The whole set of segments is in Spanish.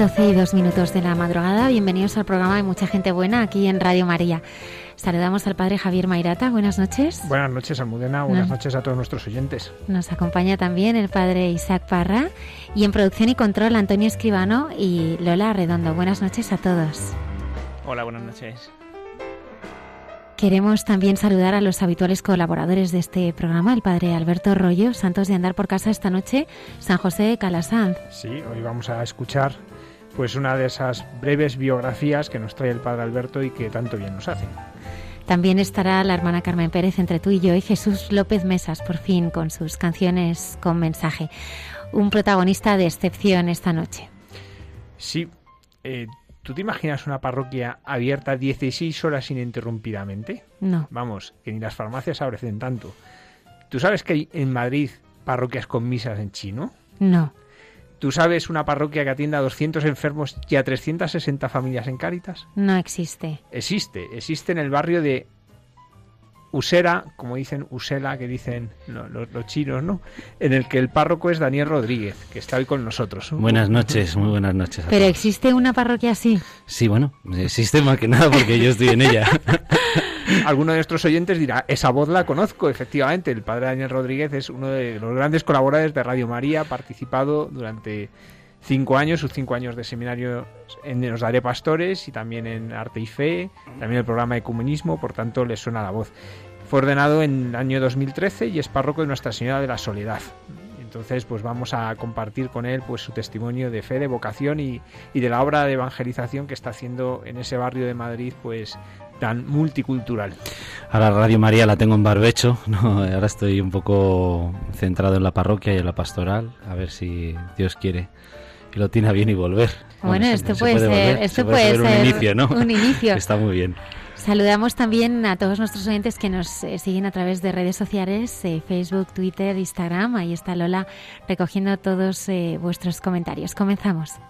Y dos minutos de la madrugada. Bienvenidos al programa de Mucha Gente Buena aquí en Radio María. Saludamos al padre Javier Mairata. Buenas noches. Buenas noches, Almudena. Buenas noches a todos nuestros oyentes. Nos acompaña también el padre Isaac Parra y en producción y control Antonio Escribano y Lola Redondo. Buenas noches a todos. Hola, buenas noches. Queremos también saludar a los habituales colaboradores de este programa, el padre Alberto Rollo, Santos de Andar por Casa esta noche, San José de Calasanz. Sí, hoy vamos a escuchar pues una de esas breves biografías que nos trae el padre Alberto y que tanto bien nos hace. También estará la hermana Carmen Pérez entre tú y yo y Jesús López Mesas, por fin, con sus canciones con mensaje. Un protagonista de excepción esta noche. Sí. Eh, ¿Tú te imaginas una parroquia abierta 16 horas ininterrumpidamente? No. Vamos, que ni las farmacias abrecen tanto. ¿Tú sabes que hay en Madrid parroquias con misas en chino? No. ¿Tú sabes una parroquia que atienda a 200 enfermos y a 360 familias en Cáritas? No existe. Existe, existe en el barrio de Usera, como dicen Usela, que dicen los, chinos, ¿no? En el que el párroco es Daniel Rodríguez, que está hoy con nosotros. Buenas noches, muy buenas noches. ¿Pero existe una parroquia así? Sí, bueno, existe más que nada porque yo estoy en ella. Alguno de nuestros oyentes dirá, esa voz la conozco, efectivamente. El padre Daniel Rodríguez es uno de los grandes colaboradores de Radio María, ha participado durante cinco años, sus cinco años de seminario en Los Daré Pastores y también en Arte y Fe, también el programa de Ecumenismo, por tanto le suena la voz. Fue ordenado en el año 2013 y es párroco de Nuestra Señora de la Soledad. Entonces, pues vamos a compartir con él pues su testimonio de fe, de vocación y, y, de la obra de evangelización que está haciendo en ese barrio de Madrid, pues tan multicultural. Ahora Radio María la tengo en barbecho, ahora estoy un poco centrado en la parroquia y en la pastoral, a ver si Dios quiere y lo tiene a bien y volver. Bueno, esto puede, ser, esto puede, ser, un inicio, ¿no? Un inicio. Está muy bien. Saludamos también a todos nuestros oyentes que nos eh, siguen a través de redes sociales, eh, Facebook, Twitter, Instagram. Ahí está Lola recogiendo todos eh, vuestros comentarios. Comenzamos.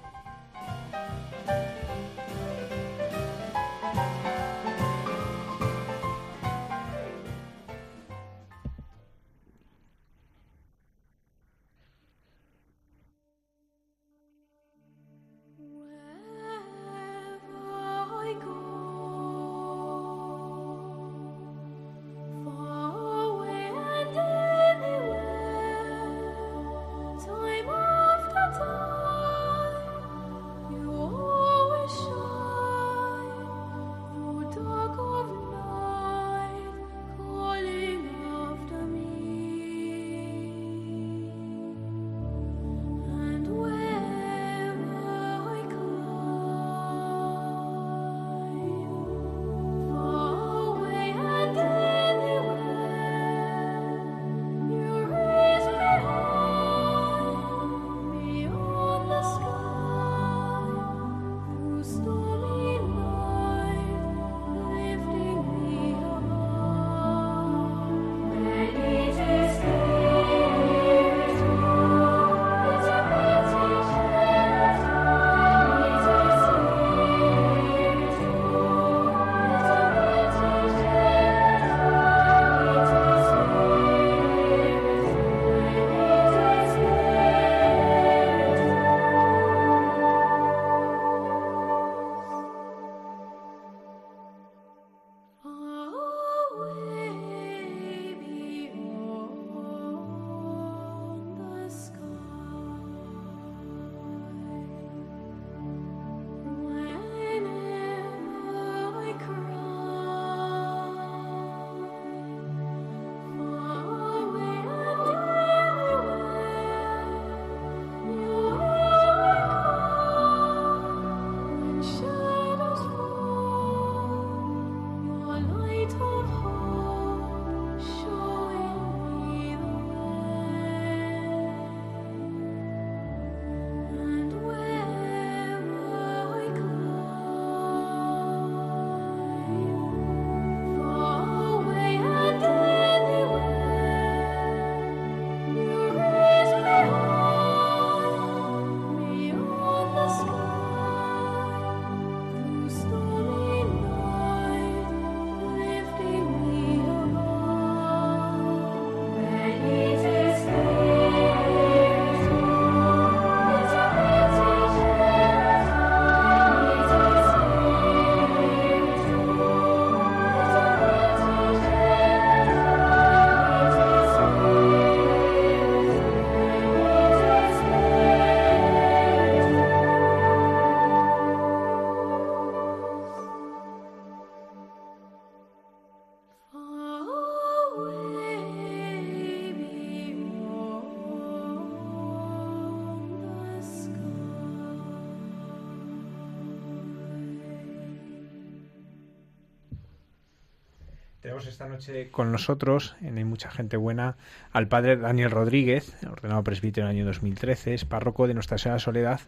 Noche con nosotros, en Hay mucha gente buena, al padre Daniel Rodríguez, ordenado presbítero en el año 2013, es párroco de Nuestra Señora Soledad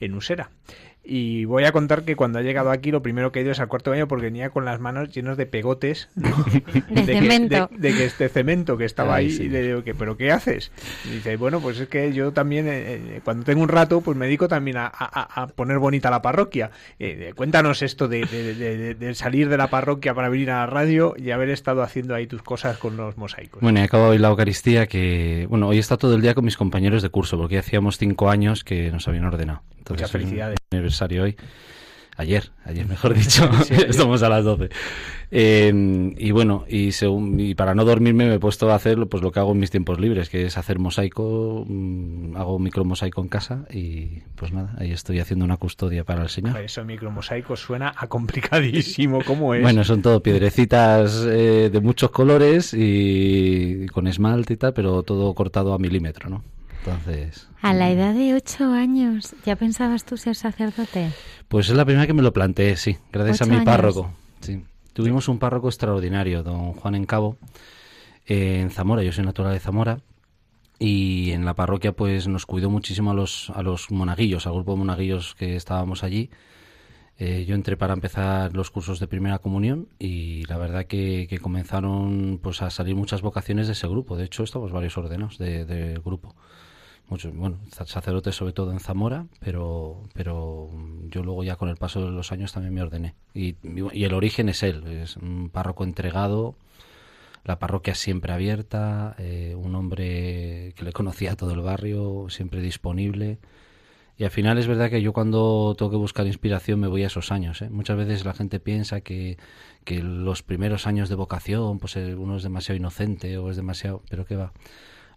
en Usera. Y voy a contar que cuando ha llegado aquí lo primero que ha ido es al cuarto baño porque venía con las manos llenos de pegotes. De, cemento. Que, de, que este cemento que estaba ahí y le digo que pero qué haces y dice bueno pues es que yo también eh, eh, cuando tengo un rato pues me dedico también a, a, a poner bonita la parroquia. Eh, cuéntanos esto de, de, salir de la parroquia para venir a la radio y haber estado haciendo ahí tus cosas con los mosaicos bueno he acabado hoy la Eucaristía que bueno hoy está todo el día con mis compañeros de curso porque hacíamos cinco años que nos habían ordenado Muchas felicidades hoy. Ayer, ayer mejor dicho, estamos a las 12. Eh, y bueno, y, según, y para no dormirme me he puesto a hacer pues, lo que hago en mis tiempos libres, que es hacer mosaico, mm, hago micromosaico en casa y pues nada, ahí estoy haciendo una custodia para el Señor. Eso micromosaico suena a complicadísimo, ¿cómo es? Bueno, son todo piedrecitas eh, de muchos colores y con esmalte y tal, pero todo cortado a milímetro, ¿no? Entonces. A la edad de ocho años, ¿ya pensabas tú ser sacerdote? Pues es la primera que me lo planteé, sí, gracias a mi párroco. Sí. Tuvimos un párroco extraordinario, don Juan Encabo, eh, en Zamora. Yo soy natural de Zamora. Y en la parroquia, pues nos cuidó muchísimo a los, a los monaguillos, al grupo de monaguillos que estábamos allí. Eh, yo entré para empezar los cursos de primera comunión y la verdad que, que, comenzaron pues a salir muchas vocaciones de ese grupo. De hecho, estamos varios ordenados del de grupo muchos, bueno, sacerdotes sobre todo en Zamora, pero, pero yo luego ya con el paso de los años también me ordené. Y, y el origen es él, es un párroco entregado, la parroquia siempre abierta, eh, un hombre que le conocía a todo el barrio, siempre disponible. Y al final es verdad que yo cuando tengo que buscar inspiración me voy a esos años. ¿eh? Muchas veces la gente piensa que, que los primeros años de vocación, pues eh, uno es demasiado inocente o es demasiado... Pero qué va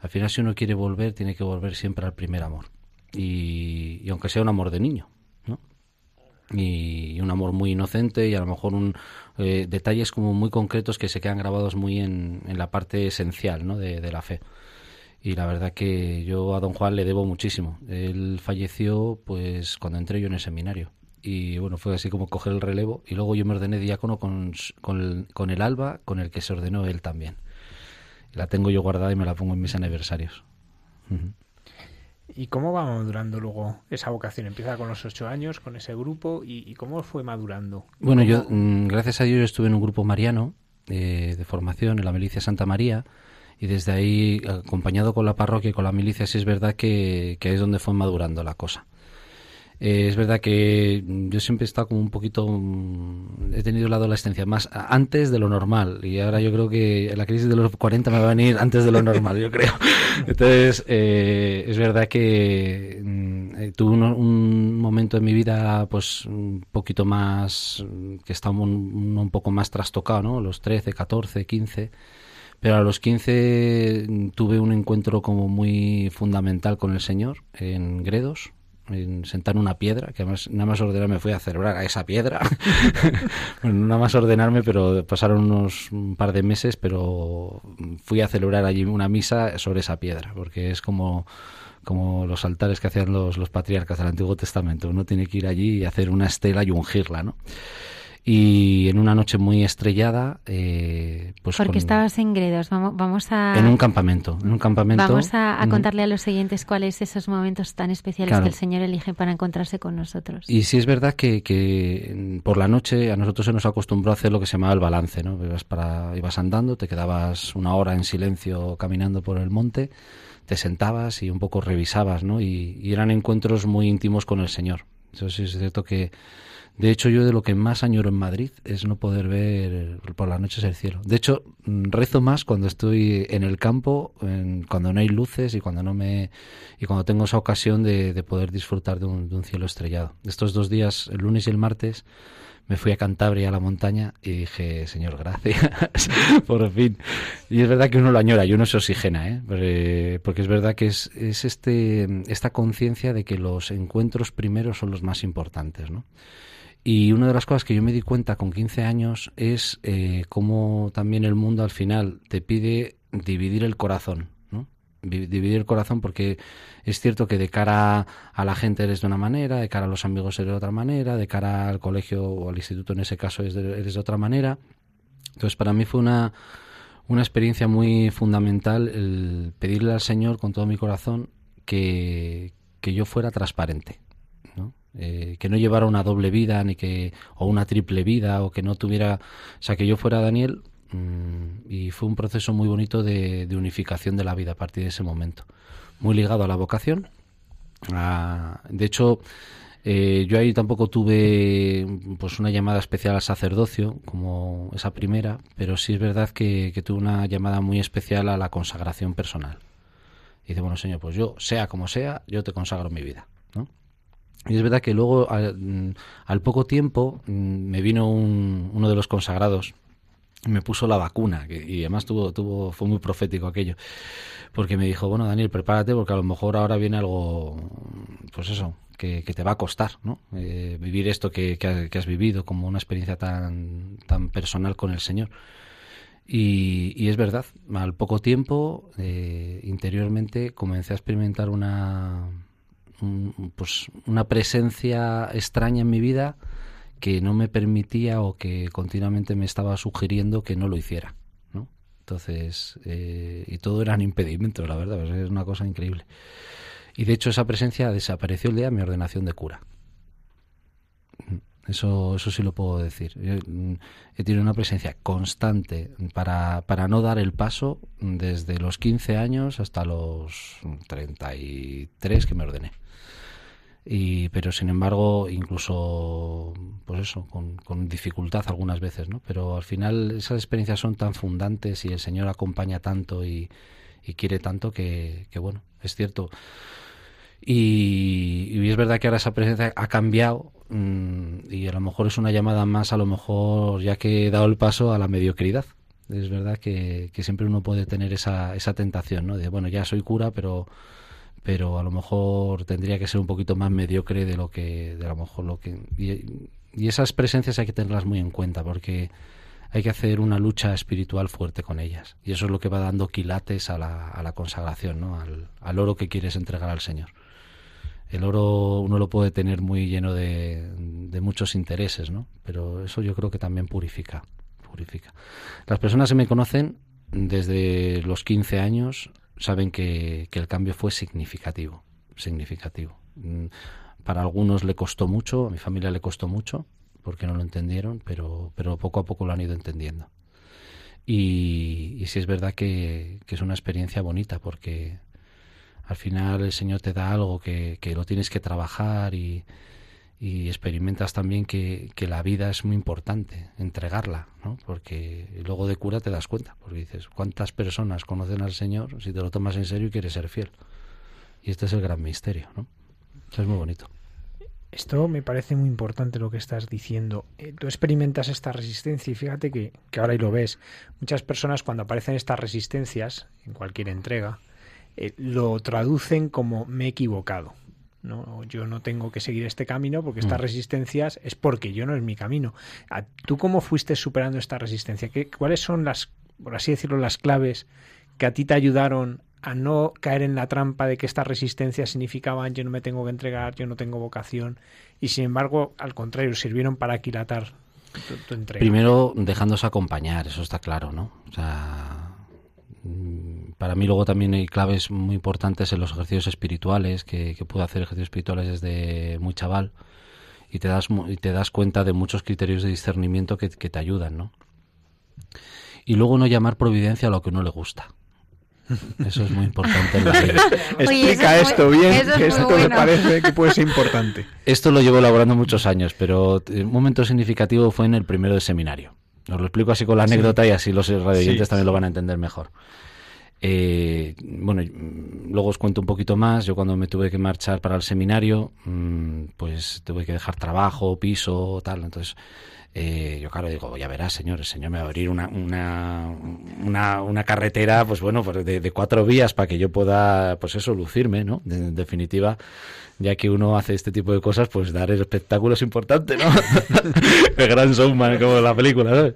al final, si uno quiere volver, tiene que volver siempre al primer amor. Y, aunque sea un amor de niño, ¿no? Y, un amor muy inocente y a lo mejor un, eh, detalles como muy concretos que se quedan grabados muy en, la parte esencial ¿no? de, la fe y la verdad que yo a don Juan le debo muchísimo. Él falleció pues cuando entré yo en el seminario y bueno, fue así como coger el relevo y luego yo me ordené diácono con, con, con el alba con el que se ordenó él también. La tengo yo guardada y me la pongo en mis aniversarios. ¿Y cómo va madurando luego esa vocación? Empieza con los ocho años, con ese grupo, ¿y, cómo fue madurando? Bueno, yo, mm, gracias a Dios, estuve en un grupo mariano eh, de formación en la milicia Santa María, y desde ahí, acompañado con la parroquia y con la milicia, sí es verdad que, que es donde fue madurando la cosa. Eh, es verdad que yo siempre he estado como un poquito. Mm, he tenido la adolescencia más antes de lo normal. Y ahora yo creo que la crisis de los 40 me va a venir antes de lo normal, yo creo. Entonces, eh, es verdad que mm, eh, tuve un, momento en mi vida, pues un poquito más. que estaba un, un poco más trastocado, ¿no? Los 13, 14, 15 pero a los 15 mm, tuve un encuentro como muy fundamental con el Señor en Gredos, en sentar una piedra, que nada más ordenarme fui a celebrar a esa piedra. bueno, nada más ordenarme, pero pasaron unos un par de meses, pero fui a celebrar allí una misa sobre esa piedra, porque es como como los altares que hacían los, los patriarcas del Antiguo Testamento. Uno tiene que ir allí y hacer una estela y ungirla, ¿no? Y en una noche muy estrellada eh, pues porque estabas en Gredos. Vamos, vamos a en un campamento en un campamento vamos a, contarle a los siguientes cuáles esos momentos tan especiales que el Señor elige para encontrarse con nosotros. Y sí es verdad que, que por la noche a nosotros se nos acostumbró a hacer lo que se llamaba el balance no ibas para ibas andando te quedabas una hora en silencio caminando por el monte te sentabas y un poco revisabas no y, y eran encuentros muy íntimos con el Señor. Eso sí es cierto que de hecho, yo de lo que más añoro en Madrid es no poder ver por las noches el cielo. De hecho, mm, rezo más cuando estoy en el campo, cuando no hay luces y cuando no me y cuando tengo esa ocasión de, poder disfrutar de un, cielo estrellado. Estos dos días, el lunes y el martes, me fui a Cantabria a la montaña y dije, Señor, gracias, por fin. Y es verdad que uno lo añora y uno se oxigena, ¿eh? porque es verdad que es, es este, esta conciencia de que los encuentros primeros son los más importantes, ¿no? Y una de las cosas que yo me di cuenta con 15 años es eh, cómo también el mundo al final te pide dividir el corazón, ¿no? Dividir el corazón porque es cierto que de cara a la gente eres de una manera, de cara a los amigos eres de otra manera, de cara al colegio o al instituto en ese caso eres de, otra manera. Entonces, para mí fue una, una experiencia muy fundamental el pedirle al Señor con todo mi corazón que, que yo fuera transparente. ¿no? Eh, que no llevara una doble vida ni que o una triple vida o que no tuviera o sea que yo fuera Daniel mm, y fue un proceso muy bonito de, unificación de la vida a partir de ese momento muy ligado a la vocación de hecho eh, yo ahí tampoco tuve pues una llamada especial al sacerdocio como esa primera, pero sí es verdad que, tuve una llamada muy especial a la consagración personal. Y dice, bueno, Señor, pues yo, sea como sea, yo te consagro mi vida. ¿no? Y es verdad que luego, al, mm, poco tiempo, mm, me vino uno de los consagrados, me puso la vacuna, y además tuvo, tuvo, fue muy profético aquello, porque me dijo, bueno, Daniel, prepárate, porque a lo mejor ahora viene algo, pues eso, que, te va a costar, ¿no? Eh, vivir esto que, has vivido como una experiencia tan, tan personal con el Señor. Y, es verdad, al poco tiempo, eh, interiormente, comencé a experimentar una, pues, una presencia extraña en mi vida que no me permitía o que continuamente me estaba sugiriendo que no lo hiciera. ¿no? Entonces, eh, y todo eran impedimentos, la verdad, es una cosa increíble. Y de hecho esa presencia desapareció el día de mi ordenación de cura. Eso, eso sí lo puedo decir. Mm, he tenido una presencia constante para, para no dar el paso desde los 15 años hasta los 33 que me ordené. Y, pero sin embargo, incluso, pues eso, con, con, dificultad algunas veces, ¿no? Pero al final esas experiencias son tan fundantes y el Señor acompaña tanto y, quiere tanto que, bueno, es cierto. Y, es verdad que ahora esa presencia ha cambiado y a lo mejor es una llamada más, a lo mejor ya que he dado el paso a la mediocridad. Es verdad que, siempre uno puede tener esa, esa tentación, ¿no? De, bueno, ya soy cura, pero pero a lo mejor tendría que ser un poquito más mediocre de lo que de a lo mejor lo que y, y esas presencias hay que tenerlas muy en cuenta porque hay que hacer una lucha espiritual fuerte con ellas. Y eso es lo que va dando quilates a la, a la consagración, ¿no? al, al, oro que quieres entregar al Señor. El oro uno lo puede tener muy lleno de, muchos intereses, ¿no? pero eso yo creo que también purifica. purifica. Las personas que me conocen desde los 15 años saben que, que el cambio fue significativo. significativo. Mm, para algunos le costó mucho, a mi familia le costó mucho, porque no lo entendieron, pero, pero poco a poco lo han ido entendiendo. Y, sí es verdad que, es una experiencia bonita, porque al final el Señor te da algo que, que lo tienes que trabajar y, y experimentas también que, que, la vida es muy importante, entregarla, ¿no? Porque luego de cura te das cuenta, porque dices, ¿cuántas personas conocen al Señor si te lo tomas en serio y quieres ser fiel? Y este es el gran misterio, ¿no? Eso es muy bonito. Esto me parece muy importante lo que estás diciendo. Eh, tú experimentas esta resistencia y fíjate que, que ahora ahí lo ves. Muchas personas cuando aparecen estas resistencias en cualquier entrega, eh, lo traducen como me he equivocado. ¿no? Yo no tengo que seguir este camino porque estas mm. resistencias es porque yo no es mi camino. ¿Tú cómo fuiste superando esta resistencia? ¿Qué, ¿Cuáles son las, por así decirlo, las claves que a ti te ayudaron a no caer en la trampa de que estas resistencias significaban yo no me tengo que entregar, yo no tengo vocación, y sin embargo, al contrario, sirvieron para aquilatar tu, entrega. Primero, dejándose acompañar, eso está claro, ¿no? O sea, para mí luego también hay claves muy importantes en los ejercicios espirituales, que, que pude hacer ejercicios espirituales desde muy chaval, y te das, y te das cuenta de muchos criterios de discernimiento que, que te ayudan, ¿no? Y luego no llamar providencia a lo que no le gusta eso es muy importante en la vida. Explica esto bien, que esto me parece que puede ser importante. Esto lo llevo elaborando muchos años, pero un momento significativo fue en el primero de seminario. Os lo explico así con la anécdota y así los radioyentes también lo van a entender mejor. Eh, bueno, luego os cuento un poquito más. Yo cuando me tuve que marchar para el seminario, mm, pues tuve que dejar trabajo, piso, tal. Entonces eh, yo claro digo, ya verás, señor, el señor me va a abrir una, una, una, una carretera, pues bueno, pues de, de, cuatro vías para que yo pueda, pues eso, lucirme, ¿no? en definitiva, ya que uno hace este tipo de cosas, pues dar el espectáculo es importante, ¿no? el gran showman, como la película, ¿sabes?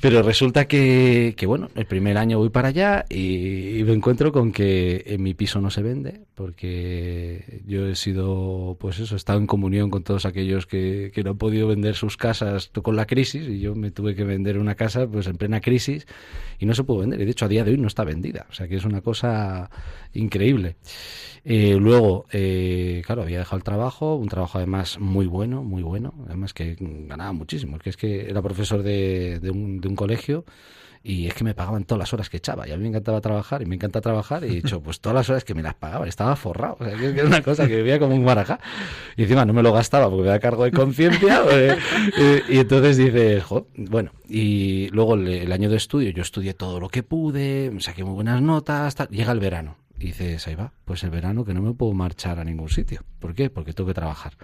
Pero resulta que, que, bueno, el primer año voy para allá y, me encuentro con que en mi piso no se vende, porque yo he sido, pues eso, he estado en comunión con todos aquellos que, que no han podido vender sus casas con la crisis y yo me tuve que vender una casa pues en plena crisis y no se pudo vender y de hecho a día de hoy no está vendida, o sea que es una cosa increíble. Eh, luego, eh, claro, había dejado el trabajo, un trabajo además muy bueno, muy bueno, además que ganaba muchísimo, que es que era profesor de, de, un, de un colegio y es que me pagaban todas las horas que echaba y a mí me encantaba trabajar y me encanta trabajar y he dicho pues todas las horas que me las pagaban estaba forrado o sea que era una cosa que vivía como un marajá y encima no me lo gastaba porque me da cargo de conciencia eh, eh, y entonces dices bueno y luego el, el, año de estudio yo estudié todo lo que pude saqué muy buenas notas tal, llega el verano dices ahí va pues el verano que no me puedo marchar a ningún sitio ¿por qué? porque tengo que trabajar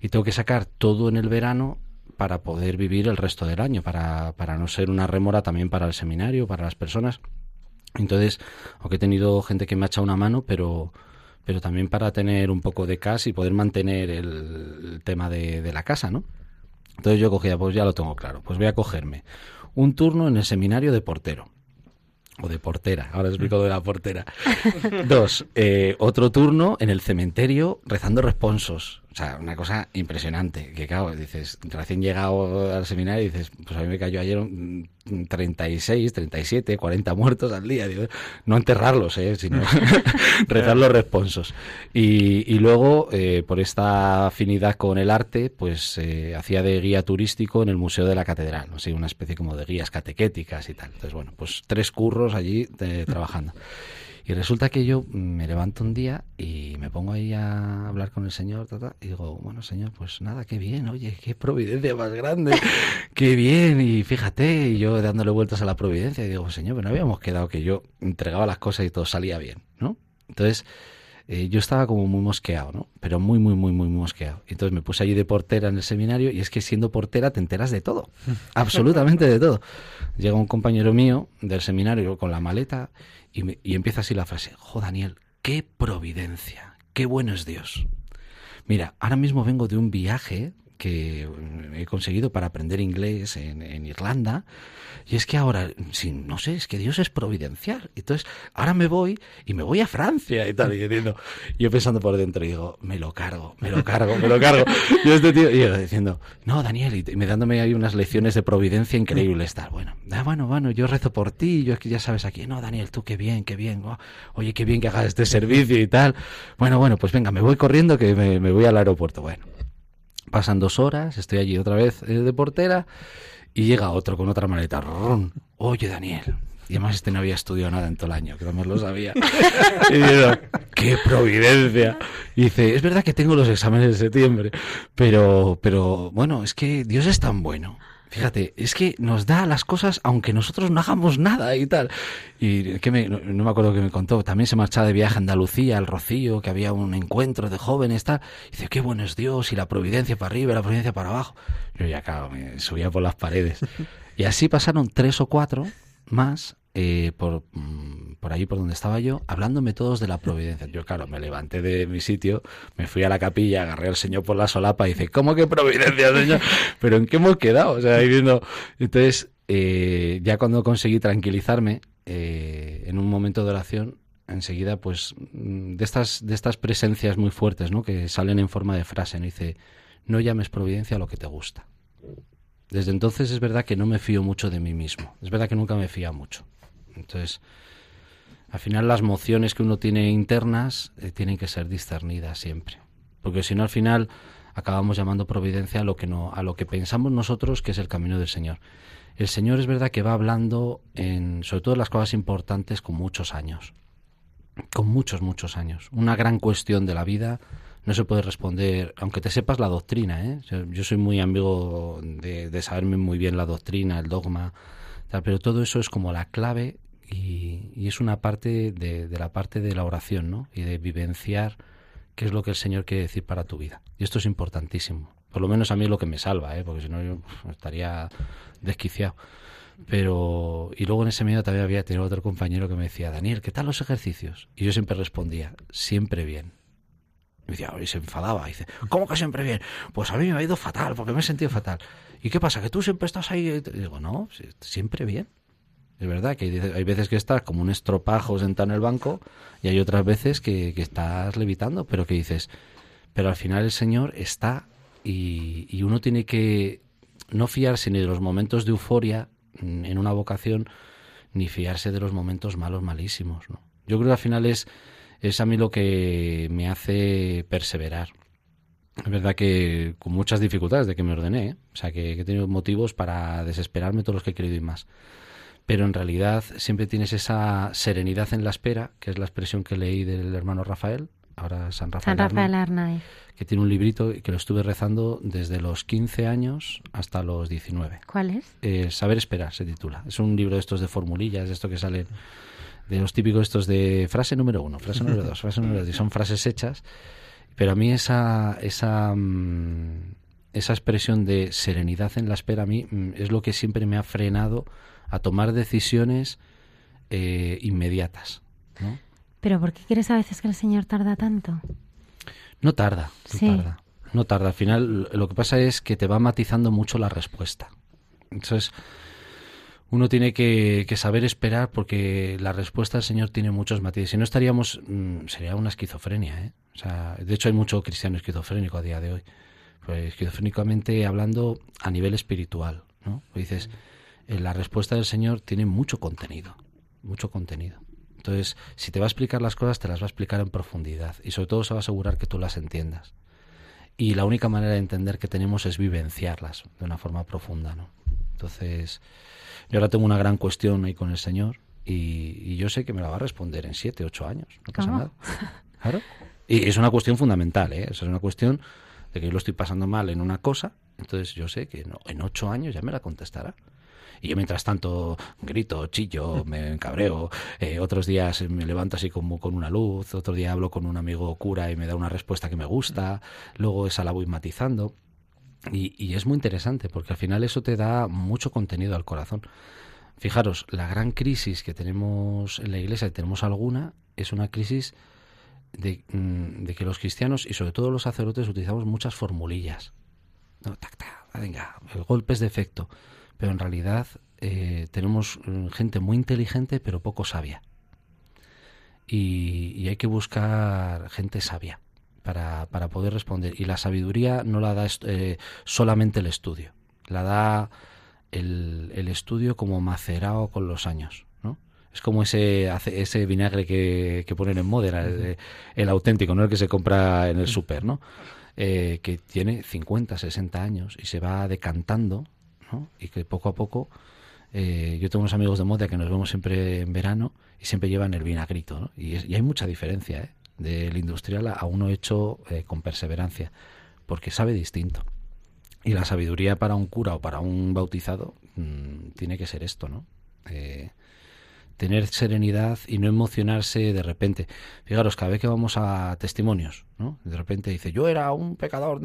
y tengo que sacar todo en el verano para poder vivir el resto del año, para, para no ser una rémora también para el seminario, para las personas. Entonces, aunque he tenido gente que me ha echado una mano, pero, pero también para tener un poco de casa y poder mantener el, el tema de, de, la casa, ¿no? Entonces yo cogía, pues ya lo tengo claro, pues voy a cogerme un turno en el seminario de portero. O de portera, ahora explico de la portera. Dos, eh, otro turno en el cementerio rezando responsos. O sea, una cosa impresionante. Que claro, dices, recién llegado al seminario, dices, pues a mí me cayó ayer 36, 37, 40 muertos al día. Digo, no enterrarlos, ¿eh? sino rezar los responsos. Y, y luego, eh, por esta afinidad con el arte, pues eh, hacía de guía turístico en el Museo de la Catedral. ¿no? Así, una especie como de guías catequéticas y tal. Entonces, bueno, pues tres curros allí eh, trabajando. Y resulta que yo me levanto un día y me pongo ahí a hablar con el Señor tata, y digo, bueno, Señor, pues nada, qué bien, oye, qué providencia más grande, qué bien, y fíjate, y yo dándole vueltas a la providencia, y digo, Señor, pero no habíamos quedado que yo entregaba las cosas y todo salía bien, ¿no? Entonces, eh, yo estaba como muy mosqueado, ¿no? Pero muy, muy, muy, muy mosqueado. Entonces me puse allí de portera en el seminario y es que siendo portera te enteras de todo, absolutamente de todo. Llega un compañero mío del seminario con la maleta y, me, y empieza así la frase, jo Daniel, qué providencia, qué bueno es Dios. Mira, ahora mismo vengo de un viaje que he conseguido para aprender inglés en, Irlanda. Y es que ahora, sí, no sé, es que Dios es providencial. Entonces, ahora me voy y me voy a Francia y tal. Y yo pensando por dentro, digo, me lo cargo, me lo cargo, me lo cargo. Y este tío, y yo diciendo, no, Daniel, y, me dándome ahí unas lecciones de providencia increíbles. Tal. Bueno, ah, bueno, bueno, yo rezo por ti, yo es que ya sabes aquí, no, Daniel, tú qué bien, qué bien. Oye, qué bien que hagas este servicio y tal. Bueno, bueno, pues venga, me voy corriendo que me voy al aeropuerto. Bueno, Pasan dos horas, estoy allí otra vez de portera y llega otro con otra maleta. Ron, Oye, Daniel. Y además este no había estudiado nada en todo el año, que no lo sabía. y digo, ¡qué providencia! Dice, es verdad que tengo los exámenes de septiembre, pero, pero bueno, es que Dios es tan bueno. Fíjate, es que nos da las cosas aunque nosotros no hagamos nada y tal. Y que me, no, no, me acuerdo que me contó, también se marchaba de viaje a Andalucía, al Rocío, que había un encuentro de jóvenes, tal. Y dice, qué bueno es Dios, y la providencia para arriba y la providencia para abajo. Yo ya, claro, me subía por las paredes. Y así pasaron tres o cuatro más eh, por, por ahí por donde estaba yo, hablándome todos de la providencia. Yo, claro, me levanté de mi sitio, me fui a la capilla, agarré al Señor por la solapa y dice, ¿cómo que providencia, Señor? ¿Pero en qué hemos quedado? O sea, ahí viendo... Entonces, eh, ya cuando conseguí tranquilizarme, eh, en un momento de oración, enseguida, pues, de estas, de estas presencias muy fuertes, ¿no? Que salen en forma de frase, ¿no? Dice, no llames providencia a lo que te gusta. Desde entonces es verdad que no me fío mucho de mí mismo. Es verdad que nunca me fía mucho. Entonces, al final las mociones que uno tiene internas eh, tienen que ser discernidas siempre. Porque si no, al final acabamos llamando providencia a lo que no, a lo que pensamos nosotros que es el camino del Señor. El Señor es verdad que va hablando en, sobre todo en las cosas importantes, con muchos años. Con muchos, muchos años. Una gran cuestión de la vida no se puede responder, aunque te sepas la doctrina, ¿eh? Yo soy muy amigo de, de saberme muy bien la doctrina, el dogma, pero todo eso es como la clave y, y es una parte de, de, la parte de la oración, ¿no? Y de vivenciar qué es lo que el Señor quiere decir para tu vida. Y esto es importantísimo. Por lo menos a mí es lo que me salva, ¿eh? Porque si no yo estaría desquiciado. Pero, y luego en ese medio también había tenido otro compañero que me decía, Daniel, ¿qué tal los ejercicios? Y yo siempre respondía, siempre bien. Y, decía, y se enfadaba, dice, ¿cómo que siempre bien? Pues a mí me ha ido fatal, porque me he sentido fatal. ¿Y qué pasa? ¿Que tú siempre estás ahí? Digo, no, siempre bien. Es verdad que hay veces que estás como un estropajo sentado en el banco y hay otras veces que, estás levitando, pero que dices, pero al final el Señor está y, uno tiene que no fiarse ni de los momentos de euforia en una vocación, ni fiarse de los momentos malos, malísimos. ¿no? Yo creo que al final es, es a mí lo que me hace perseverar. Es verdad que con muchas dificultades de que me ordené, ¿eh? o sea, que, he tenido motivos para desesperarme todos los que he querido y más. Pero en realidad siempre tienes esa serenidad en la espera, que es la expresión que leí del hermano Rafael, ahora San Rafael, San Rafael Arnaiz que tiene un librito que lo estuve rezando desde los 15 años hasta los 19. ¿Cuál es? Eh, Saber esperar se titula. Es un libro de estos de formulillas, de esto que salen de los típicos estos de frase número uno, frase número dos, frase número tres, son frases hechas, pero a mí esa, esa, mm, esa expresión de serenidad en la espera a mí mm, es lo que siempre me ha frenado a tomar decisiones eh, inmediatas. ¿no? ¿Pero por qué crees a veces que el Señor tarda tanto? No tarda, no tarda. No tarda. Al final lo que pasa es que te va matizando mucho la respuesta. Entonces, uno tiene que, saber esperar porque la respuesta del Señor tiene muchos matices. Si no estaríamos, mm, sería una esquizofrenia. ¿eh? O sea, de hecho hay mucho cristiano esquizofrénico a día de hoy. Pues esquizofrénicamente hablando a nivel espiritual. ¿no? Pues dices, la respuesta del Señor tiene mucho contenido. Mucho contenido. Entonces, si te va a explicar las cosas, te las va a explicar en profundidad y sobre todo se va a asegurar que tú las entiendas. Y la única manera de entender que tenemos es vivenciarlas de una forma profunda, ¿no? Entonces, yo ahora tengo una gran cuestión ahí con el Señor y, yo sé que me la va a responder en siete, ocho años, no pasa nada. Claro. Y es una cuestión fundamental, ¿eh? es una cuestión de que yo lo estoy pasando mal en una cosa, entonces yo sé que en ocho años ya me la contestará. Y yo mientras tanto grito, chillo, me cabreo. Eh, otros días me levanto así como con una luz. Otro día hablo con un amigo cura y me da una respuesta que me gusta. Luego esa la voy matizando. Y, y es muy interesante porque al final eso te da mucho contenido al corazón. Fijaros, la gran crisis que tenemos en la iglesia, y tenemos alguna, es una crisis de, mm, de, que los cristianos y sobre todo los sacerdotes utilizamos muchas formulillas. No, tac, tac, venga, el golpe es de efecto pero en realidad eh, tenemos mm, gente muy inteligente pero poco sabia. Y, hay que buscar gente sabia para, para, poder responder. Y la sabiduría no la da eh, solamente el estudio, la da el, el, estudio como macerado con los años. ¿no? Es como ese, ese vinagre que, que ponen en Modena, el, auténtico, no el que se compra en el súper, ¿no? Eh, que tiene 50, 60 años y se va decantando y que poco a poco eh, yo tengo unos amigos de moda que nos vemos siempre en verano y siempre llevan el vinagrito, ¿no? y, hay mucha diferencia ¿eh? del industrial a uno hecho eh, con perseverancia, porque sabe distinto. Y la sabiduría para un cura o para un bautizado mm, tiene que ser esto, ¿no? tener serenidad y no emocionarse de repente. Fijaros, cada vez que vamos a testimonios, ¿no? De repente dice, yo era un pecador,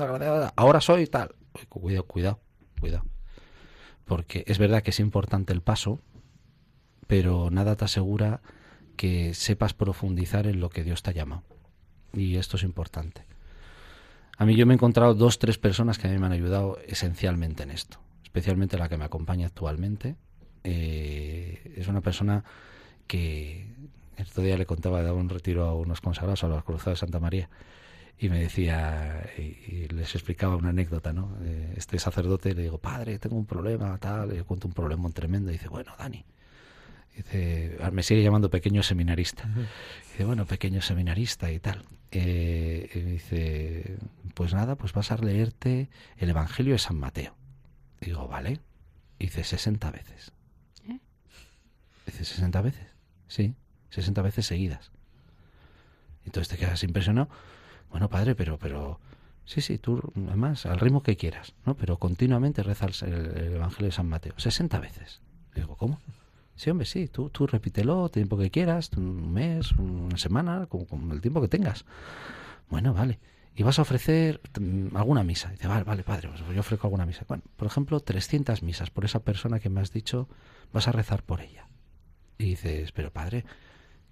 ahora soy tal. Cuidado, cuidado, cuidado porque es verdad que es importante el paso, pero nada te asegura que sepas profundizar en lo que Dios te ha llamado. Y esto es importante. A mí yo me he encontrado dos, tres personas que a mí me han ayudado esencialmente en esto, especialmente la que me acompaña actualmente. Eh, es una persona que el otro día le contaba, daba un retiro a unos consagrados a los cruzados de Santa María y me decía, y, les explicaba una anécdota, ¿no? Este sacerdote le digo, padre, tengo un problema, tal, le cuento un problema tremendo, y dice, bueno, Dani, dice, ah, me sigue llamando pequeño seminarista, dice, bueno, pequeño seminarista y tal, eh, y dice, pues nada, pues vas a leerte el Evangelio de San Mateo. Digo, vale, dice, 60 veces. ¿Eh? Dice, 60 veces, sí, 60 veces seguidas. Entonces te quedas impresionado bueno, padre, pero, pero, sí, sí, tú, además, al ritmo que quieras, ¿no? Pero continuamente reza el, Evangelio de San Mateo, 60 veces. digo, ¿cómo? Sí, hombre, sí, tú, tú repítelo, el tiempo que quieras, un mes, una semana, con, el tiempo que tengas. Bueno, vale. Y vas a ofrecer mm, alguna misa. Dice, vale, vale, padre, pues yo ofrezco alguna misa. Bueno, por ejemplo, 300 misas por esa persona que me has dicho, vas a rezar por ella. Y dices, pero padre,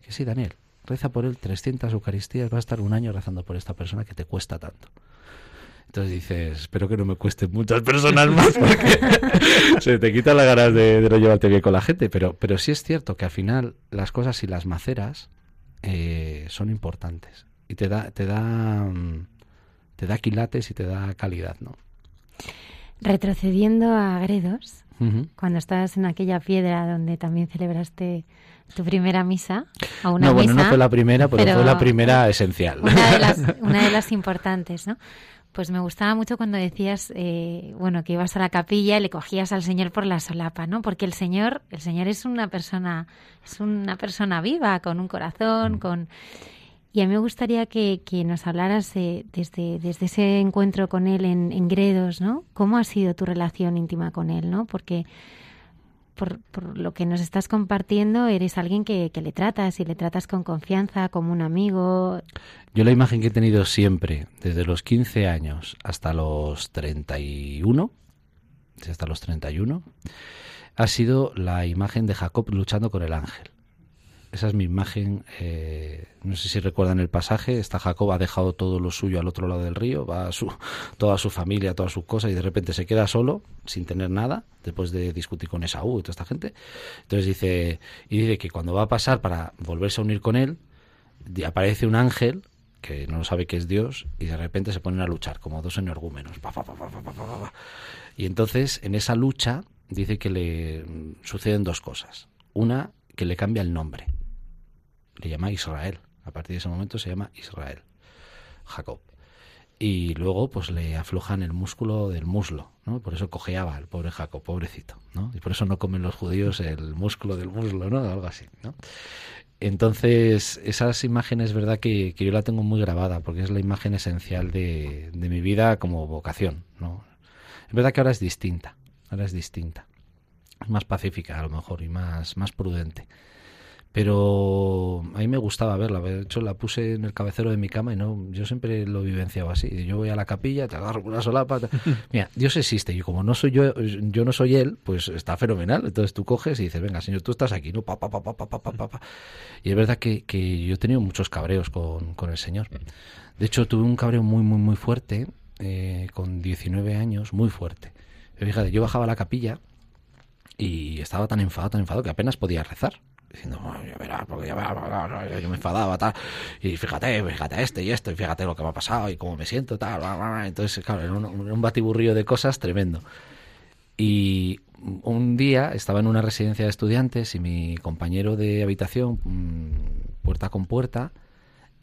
que sí, Daniel, reza por él 300 Eucaristías, va a estar un año rezando por esta persona que te cuesta tanto. Entonces dices, espero que no me cueste muchas personas más porque se te quita la ganas de, no llevarte bien con la gente. Pero, pero sí es cierto que al final las cosas y las maceras eh, son importantes. Y te da, te da, mm, te da quilates y te da calidad, ¿no? Retrocediendo a Gredos, cuando estabas en aquella piedra donde también celebraste tu primera misa o una no, bueno, no fue la primera, pero, fue la primera esencial. Una de las, una de las importantes, ¿no? Pues me gustaba mucho cuando decías, eh, bueno, que ibas a la capilla y le cogías al Señor por la solapa, ¿no? Porque el Señor, el Señor es una persona, es una persona viva, con un corazón, mm. con y a mí me gustaría que, que nos hablaras desde, desde ese encuentro con él en, en, Gredos, ¿no? ¿Cómo ha sido tu relación íntima con él, ¿no? Porque por, por lo que nos estás compartiendo, eres alguien que, que, le tratas y le tratas con confianza, como un amigo. Yo la imagen que he tenido siempre, desde los 15 años hasta los 31, hasta los 31, ha sido la imagen de Jacob luchando con el ángel. Esa es mi imagen. Eh, no sé si recuerdan el pasaje. Está Jacob, ha dejado todo lo suyo al otro lado del río, va a su, toda su familia, todas sus cosas, y de repente se queda solo, sin tener nada, después de discutir con Esaú y toda esta gente. Entonces dice, y dice que cuando va a pasar para volverse a unir con él, aparece un ángel que no sabe que es Dios, y de repente se ponen a luchar, como dos energúmenos. y entonces, en esa lucha, dice que le suceden dos cosas. Una, que le cambia el nombre le llama Israel. A partir de ese momento se llama Israel, Jacob. Y luego pues le aflojan el músculo del muslo, ¿no? Por eso cojeaba el pobre Jacob, pobrecito, ¿no? Y por eso no comen los judíos el músculo del muslo, ¿no? Algo así, ¿no? Entonces, esas imágenes, verdad que, yo la tengo muy grabada, porque es la imagen esencial de, de mi vida como vocación, ¿no? Es verdad que ahora es distinta, ahora es distinta. Es más pacífica a lo mejor y más, más prudente pero a mí me gustaba verla. De hecho, la puse en el cabecero de mi cama y no, yo siempre lo vivenciaba así. Yo voy a la capilla, te agarro una solapa. Mira, Dios existe y como no soy yo, yo no soy él, pues está fenomenal. Entonces tú coges y dices, venga, señor, tú estás aquí, ¿no? Pa, pa, pa, pa, pa, pa, pa, Y es verdad que, que, yo he tenido muchos cabreos con, con, el Señor. De hecho, tuve un cabreo muy, muy, muy fuerte, eh, con 19 años, muy fuerte. Fíjate, yo bajaba a la capilla y estaba tan enfadado, tan enfadado que apenas podía rezar diciendo, ya verás, porque ya verás, yo me enfadaba, tal, y fíjate, fíjate este y esto, y fíjate lo que me ha pasado y cómo me siento, tal, entonces, claro, era un, un batiburrillo de cosas tremendo. Y un día estaba en una residencia de estudiantes y mi compañero de habitación, mm, puerta con puerta,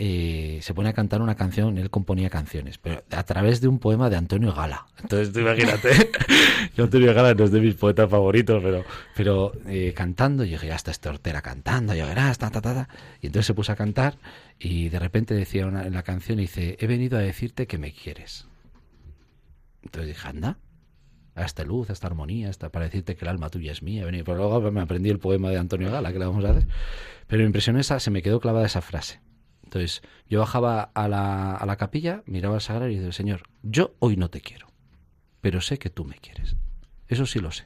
eh, se pone a cantar una canción, él componía canciones, pero a través de un poema de Antonio Gala. Entonces, imagínate, Antonio Gala no es de mis poetas favoritos, pero, pero eh, cantando, yo dije, ya está este hortera cantando, yo verás, ta, ta, ta, Y entonces se puso a cantar y de repente decía en la canción, dice, he venido a decirte que me quieres. Entonces dije, anda, a esta luz, a esta armonía, hasta para decirte que el alma tuya es mía. Pero luego me aprendí el poema de Antonio Gala, que le vamos a hacer. Pero me impresionó esa, se me quedó clavada esa frase. Entonces, yo bajaba a la, a la capilla, miraba al sagrario y decía, Señor, yo hoy no te quiero, pero sé que tú me quieres. Eso sí lo sé.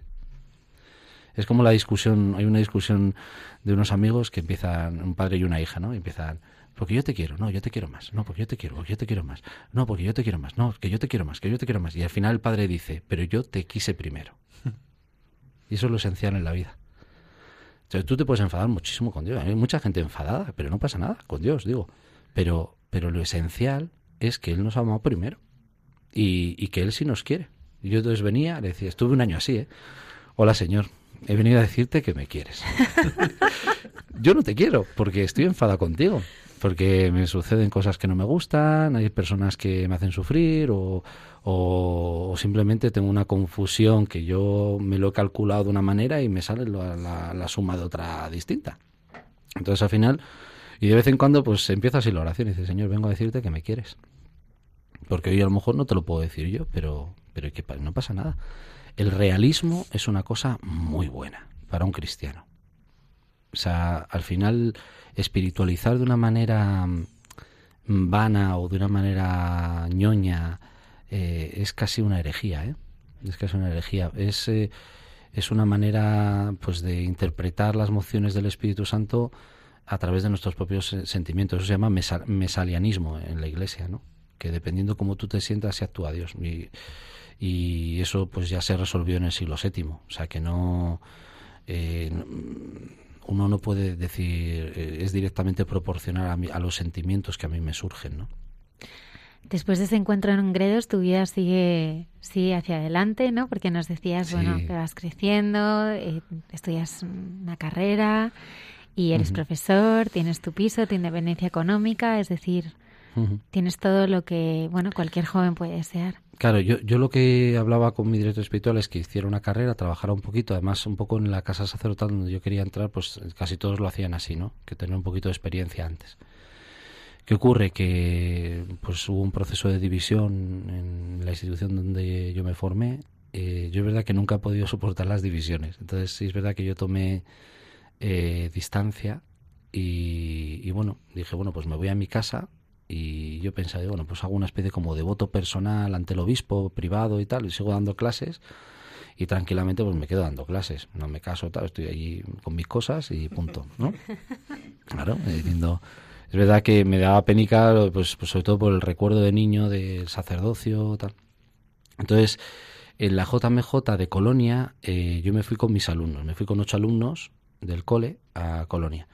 Es como la discusión, hay una discusión de unos amigos que empiezan, un padre y una hija, ¿no? Y empiezan, porque yo te quiero, no, yo te quiero más, no, porque yo te quiero, porque yo te quiero más, no, porque yo te quiero más, no, que yo te quiero más, que yo te quiero más. Y al final el padre dice, pero yo te quise primero. y eso es lo esencial en la vida. Entonces tú te puedes enfadar muchísimo con Dios. Hay mucha gente enfadada, pero no pasa nada con Dios, digo. Pero, pero lo esencial es que Él nos amó primero y, y que Él sí nos quiere. Yo entonces venía, le decía, estuve un año así, ¿eh? Hola Señor, he venido a decirte que me quieres. yo no te quiero porque estoy enfada contigo porque me suceden cosas que no me gustan, hay personas que me hacen sufrir o, o, simplemente tengo una confusión que yo me lo he calculado de una manera y me sale la, la, suma de otra distinta. Entonces al final, y de vez en cuando pues empieza así la oración y dice, Señor, vengo a decirte que me quieres. Porque hoy a lo mejor no te lo puedo decir yo, pero, pero que no pasa nada. El realismo es una cosa muy buena para un cristiano. O sea, al final espiritualizar de una manera mm, vana o de una manera ñoña eh, es casi una herejía, ¿eh? Es casi una herejía. Es, eh, es una manera pues de interpretar las mociones del Espíritu Santo a través de nuestros propios sentimientos. Eso se llama mesalianismo en la Iglesia, ¿no? que dependiendo cómo tú te sientas se actúa Dios. Y, eso pues ya se resolvió en el siglo VII. O sea que no... Eh, uno no puede decir, eh, es directamente proporcional a, a los sentimientos que a mí me surgen, ¿no? Después de ese encuentro en Gredos, tu vida sigue, sigue hacia adelante, ¿no? Porque nos decías, bueno, que vas creciendo, eh, estudias una carrera y eres profesor, tienes tu piso, tu independencia económica, es decir, tienes todo lo que, bueno, cualquier joven puede desear. Claro, yo, yo lo que hablaba con mi director espiritual es que hiciera una carrera, trabajara un poquito, además un poco en la casa sacerdotal donde yo quería entrar, pues casi todos lo hacían así, ¿no? Que tener un poquito de experiencia antes. ¿Qué ocurre? Que pues hubo un proceso de división en la institución donde yo me formé. Eh, yo es verdad que nunca he podido soportar las divisiones. Entonces sí es verdad que yo tomé eh, distancia y, y, bueno, dije, bueno, pues me voy a mi casa y yo pensé, bueno, pues hago una especie como de voto personal ante el obispo privado y tal y sigo dando clases y tranquilamente pues me quedo dando clases. No me caso, tal, estoy allí con mis cosas y punto, ¿no? Claro, diciendo es verdad que me daba penica, pues, pues, sobre todo por el recuerdo de niño del sacerdocio, tal. Entonces, en la JMJ de Colonia, eh, yo me fui con mis alumnos, me fui con ocho alumnos del cole a Colonia.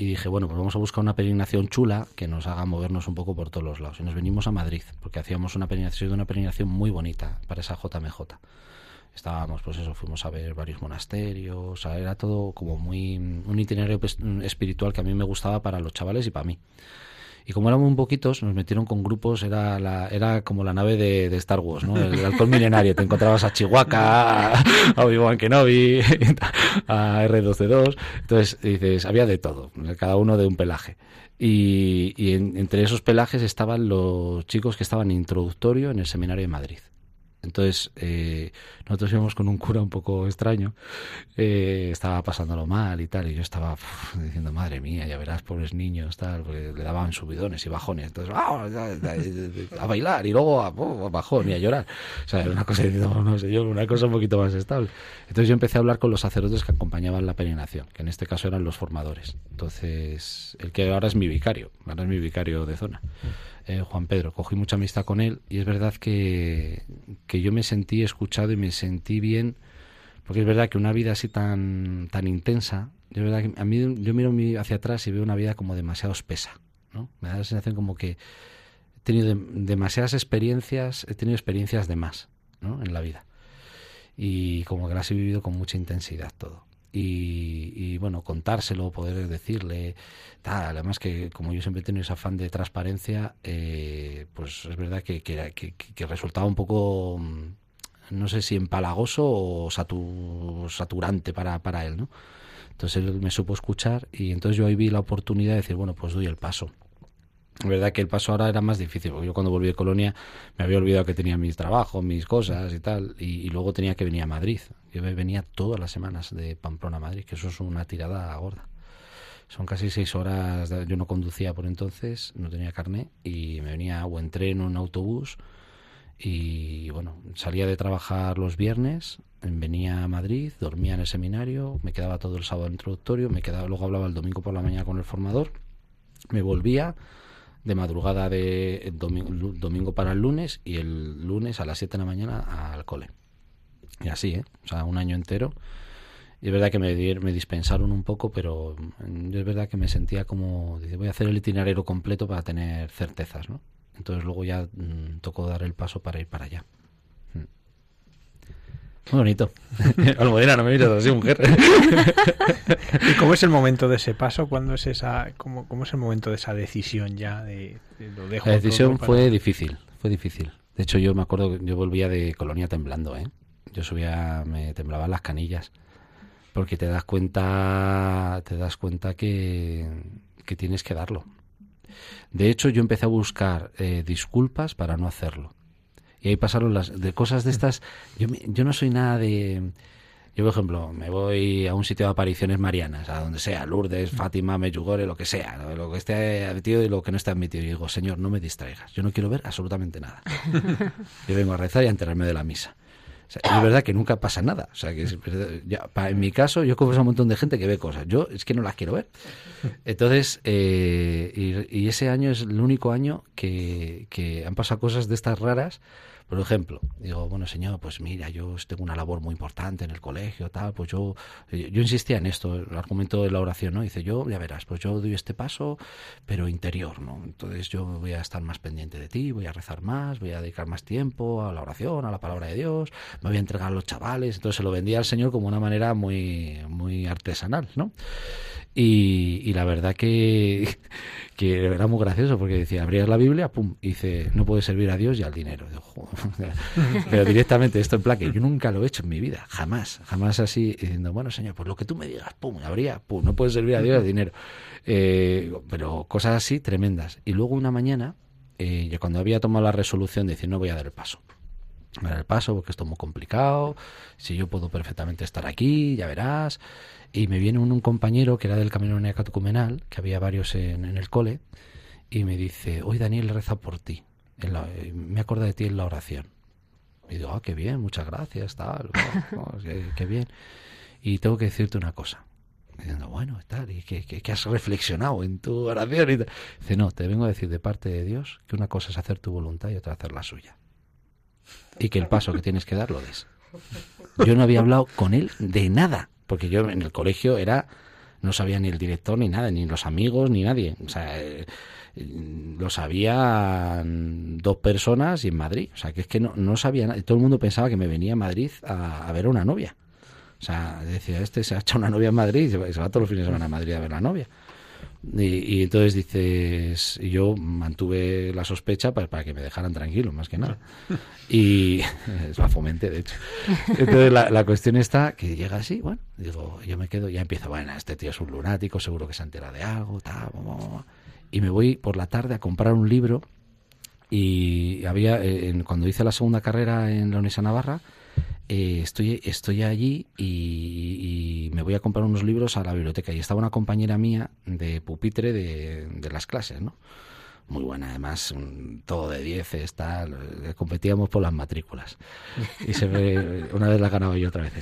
Y dije, bueno, pues vamos a buscar una peregrinación chula que nos haga movernos un poco por todos los lados. Y nos venimos a Madrid, porque hacíamos una peregrinación, una peregrinación muy bonita para esa JMJ estábamos, pues eso, fuimos a ver varios monasterios, era todo como muy un itinerario pues, espiritual que a mí me gustaba para los chavales y para mí. Y como éramos un poquitos, nos metieron con grupos, era la, era como la nave de, Star Wars, ¿no? El alcohol milenario. Te encontrabas a Chihuahua, a Obi-Wan Kenobi, a R12-2. Entonces, dices, había de todo, cada uno de un pelaje. Y, y entre esos pelajes estaban los chicos que estaban introductorio en el seminario de Madrid. Entonces, eh, nosotros íbamos con un cura un poco extraño, eh, estaba pasándolo mal y tal, y yo estaba diciendo, madre mía, ya verás, pobres niños, tal, porque le daban subidones y bajones, entonces, ¡ah! a bailar y luego a, bajón y a llorar. O sea, era una cosa un poquito más estable. Entonces yo empecé a hablar con los sacerdotes que acompañaban la peregrinación, que en este caso eran los formadores. Entonces, el que ahora es mi vicario, ahora es mi vicario de zona. Eh, Juan Pedro. Cogí mucha amistad con él y es verdad que, que yo me sentí escuchado y me sentí bien, porque es verdad que una vida así tan, tan intensa, verdad que a mí yo miro hacia atrás y veo una vida como demasiado espesa. ¿no? Me da la sensación como que he tenido demasiadas experiencias, he tenido experiencias de más ¿no? en la vida. Y como que las he vivido con mucha intensidad todo y, bueno, contárselo, poder decirle, además que como yo siempre he tenido ese afán de transparencia, eh, pues es verdad que, que, que, resultaba un poco, mm, no sé si empalagoso o saturante para, para él, ¿no? Entonces él me supo escuchar y entonces yo ahí vi la oportunidad de decir, bueno, pues doy el paso. Es verdad que el paso ahora era más difícil, porque yo cuando volví de Colonia me había olvidado que tenía mis trabajos, mis cosas y tal, y, luego tenía que venir a Madrid. Yo venía todas las semanas de Pamplona a Madrid, que eso es una tirada gorda. Son casi seis horas, yo no conducía por entonces, no tenía carne, y me venía o en tren o en autobús, y bueno, salía de trabajar los viernes, venía a Madrid, dormía en el seminario, me quedaba todo el sábado introductorio, me quedaba, luego hablaba el domingo por la mañana con el formador, me volvía de madrugada de domingo, para el lunes y el lunes a las 7 de la mañana al cole. Y así, ¿eh? O sea, un año entero. Y es verdad que me, me dispensaron un poco, pero es verdad que me sentía como, voy a hacer el itinerario completo para tener certezas, ¿no? Entonces luego ya mm, tocó dar el paso para ir para allá. Muy bonito. Almudena, no me mires así, mujer. ¿Y cómo es el momento de ese paso? ¿Cuándo es esa, cómo, cómo es el momento de esa decisión ya? De, lo dejo La decisión fue difícil, fue difícil. De hecho, yo me acuerdo que yo volvía de Colonia temblando, ¿eh? Yo subía, me temblaban las canillas. Porque te das cuenta, te das cuenta que, que tienes que darlo. De hecho, yo empecé a buscar eh, disculpas para no hacerlo y ahí pasaron las de cosas de estas. Yo, yo no soy nada de. Yo, por ejemplo, me voy a un sitio de apariciones marianas, a donde sea, Lourdes, Fátima, Meyugore, lo que sea, lo que esté admitido y lo que no esté admitido. Y digo, Señor, no me distraigas, yo no quiero ver absolutamente nada. yo vengo a rezar y a enterarme de la misa. Es verdad que nunca pasa nada. O sea, que en mi caso, yo conozco a un montón de gente que ve cosas. Yo es que no las quiero ver. Entonces, eh, y, ese año es el único año que, que han pasado cosas de estas raras por ejemplo, digo, bueno, señor, pues mira, yo tengo una labor muy importante en el colegio, tal, pues yo, yo insistía en esto, el argumento de la oración, ¿no? Dice, yo, ya verás, pues yo doy este paso, pero interior, ¿no? Entonces yo voy a estar más pendiente de ti, voy a rezar más, voy a dedicar más tiempo a la oración, a la palabra de Dios, me voy a entregar a los chavales, entonces se lo vendía al Señor como una manera muy, muy artesanal, ¿no? Y, la verdad que, era muy gracioso porque decía, abrías la Biblia, pum, y dice, no puedes servir a Dios y al dinero. Pero directamente esto en plan que yo nunca lo he hecho en mi vida, jamás, jamás así, diciendo, bueno, señor, pues lo que tú me digas, pum, abría, pum, no puedes servir a Dios y al dinero. Eh, pero cosas así tremendas. Y luego una mañana, eh, ya cuando había tomado la resolución de decir, no voy a dar el paso, dar el paso porque esto es muy complicado, si yo puedo perfectamente estar aquí, ya verás. Y me viene un, compañero que era del Camino Necatecumenal, que había varios en, el cole, y me dice, hoy Daniel reza por ti. me acuerda de ti en la oración. Y digo, ah, qué bien, muchas gracias, tal, qué, bien. Y tengo que decirte una cosa. Diciendo, bueno, tal, ¿y qué, has reflexionado en tu oración? Y Dice, no, te vengo a decir de parte de Dios que una cosa es hacer tu voluntad y otra hacer la suya. Y que el paso que tienes que dar lo des. Yo no había hablado con él de nada porque yo en el colegio era no sabía ni el director ni nada, ni los amigos ni nadie. O sea, eh, lo sabían dos personas y en Madrid. O sea, que es que no, no sabía nada. Todo el mundo pensaba que me venía a Madrid a, ver a una novia. O sea, decía, este se ha hecho una novia en Madrid y se va, se va todos los fines de semana a Madrid a ver a la novia. Y, entonces dices, yo mantuve la sospecha para, que me dejaran tranquilo, más que nada. Y es la fomente, de hecho. Entonces la, cuestión está que llega así, bueno, digo, yo me quedo, ya empiezo, bueno, este tío es un lunático, seguro que se entera de algo, tal, y me voy por la tarde a comprar un libro y había, eh, cuando hice la segunda carrera en la Universidad Navarra, eh, estoy, estoy allí y, me voy a comprar unos libros a la biblioteca. Y estaba una compañera mía de pupitre de, las clases, ¿no? Muy buena, además, todo de 10, tal. Eh, competíamos por las matrículas. Y se una vez la ganaba yo, otra vez.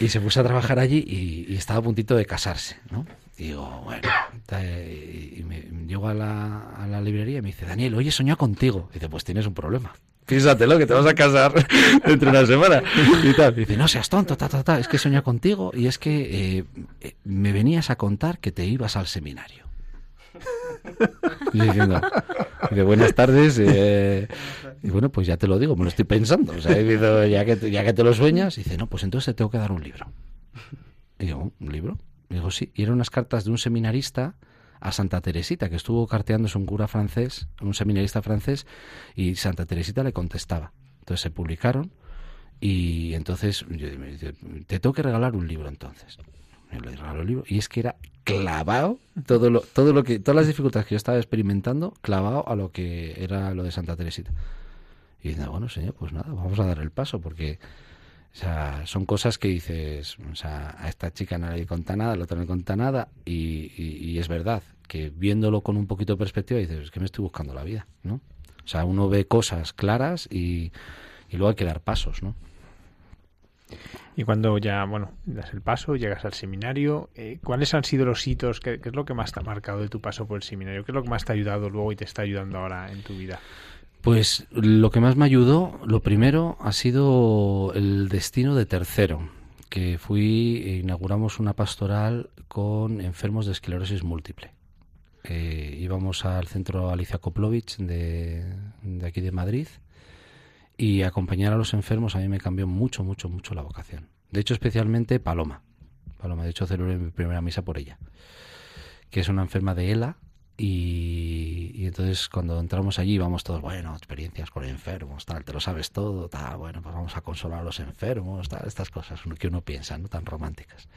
Y se puso a trabajar allí y, estaba a puntito de casarse, ¿no? Digo, bueno, y me, llego a la, a la librería y me dice, Daniel, oye, soñado contigo. Dice, pues tienes un problema lo que te vas a casar dentro de una semana. Y tal. dice, no seas tonto, ta, ta, ta, es que soñé contigo y es que eh, eh, me venías a contar que te ibas al seminario. Y diciendo, de buenas tardes, eh, y bueno, pues ya te lo digo, me lo estoy pensando. O sea, ya, que, ya que te lo sueñas, dice, no, pues entonces te tengo que dar un libro. Y digo, ¿un libro? Digo, sí, y eran unas cartas de un seminarista a Santa Teresita, que estuvo carteándose un cura francés, un seminarista francés, y Santa Teresita le contestaba. Entonces se publicaron y entonces yo, te tengo que regalar un libro entonces. Me le regaló el libro y es que era clavado todo lo, todo lo que, todas las dificultades que yo estaba experimentando, clavado a lo que era lo de Santa Teresita. Y dice, bueno, señor, pues nada, vamos a dar el paso porque o sea, son cosas que dices, o sea, a esta chica no le conta nada, al otro no le conta nada, y, y, es verdad que viéndolo con un poquito de perspectiva dices, es que me estoy buscando la vida, ¿no? O sea, uno ve cosas claras y, y luego hay que dar pasos, ¿no? Y cuando ya, bueno, das el paso, llegas al seminario, eh, ¿cuáles han sido los hitos? ¿Qué, ¿Qué, es lo que más te ha marcado de tu paso por el seminario? ¿Qué es lo que más te ha ayudado luego y te está ayudando ahora en tu vida? Pues lo que más me ayudó, lo primero, ha sido el destino de tercero, que fui, inauguramos una pastoral con enfermos de esclerosis múltiple. Eh, íbamos al centro Alicia Koplovich de, de aquí de Madrid y acompañar a los enfermos a mí me cambió mucho, mucho, mucho la vocación. De hecho, especialmente Paloma. Paloma, de hecho, celebré mi primera misa por ella, que es una enferma de ELA, y, entonces cuando entramos allí vamos todos, bueno, experiencias con enfermos, tal, te lo sabes todo, tal, bueno, pues vamos a consolar a los enfermos, tal, estas cosas que uno piensa, ¿no? Tan románticas.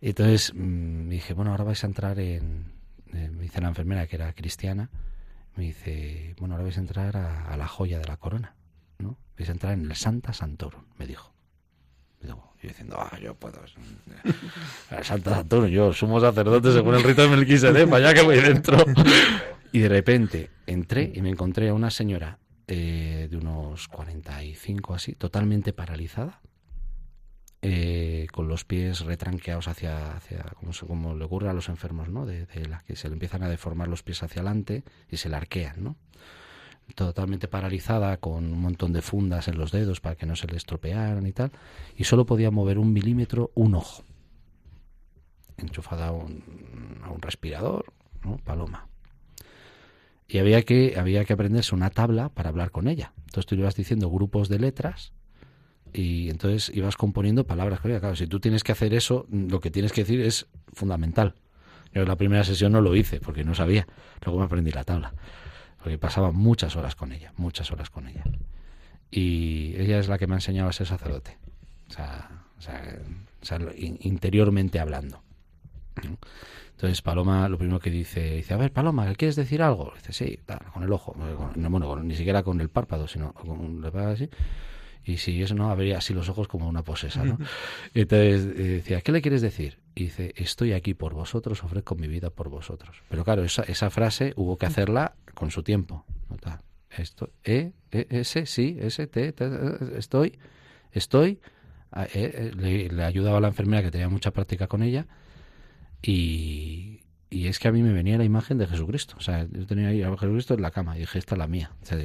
Y entonces mm, me dije, bueno, ahora vais a entrar en, me dice la enfermera que era cristiana, me dice, bueno, ahora vais a entrar a, a la joya de la corona, ¿no? Vais a entrar en el Santa Santorum, me dijo. Y diciendo, ah, yo puedo. Santa Saturno, yo sumo sacerdote según el rito de Melquisedec, allá que voy dentro. Y de repente entré y me encontré a una señora eh, de unos 45 así, totalmente paralizada, eh, con los pies retranqueados hacia, hacia como, como, le ocurre a los enfermos, ¿no? De, de las que se le empiezan a deformar los pies hacia adelante y se le arquean, ¿no? Totalmente paralizada, con un montón de fundas en los dedos para que no se le estropearan y tal, y solo podía mover un milímetro un ojo, enchufada a un, a un respirador, ¿no? Paloma. Y había que, había que aprenderse una tabla para hablar con ella. Entonces tú le ibas diciendo grupos de letras y entonces ibas componiendo palabras. Claro, si tú tienes que hacer eso, lo que tienes que decir es fundamental. Yo en la primera sesión no lo hice porque no sabía. Luego me aprendí la tabla. Porque pasaba muchas horas con ella, muchas horas con ella. Y ella es la que me ha enseñado a ser sacerdote. O sea, o sea, interiormente hablando. Entonces Paloma lo primero que dice, dice, a ver Paloma, ¿quieres decir algo? Dice, sí, con el ojo, no, bueno, ni siquiera con el párpado, sino con así. Y si eso no, habría así los ojos como una posesa, ¿no? Entonces eh, decía, ¿qué le quieres decir? Y dice, estoy aquí por vosotros, ofrezco mi vida por vosotros. Pero claro, esa, esa frase hubo que hacerla con su tiempo. Esto, e, e, ese, sí, ese, te, estoy, estoy. E, le, le ayudaba a la enfermera que tenía mucha práctica con ella y, es que a mí me venía la imagen de Jesucristo. O sea, yo tenía ahí a Jesucristo en la cama y dije, esta es la mía. O sea,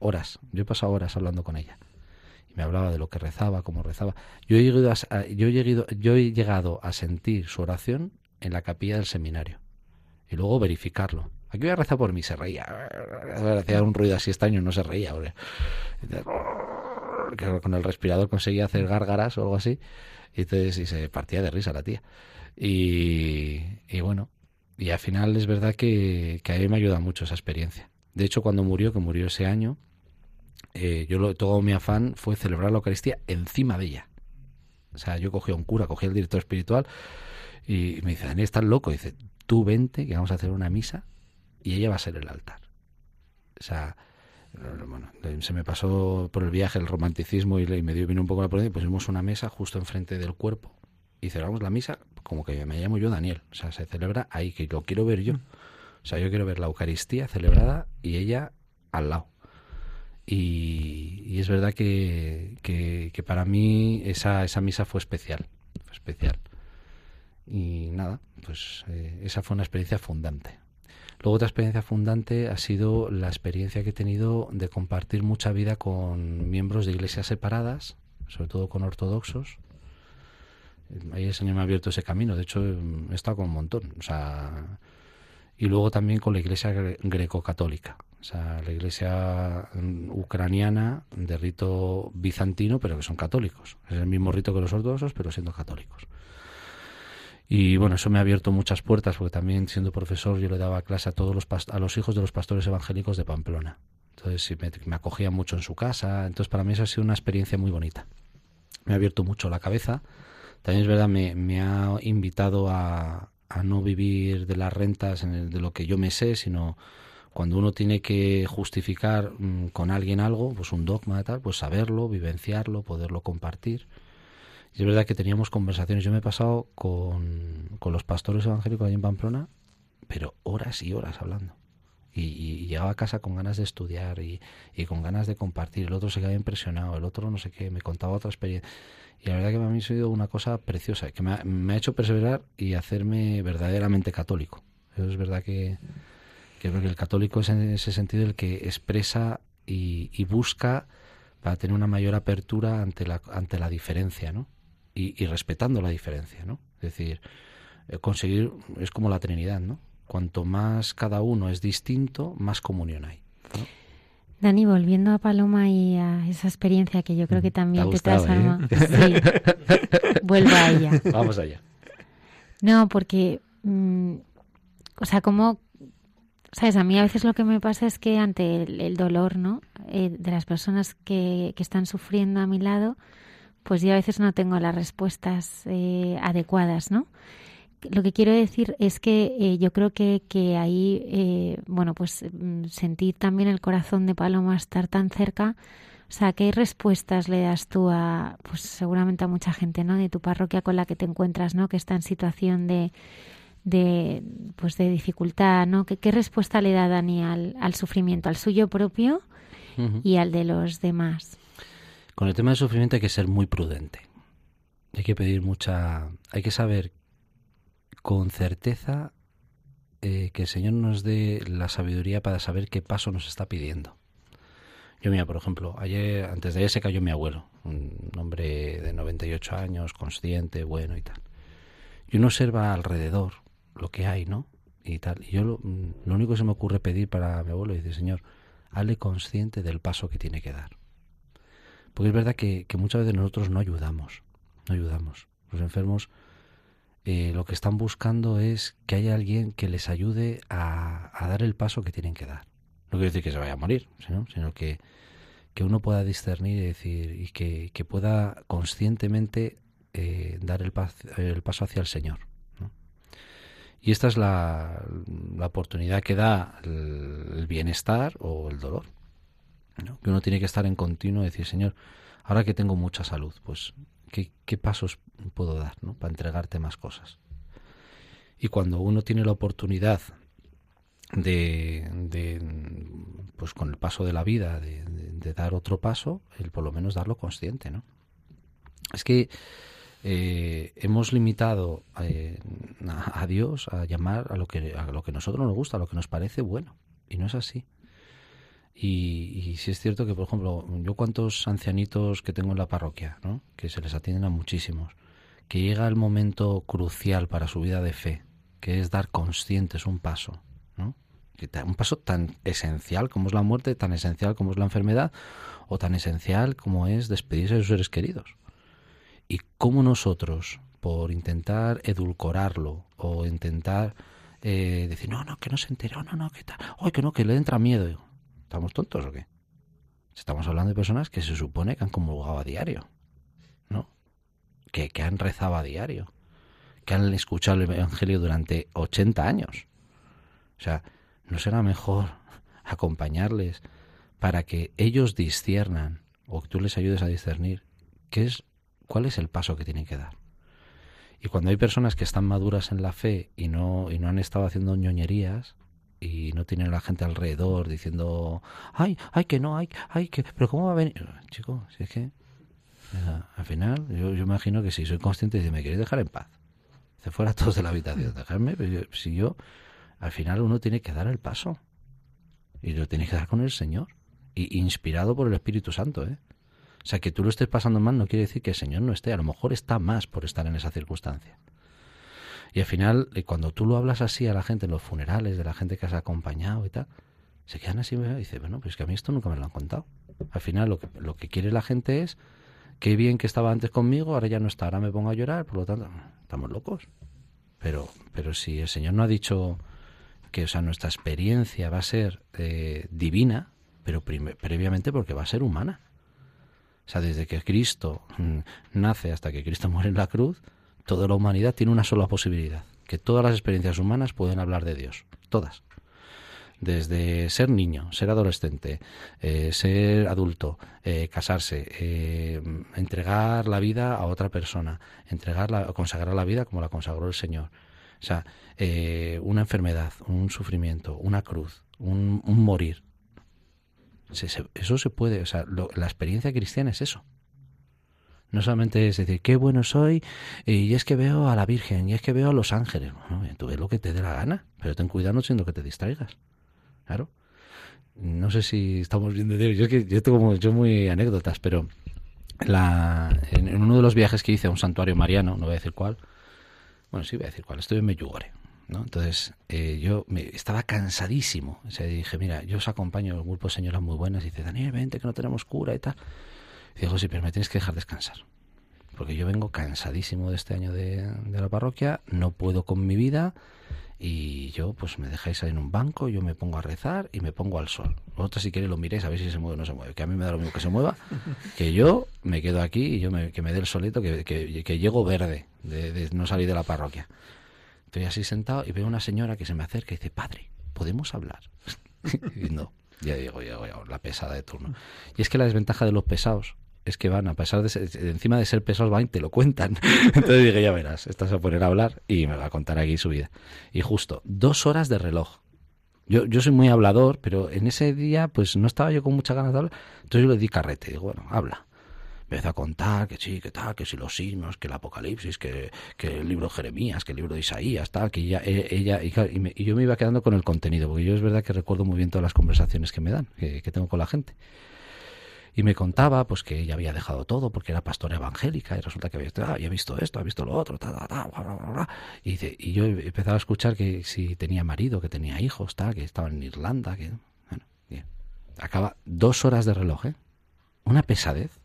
horas. Yo he pasado horas hablando con ella. Me hablaba de lo que rezaba, cómo rezaba. Yo he llegado a, yo he llegado, yo he llegado a sentir su oración en la capilla del seminario. Y luego verificarlo. Aquí voy a rezar por mí, se reía. Hacía un ruido así extraño, no se reía. Con el respirador conseguía hacer gárgaras o algo así. Y entonces y se partía de risa la tía. Y, bueno, y al final es verdad que, a mí me ayuda mucho esa experiencia. De hecho, cuando murió, que murió ese año, eh, yo lo, todo mi afán fue celebrar la Eucaristía encima de ella. O sea, yo cogí a un cura, cogí al director espiritual y me dice, Daniel, estás loco. dice, tú vente, que vamos a hacer una misa y ella va a ser el altar. O sea, bueno, se me pasó por el viaje el romanticismo y, me dio vino un poco la prudencia y pusimos una mesa justo enfrente del cuerpo y celebramos la misa como que me llamo yo Daniel. O sea, se celebra ahí, que lo quiero ver yo. O sea, yo quiero ver la Eucaristía celebrada y ella al lado. Y, es verdad que, que, para mí esa, esa misa fue especial. Fue especial. Y nada, pues eh, esa fue una experiencia fundante. Luego otra experiencia fundante ha sido la experiencia que he tenido de compartir mucha vida con miembros de iglesias separadas, sobre todo con ortodoxos, ahí el Señor me ha abierto ese camino. De hecho, he estado con un montón. O sea, y luego también con la iglesia greco-católica. O sea, la iglesia mm, ucraniana de rito bizantino, pero que son católicos. Es el mismo rito que los ortodoxos, pero siendo católicos. Y bueno, eso me ha abierto muchas puertas, porque también siendo profesor yo le daba clase a todos los, a los hijos de los pastores evangélicos de Pamplona. Entonces me, me acogía mucho en su casa. Entonces para mí eso ha sido una experiencia muy bonita. Me ha abierto mucho la cabeza también es verdad, me, ha invitado a, a, no vivir de las rentas de lo que yo me sé, sino cuando uno tiene que justificar mm, con alguien algo, pues un dogma y tal, pues saberlo, vivenciarlo, poderlo compartir. Y es verdad que teníamos conversaciones. Yo me he pasado con, con los pastores evangélicos allí en Pamplona, pero horas y horas hablando. Y, y, llegaba a casa con ganas de estudiar y, y, con ganas de compartir. El otro se quedaba impresionado, el otro no sé qué, me contaba otra experiencia. Y la verdad que para mí ha sido una cosa preciosa, que me ha, hecho perseverar y hacerme verdaderamente católico. Eso es verdad que, que creo que el católico es en ese sentido el que expresa y, busca para tener una mayor apertura ante la, ante la diferencia, ¿no? Y, respetando la diferencia, ¿no? Es decir, eh, conseguir, es como la Trinidad, ¿no? Cuanto más cada uno es distinto, más comunión hay. Dani, volviendo a Paloma y a esa experiencia que yo creo que también te, transforma. ¿eh? Sí, vuelvo a ella. Vamos allá. No, porque, mm, o sea, como, sabes, a mí a veces lo que me pasa es que ante el, dolor, ¿no? Eh, de las personas que, que, están sufriendo a mi lado, pues yo a veces no tengo las respuestas eh, adecuadas, ¿no? lo que quiero decir es que eh, yo creo que, que ahí, eh, bueno, pues mm, sentir también el corazón de Paloma estar tan cerca. O sea, ¿qué respuestas le das tú a, pues seguramente a mucha gente, ¿no? De tu parroquia con la que te encuentras, ¿no? Que está en situación de, de pues de dificultad, ¿no? ¿Qué, qué respuesta le da Dani al, al, sufrimiento, al suyo propio y al de los demás. Con el tema del sufrimiento hay que ser muy prudente. Hay que pedir mucha... Hay que saber con certeza eh, que el Señor nos dé la sabiduría para saber qué paso nos está pidiendo. Yo mira, por ejemplo, ayer, antes de ayer se cayó mi abuelo, un hombre de 98 años, consciente, bueno y tal. Y uno observa alrededor lo que hay, ¿no? Y tal. Y yo lo, lo único que se me ocurre pedir para mi abuelo es, Señor, hazle consciente del paso que tiene que dar. Porque es verdad que, muchas veces nosotros no ayudamos, no ayudamos. Los enfermos eh, lo que están buscando es que haya alguien que les ayude a, dar el paso que tienen que dar. No quiere decir que se vaya a morir, sino, que, que uno pueda discernir y decir y que, que pueda conscientemente eh, dar el, el, paso hacia el Señor. Y esta es la, la, oportunidad que da el, bienestar o el dolor. Que uno tiene que estar en continuo y decir, Señor, ahora que tengo mucha salud, pues, ¿qué, qué pasos puedo dar ¿no? para entregarte más cosas? Y cuando uno tiene la oportunidad de, de, pues con el paso de la vida, de, de, dar otro paso, el por lo menos darlo consciente, ¿no? Es que eh, hemos limitado eh, a, Dios a llamar a lo que a lo que nosotros nos gusta, a lo que nos parece bueno, y no es así. Y, y sí es cierto que, por ejemplo, yo cuántos ancianitos que tengo en la parroquia, ¿no? que se les atienden a muchísimos, que llega el momento crucial para su vida de fe, que es dar conscientes un paso, ¿no? un paso tan esencial como es la muerte, tan esencial como es la enfermedad, o tan esencial como es despedirse de sus seres queridos y cómo nosotros, por intentar edulcorarlo o intentar eh, decir, no, no, que no se enteró, no, no, que tal, oye, que no, que le entra miedo. ¿Estamos tontos o qué? Estamos hablando de personas que se supone que han comulgado a diario, ¿no? Que, que han rezado a diario, que han escuchado el Evangelio durante 80 años. O sea, ¿no será mejor acompañarles para que ellos disciernan o que tú les ayudes a discernir qué es cuál es el paso que tienen que dar. Y cuando hay personas que están maduras en la fe y no, y no han estado haciendo ñoñerías y no tienen a la gente alrededor diciendo, ay, ay, que no, ay, ay, que, pero ¿cómo va a venir? Chico, si es que, al final, yo, yo imagino que si soy consciente de me queréis dejar en paz, se fuera todos de la habitación, dejarme, pero si yo, al final uno tiene que dar el paso y lo tiene que dar con el Señor y inspirado por el Espíritu Santo, ¿eh? O sea, que tú lo estés pasando mal no quiere decir que el Señor no esté, a lo mejor está más por estar en esa circunstancia. Y al final, eh, cuando tú lo hablas así a la gente en los funerales, de la gente que has acompañado y tal, se quedan así y dicen, bueno, pues que a mí esto nunca me lo han contado. Al final lo que, lo que quiere la gente es, qué bien que estaba antes conmigo, ahora ya no está, ahora me pongo a llorar, por lo tanto, estamos locos. Pero, pero si el Señor no ha dicho que o sea, nuestra experiencia va a ser eh, divina, pero previamente porque va a ser humana. O sea, desde que Cristo mm, nace hasta que Cristo muere en la cruz, toda la humanidad tiene una sola posibilidad, que todas las experiencias humanas pueden hablar de Dios, todas. Desde ser niño, ser adolescente, eh, ser adulto, eh, casarse, eh, entregar la vida a otra persona, entregar la, consagrar la vida como la consagró el Señor. O sea, una enfermedad, un sufrimiento, una cruz, un morir, eso se puede, o sea, la experiencia cristiana es eso. No solamente es decir, qué bueno soy, y es que veo a la Virgen, y es que veo a los ángeles. tú ves lo que te dé la gana, pero ten cuidado siendo que te distraigas. Claro. No sé si estamos viendo Yo, que, yo tengo yo muy anécdotas, pero la, en, uno de los viajes que hice a un santuario mariano, no voy a decir cuál, bueno, sí voy a decir cuál, estoy en Medjugorje. ¿No? Entonces, eh, yo me, estaba cansadísimo. O sea, dije, mira, yo os acompaño, un grupo de señoras muy buenas. Y dice, Daniel, vente, que no tenemos cura y tal. Y digo, sí, pero me tienes que dejar descansar. Porque yo vengo cansadísimo de este año de, la parroquia, no puedo con mi vida. Y yo, pues me dejáis ahí en un banco, yo me pongo a rezar y me pongo al sol. Vosotros, si queréis, lo miréis a ver si se mueve o no se mueve. Que a mí me da lo mismo que se mueva. Que yo me quedo aquí y yo me, que me dé el solito, que, que, llego verde de, de no salir de la parroquia. Estoy así sentado y veo una señora que se me acerca y dice, padre, ¿podemos hablar? y no, ya digo, ya, la pesada de turno. Y es que la desventaja de los pesados es que van, a pesar de ser, encima de ser pesados, van y te lo cuentan. Entonces dije, ya verás, estás a poner a hablar y me va a contar aquí su vida. Y justo, dos horas de reloj. Yo, yo soy muy hablador, pero en ese día pues no estaba yo con muchas ganas de hablar. Entonces yo le di carrete. Digo, bueno, habla. Empezó a contar que sí, que tal, que si los signos, que el Apocalipsis, que, que el libro de Jeremías, que el libro de Isaías, tal, que ella, e, ella y, y, yo me iba quedando con el contenido, porque yo es verdad que recuerdo muy bien todas las conversaciones que me dan, que, tengo con la gente y me contaba pues que ella había dejado todo porque era pastora evangélica y resulta que había, ah, había visto esto, había visto lo otro, ta, ta, ta, bla, bla, bla, y, dice, y yo empezaba a escuchar que si tenía marido, que tenía hijos, tal, que estaba en Irlanda, que bueno, bien. acaba dos horas de reloj, ¿eh? una pesadez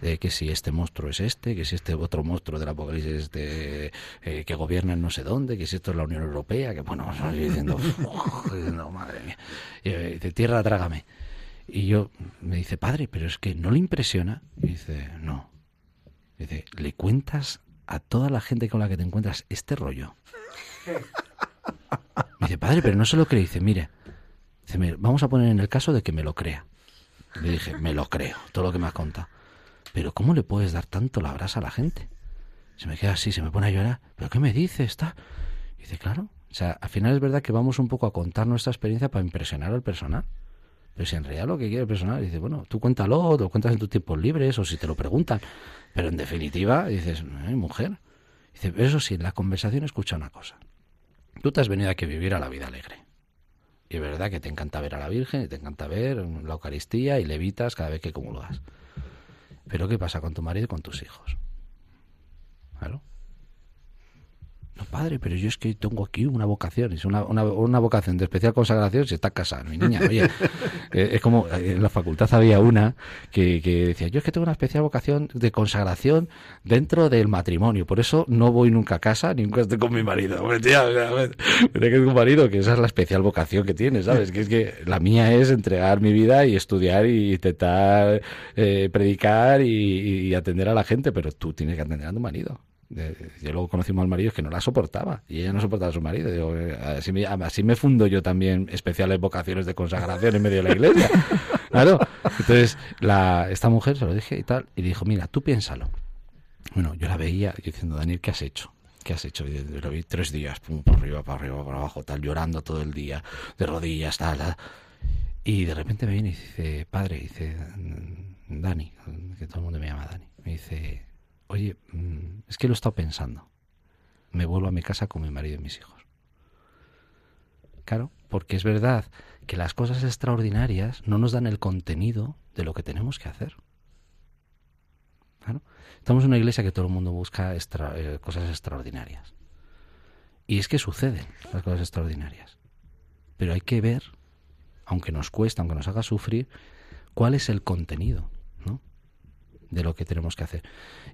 de que si este monstruo es este, que si este otro monstruo del apocalipsis es eh, que gobierna en no sé dónde, que si esto es la Unión Europea, que bueno, diciendo, diciendo madre mía, y dice, tierra, trágame. Y yo me dice, padre, pero es que no le impresiona. Y dice, no. dice, ¿le cuentas a toda la gente con la que te encuentras este rollo? Me dice, padre, pero no se lo cree. dice, mire, dice, vamos a poner en el caso de que me lo crea. Le dije, me lo creo, todo lo que me has contado. Pero ¿cómo le puedes dar tanto la brasa a la gente? Se me queda así, se me pone a llorar. ¿Pero qué me dice? Está. dice, claro. O sea, al final es verdad que vamos un poco a contar nuestra experiencia para impresionar al personal. Pero si en realidad lo que quiere el personal, dice, bueno, tú cuéntalo, te lo cuentas en tus tiempos libres o si te lo preguntan. Pero en definitiva, dices, mujer. Dice, eso sí, en la conversación escucha una cosa. Tú te has venido aquí a vivir a la vida alegre. Y es verdad que te encanta ver a la Virgen, y te encanta ver la Eucaristía y levitas cada vez que comulgas. Pero ¿qué pasa con tu marido y con tus hijos? ¿Claro? Padre, pero yo es que tengo aquí una vocación, es una, una, vocación de especial consagración si está casada, mi niña. Oye, eh, es como eh, en la facultad había una que, decía, yo es que tengo una especial vocación de consagración dentro del matrimonio, por eso no voy nunca a casa, ni nunca estoy con mi marido. Hombre, tía, que un marido, que esa es la especial vocación que tienes, ¿sabes? Que es que la mía es entregar mi vida y estudiar y intentar eh, predicar y, y atender a la gente, pero tú tienes que atender a tu marido yo luego conocimos al marido que no la soportaba y ella no soportaba a su marido. Eh, así, me, así me fundo yo también especiales vocaciones de consagración en medio de la iglesia. Claro. Entonces, la, esta mujer se lo dije y tal, y dijo, mira, tú piénsalo. Bueno, yo la veía diciendo, Daniel, ¿qué has hecho? ¿Qué has hecho? Y lo vi tres días, pum, por arriba, para arriba, por abajo, tal, llorando todo el día, de rodillas, tal, tal. Y de repente me viene y dice, padre, dice, Dani, que todo el mundo me llama Dani, me dice, oye, mm, es que lo he estado pensando. Me vuelvo a mi casa con mi marido y mis hijos. Claro, porque es verdad que las cosas extraordinarias no nos dan el contenido de lo que tenemos que hacer. Claro. Estamos en una iglesia que todo el mundo busca eh, cosas extraordinarias. Y es que suceden las cosas extraordinarias. Pero hay que ver, aunque nos cuesta, aunque nos haga sufrir, cuál es el contenido de lo que tenemos que hacer.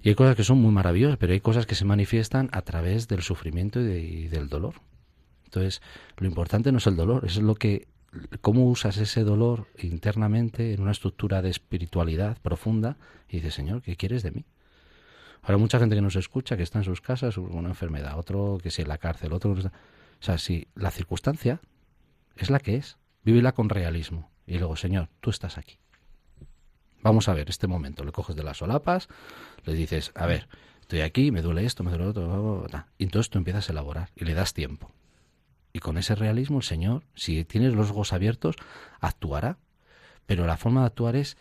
Y hay cosas que son muy maravillosas, pero hay cosas que se manifiestan a través del sufrimiento y, del dolor. Entonces, lo importante no es el dolor, es lo que cómo usas ese dolor internamente en una estructura de espiritualidad profunda y dices, Señor, ¿qué quieres de mí? Ahora mucha gente que nos escucha, que está en sus casas, una enfermedad, otro que si en la cárcel, otro... O sea, si la circunstancia es la que es, vívela con realismo. Y luego, Señor, tú estás aquí. Vamos a ver este momento. Le coges de las solapas, le dices, a ver, estoy aquí, me duele esto, me duele otro, y entonces tú empiezas a elaborar y le das tiempo. Y con ese realismo el Señor, si tienes los ojos abiertos, actuará. Pero la forma de actuar es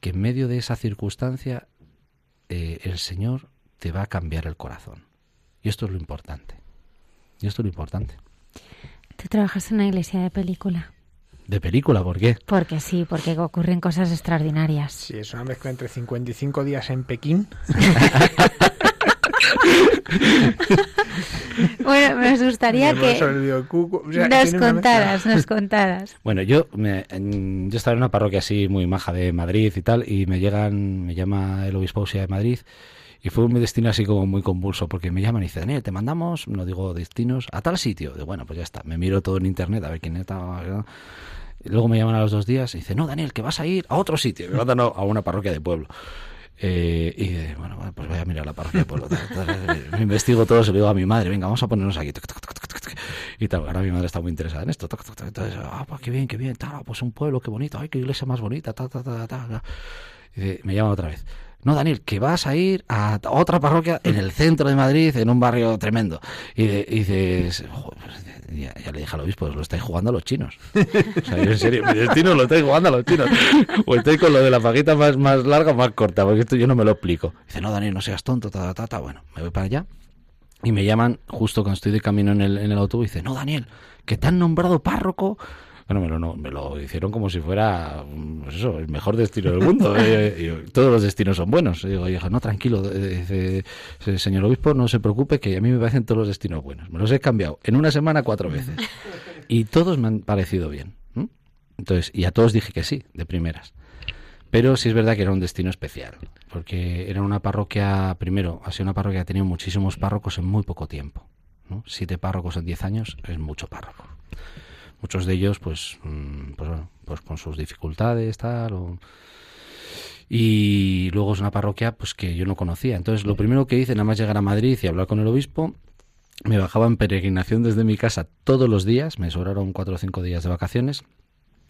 que en medio de esa circunstancia eh, el Señor te va a cambiar el corazón. Y esto es lo importante. Y esto es lo importante. Tú trabajas en una iglesia de película de película, ¿por qué? Porque sí, porque ocurren cosas extraordinarias. Sí, es una mezcla entre 55 días en Pekín. bueno, me gustaría que nos contaras, nos contaras. Bueno, yo, me, yo estaba en una parroquia así muy maja de Madrid y tal, y me llegan, me llama el obispo de Madrid, y fue un destino así como muy convulso, porque me llaman y dicen, Daniel, te mandamos, no digo destinos, a tal sitio. De bueno, pues ya está, me miro todo en internet a ver quién está luego me llaman a los dos días y dice, no, Daniel, que vas a ir a otro sitio. Me mandan a una parroquia de pueblo. Eh, y bueno, pues voy a mirar la parroquia de pueblo. me investigo todo, se lo digo a mi madre, venga, vamos a ponernos aquí. Y tal, ahora mi madre está muy interesada en esto. Entonces, ah, pues qué bien, qué bien, tal, pues un pueblo, qué bonito, ay, qué iglesia más bonita, ta, ta, ta, ta. Y me llaman otra vez. no, Daniel, que vas a ir a otra parroquia en el centro de Madrid, en un barrio tremendo. Y, dices, pues, ya, le dije al obispo, lo estáis jugando a los chinos. O sea, yo en serio, mi destino lo estáis jugando a los chinos. O estoy con lo de la paguita más, más larga o más corta, porque esto yo no me lo explico. Dice, no, Daniel, no seas tonto, ta, ta, ta. Bueno, me voy para allá. Y me llaman justo cuando estoy de camino en el, en el autobús dice, no, Daniel, que te han nombrado párroco bueno, me lo, me lo hicieron como si fuera pues eso, el mejor destino del mundo. Eh, todos los destinos son buenos. Y digo, no, tranquilo, dice, señor obispo, no se preocupe, que a mí me parecen todos los destinos buenos. Me los he cambiado en una semana cuatro veces. Y todos me han parecido bien. Entonces, y a todos dije que sí, de primeras. Pero sí es verdad que era un destino especial, porque era una parroquia, primero, ha sido una parroquia que ha tenido muchísimos párrocos en muy poco tiempo. Siete párrocos en diez años es mucho párroco muchos de ellos pues mm, pues bueno pues con sus dificultades tal y luego es una parroquia pues que yo no conocía. Entonces lo primero que hice nada más llegar a Madrid y hablar con el obispo me bajaba en peregrinación desde mi casa todos los días me sobraron cuatro o cinco días de vacaciones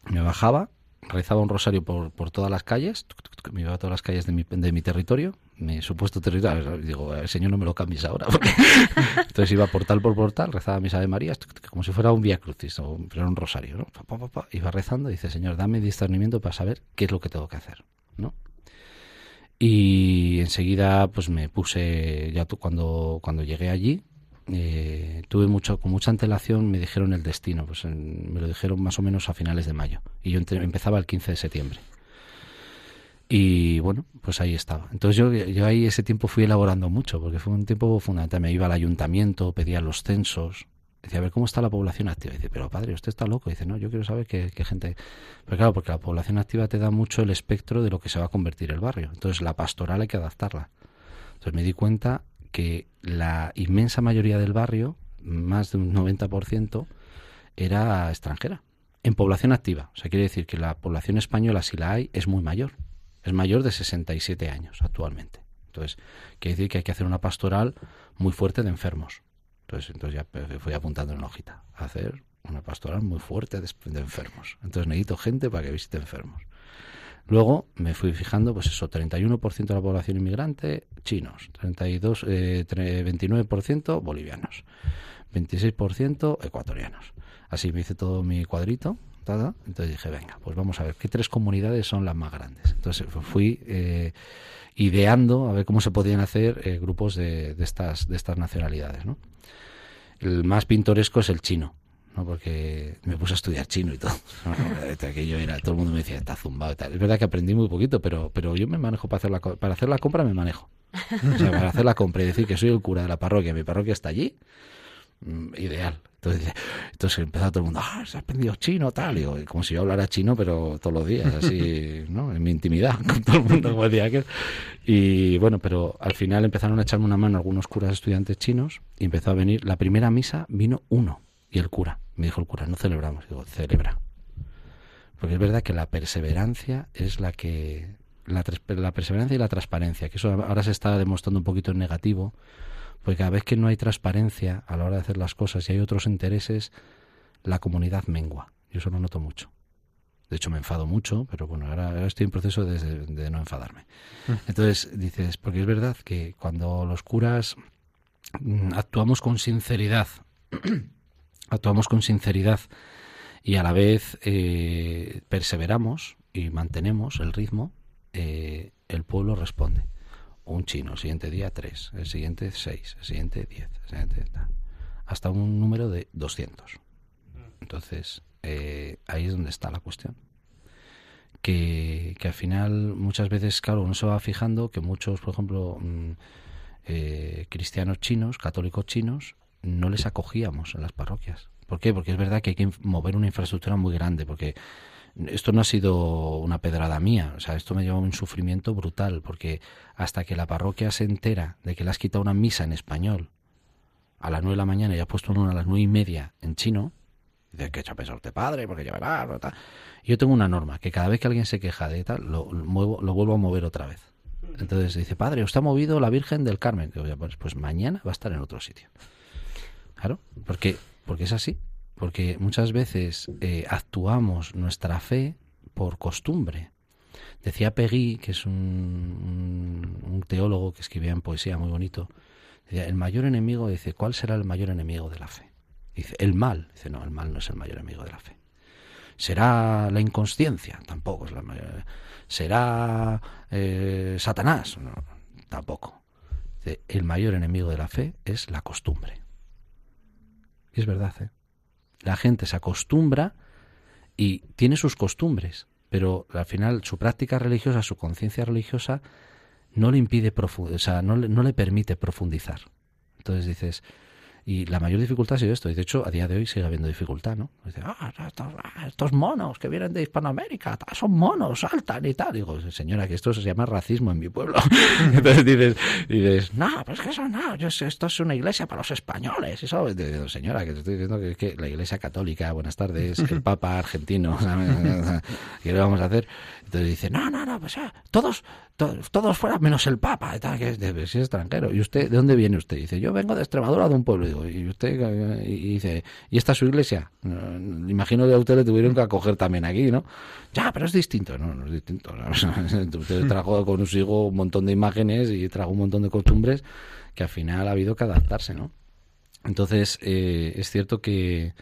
me bajaba rezaba un rosario por, por todas las calles, me iba a todas las calles de mi, de mi territorio, mi supuesto territorio. Digo, el Señor no me lo cambies ahora. Entonces iba portal por portal, rezaba misa de María, como si fuera un vía crucis, o era un rosario. ¿no? iba rezando y dice, Señor, dame discernimiento para saber qué es lo que tengo que hacer. ¿no? Y enseguida pues me puse, ya cuando, cuando llegué allí, eh, tuve mucho, con mucha antelación me dijeron el destino, pues me lo dijeron más o menos a finales de mayo y yo empezaba el 15 de septiembre. Y bueno, pues ahí estaba. Entonces yo, yo ahí ese tiempo fui elaborando mucho, porque fue un tiempo fundamental. Me iba al ayuntamiento, pedía los censos, decía, a ver, ¿cómo está la población activa? Dice, pero padre, usted está loco. Dice, no, yo quiero saber qué, qué, gente... Pero claro, porque la población activa te da mucho el espectro de lo que se va a convertir el barrio. Entonces la pastoral hay que adaptarla. Entonces me di cuenta que la inmensa mayoría del barrio, más de un 90%, era extranjera, en población activa. O sea, quiere decir que la población española, si la hay, es muy mayor. Es mayor de 67 años actualmente. Entonces, quiere decir que hay que hacer una pastoral muy fuerte de enfermos. Entonces, entonces ya fui apuntando en la hojita. Hacer una pastoral muy fuerte de, enfermos. Entonces necesito gente para que visite enfermos. Luego me fui fijando, pues eso, 31% de la población inmigrante, chinos, 32, 29% eh, bolivianos, 26% ecuatorianos. Así me hice todo mi cuadrito, entonces dije, venga, pues vamos a ver qué tres comunidades son las más grandes. Entonces fui eh, ideando a ver cómo se podían hacer eh, grupos de, de, estas, de estas nacionalidades. ¿no? El más pintoresco es el chino, ¿no? porque me puse a estudiar chino y todo. Era, todo el mundo me decía, está zumbado y tal. Es verdad que aprendí muy poquito, pero, pero yo me manejo para hacer la, para hacer la compra, me manejo. O sea, para hacer la compra y decir que soy el cura de la parroquia, mi parroquia está allí, mm, ideal. Entonces, entonces empezó todo el mundo, ah, has aprendido chino, tal. Y como si yo hablara chino, pero todos los días, así, ¿no? En mi intimidad, con todo el mundo, como decía aquel. Y bueno, pero al final empezaron a echarme una mano algunos curas estudiantes chinos y empezó a venir, la primera misa vino uno y el cura. Me dijo el cura, no celebramos. Digo, celebra. Porque es verdad que la perseverancia es la que... La, la perseverancia y la transparencia, que eso ahora se está demostrando un poquito en negativo, porque cada vez que no hay transparencia a la hora de hacer las cosas y hay otros intereses, la comunidad mengua. Yo eso lo noto mucho. De hecho, me enfado mucho, pero bueno, ahora, estoy en proceso de, de, no enfadarme. Mm. Entonces, dices, porque es verdad que cuando los curas mm, actuamos con sinceridad actuamos con sinceridad y a la vez eh, perseveramos y mantenemos el ritmo, eh, el pueblo responde. Un chino, el siguiente día tres, el siguiente seis, el siguiente diez, el siguiente hasta un número de 200. Entonces, eh, ahí es donde está la cuestión. Que, que, al final muchas veces, claro, uno se va fijando que muchos, por ejemplo, mm, cristianos chinos, católicos chinos, no les acogíamos en las parroquias. ¿Por qué? Porque es verdad que hay que mover una infraestructura muy grande, porque esto no ha sido una pedrada mía, o sea, esto me lleva a un sufrimiento brutal, porque hasta que la parroquia se entera de que le has quitado una misa en español a las nueve de la mañana y ha puesto una a las nueve y media en chino, dice que echa usted padre, porque llevará, tal. Yo tengo una norma, que cada vez que alguien se queja de tal, lo, muevo, lo vuelvo a mover otra vez. Entonces dice, padre, usted ha movido la Virgen del Carmen. Pues, pues mañana va a estar en otro sitio. Claro, porque, porque es así. Porque muchas veces eh, actuamos nuestra fe por costumbre. Decía Peggy, que es un, teólogo que escribía en poesía muy bonito, decía, el mayor enemigo, dice, ¿cuál será el mayor enemigo de la fe? Dice, el mal. Dice, no, el mal no es el mayor enemigo de la fe. ¿Será la inconsciencia? Tampoco es la mayor. ¿Será eh, Satanás? Tampoco. Dice, el mayor enemigo de la fe es la costumbre. Y es verdad, ¿eh? La gente se acostumbra y tiene sus costumbres, pero al final su práctica religiosa, su conciencia religiosa, no le impide, o sea, no no le permite profundizar. Entonces dices, y la mayor dificultad ha sido esto. Y de hecho, a día de hoy sigue habiendo dificultad, ¿no? Dice, ah, estos, monos que vienen de Hispanoamérica, son monos, saltan y tal. Digo, señora, que esto se llama racismo en mi pueblo. Entonces dices, dices, no, pero es que eso no, yo, esto es una iglesia para los españoles. Eso, digo, señora, que te estoy diciendo que, que la iglesia católica, buenas tardes, el papa argentino, ¿qué le vamos a hacer? Entonces dice, no, no, no, pues todos, todos, fuera menos el Papa, que es, de, es extranjero. ¿Y usted, de dónde viene usted? Dice, yo vengo de Extremadura, de un pueblo. Digo, y usted, y dice, ¿y esta es su iglesia? Imagino que a usted le tuvieron que acoger también aquí, ¿no? Ya, pero es distinto. No, no es distinto. usted trajo consigo un montón de imágenes y trajo un montón de costumbres que al final ha habido que adaptarse, ¿no? Entonces, eh, es cierto que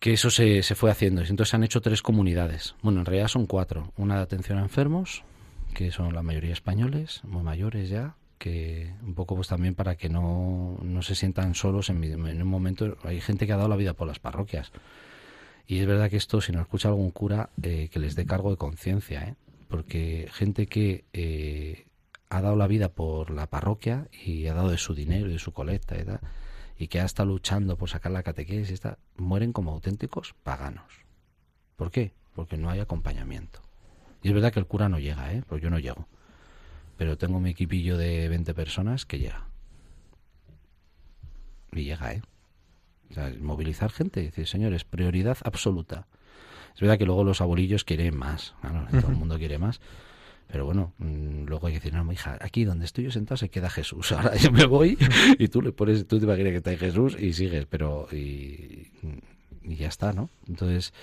que eso se, se fue haciendo. Entonces se han hecho tres comunidades. Bueno, en realidad son cuatro. Una de atención a enfermos, que son la mayoría españoles, muy mayores ya, que un poco pues también para que no, no se sientan solos en, un momento. Hay gente que ha dado la vida por las parroquias. Y es verdad que esto, si no escucha algún cura, eh, que les dé cargo de conciencia, ¿eh? porque gente que eh, ha dado la vida por la parroquia y ha dado de su dinero de su colecta y y que ha estado luchando por sacar la catequesis, está, mueren como auténticos paganos. ¿Por qué? Porque no hay acompañamiento. Y es verdad que el cura no llega, ¿eh? Pues yo no llego. Pero tengo mi equipillo de 20 personas que llega. Y llega, ¿eh? O sea, movilizar gente, decir, señores, prioridad absoluta. Es verdad que luego los abuelillos quieren más, todo el mundo quiere más, pero bueno, mm, luego hay que decir, no, hija, aquí donde estoy yo sentado se queda Jesús. Ahora yo me voy y tú le pones, tú te imaginas que está ahí Jesús y sigues, pero y, ya está, ¿no? Entonces,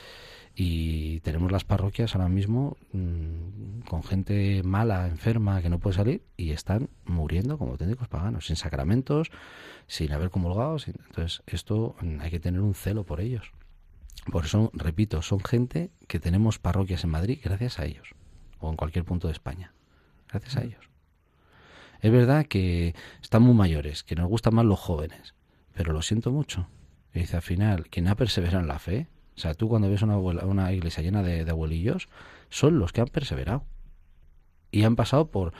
y tenemos las parroquias ahora mismo mm, con gente mala, enferma, que no puede salir y están muriendo como auténticos paganos, sin sacramentos, sin haber comulgado. Entonces, esto mm, hay que tener un celo por ellos. Por eso, repito, son gente que tenemos parroquias en Madrid gracias a ellos o en cualquier punto de España. Gracias a ellos. Es verdad que están muy mayores, que nos gustan más los jóvenes, pero lo siento mucho. Y dice, al final, quien ha perseverado en la fe, o sea, tú cuando ves una, iglesia llena de, abuelillos, son los que han perseverado. Y han pasado por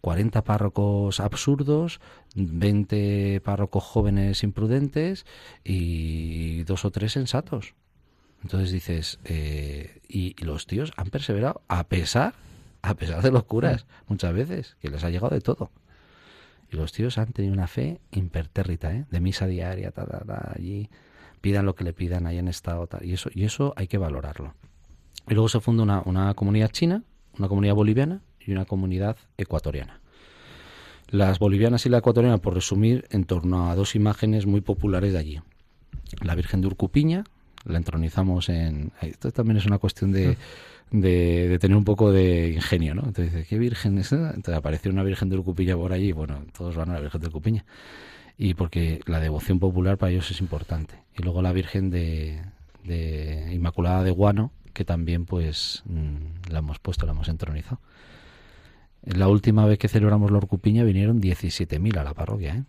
40 párrocos absurdos, 20 párrocos jóvenes imprudentes y dos o tres sensatos. Entonces dices, eh, y, los tíos han perseverado a pesar, a pesar de los curas, muchas veces, que les ha llegado de todo. Y los tíos han tenido una fe impertérrita, ¿eh? de misa diaria, allí, pidan lo que le pidan, en estado, tal. Y eso, y eso hay que valorarlo. Y luego se funda una, una comunidad china, una comunidad boliviana y una comunidad ecuatoriana. Las bolivianas y la ecuatoriana, por resumir, en torno a dos imágenes muy populares de allí. La Virgen de Urcupiña, la entronizamos en... Esto también es una cuestión de, de, tener un poco de ingenio, ¿no? Entonces ¿qué virgen es esa? Entonces apareció una virgen de Urcupiña por allí, bueno, todos van a la virgen de Urcupiña. Y porque la devoción popular para ellos es importante. Y luego la virgen de, de Inmaculada de Guano, que también pues mm, la hemos puesto, la hemos entronizado. La última vez que celebramos la Urcupiña vinieron 17.000 a la parroquia, ¿eh?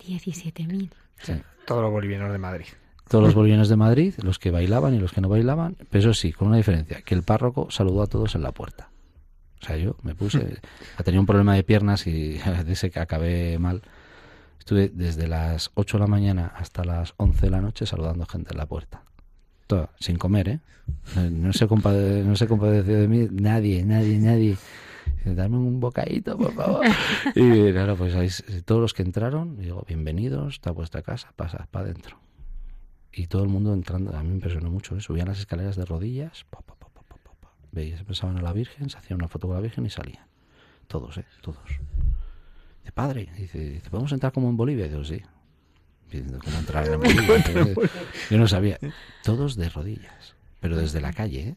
17.000. Sí. Todos los bolivianos de Madrid todos los bolivianos de Madrid, los que bailaban y los que no bailaban, pero eso sí, con una diferencia, que el párroco saludó a todos en la puerta. O sea, yo me puse, a tener un problema de piernas y de ese que acabé mal. Estuve desde las 8 de la mañana hasta las 11 de la noche saludando gente en la puerta. Todo, sin comer, ¿eh? No se, compade, no se compadeció de mí nadie, nadie, nadie. Dame un bocadito, por favor. Y claro, pues ahí, todos los que entraron, digo, bienvenidos, está vuestra casa, pasa para adentro y todo el mundo entrando, a mí me impresionó mucho, ¿eh? subían las escaleras de rodillas, pa, pa, pa, veías, pensaban a la Virgen, se hacían una foto con la Virgen y salían. Todos, ¿eh? Todos. Dice, padre, dice, ¿podemos entrar como en Bolivia? Digo, sí. ¿Cómo entrar en Bolivia? Yo no sabía. Todos de rodillas, pero desde la calle, ¿eh?